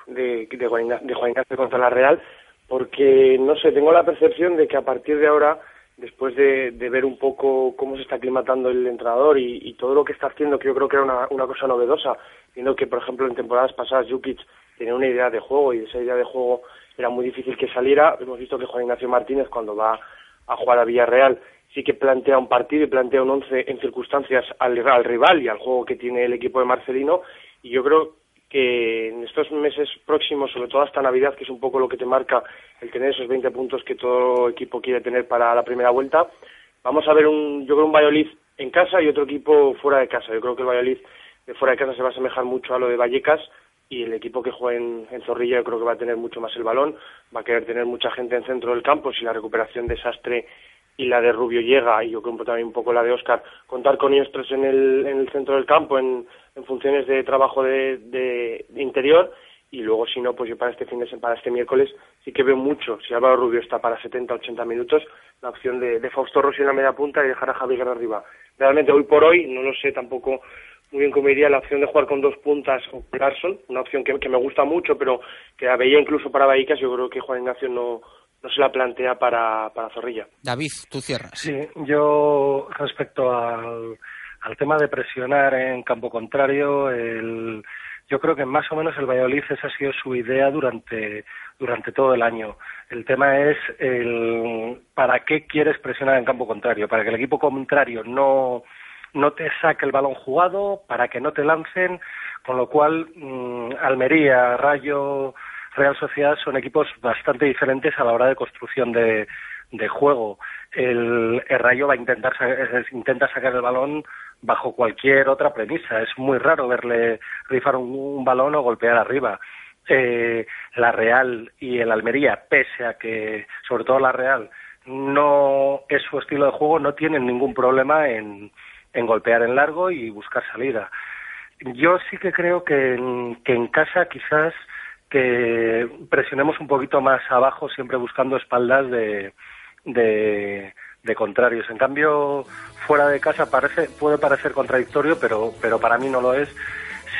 de, de, Juan Ignacio, de Juan Ignacio contra la Real, porque, no sé, tengo la percepción de que a partir de ahora, después de, de ver un poco cómo se está aclimatando el entrenador y, y todo lo que está haciendo, que yo creo que era una, una cosa novedosa, viendo que, por ejemplo, en temporadas pasadas Jukic tenía una idea de juego y esa idea de juego era muy difícil que saliera. Hemos visto que Juan Ignacio Martínez, cuando va a jugar a Villarreal, sí que plantea un partido y plantea un once en circunstancias al, al rival y al juego que tiene el equipo de Marcelino. Y yo creo que en estos meses próximos, sobre todo hasta Navidad, que es un poco lo que te marca el tener esos 20 puntos que todo equipo quiere tener para la primera vuelta, vamos a ver un, yo creo un Valladolid en casa y otro equipo fuera de casa. Yo creo que el Valladolid de fuera de casa se va a asemejar mucho a lo de Vallecas y el equipo que juega en, en Zorrilla yo creo que va a tener mucho más el balón, va a querer tener mucha gente en centro del campo si la recuperación de Sastre y la de Rubio llega, y yo creo también un poco la de Oscar, contar con ellos tres en el, en el centro del campo, en, funciones de trabajo de, de, interior, y luego si no, pues yo para este fin de semana, para este miércoles, sí que veo mucho, si Álvaro Rubio está para 70, 80 minutos, la opción de, de Fausto Rossi en la media punta y dejar a Javi Guerra arriba. Realmente hoy por hoy, no lo sé tampoco muy bien cómo iría la opción de jugar con dos puntas o Larson, una opción que, que me gusta mucho, pero que la veía incluso para Bahicas, yo creo que Juan Ignacio no, no se la plantea para, para Zorrilla. David, tú cierras. Sí, yo respecto al, al tema de presionar en campo contrario, el, yo creo que más o menos el Valladolid esa ha sido su idea durante, durante todo el año. El tema es el, para qué quieres presionar en campo contrario, para que el equipo contrario no, no te saque el balón jugado, para que no te lancen, con lo cual mmm, Almería, Rayo, Real Sociedad son equipos bastante diferentes a la hora de construcción de, de juego. El, el, Rayo va a intentar intenta sacar el balón bajo cualquier otra premisa. Es muy raro verle rifar un, un balón o golpear arriba. Eh, la Real y el Almería, pese a que, sobre todo la Real, no es su estilo de juego, no tienen ningún problema en, en golpear en largo y buscar salida. Yo sí que creo que en, casa quizás que presionemos un poquito más abajo, siempre buscando espaldas de, de, de, contrarios. En cambio, fuera de casa parece, puede parecer contradictorio, pero, pero para mí no lo es.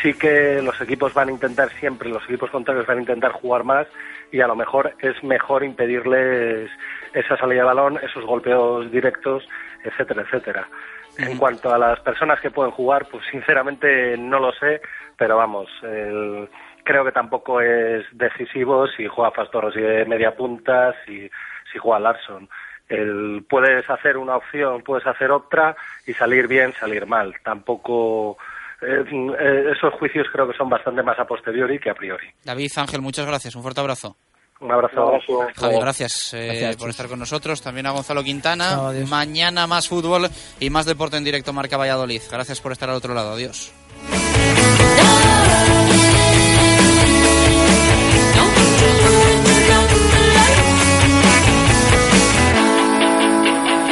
Sí que los equipos van a intentar siempre, los equipos contrarios van a intentar jugar más y a lo mejor es mejor impedirles esa salida de balón, esos golpeos directos, etcétera, etcétera. En cuanto a las personas que pueden jugar, pues sinceramente no lo sé, pero vamos, el, creo que tampoco es decisivo si juega Fastorros y de media punta, si, si juega Larson. El, puedes hacer una opción, puedes hacer otra y salir bien, salir mal. Tampoco. Eh, esos juicios creo que son bastante más a posteriori que a priori. David Ángel, muchas gracias. Un fuerte abrazo. Un abrazo. Un abrazo. Javi, gracias, eh, gracias, por estar con nosotros. También a Gonzalo Quintana. Chao, Mañana más fútbol y más deporte en directo Marca Valladolid. Gracias por estar al otro lado. Adiós.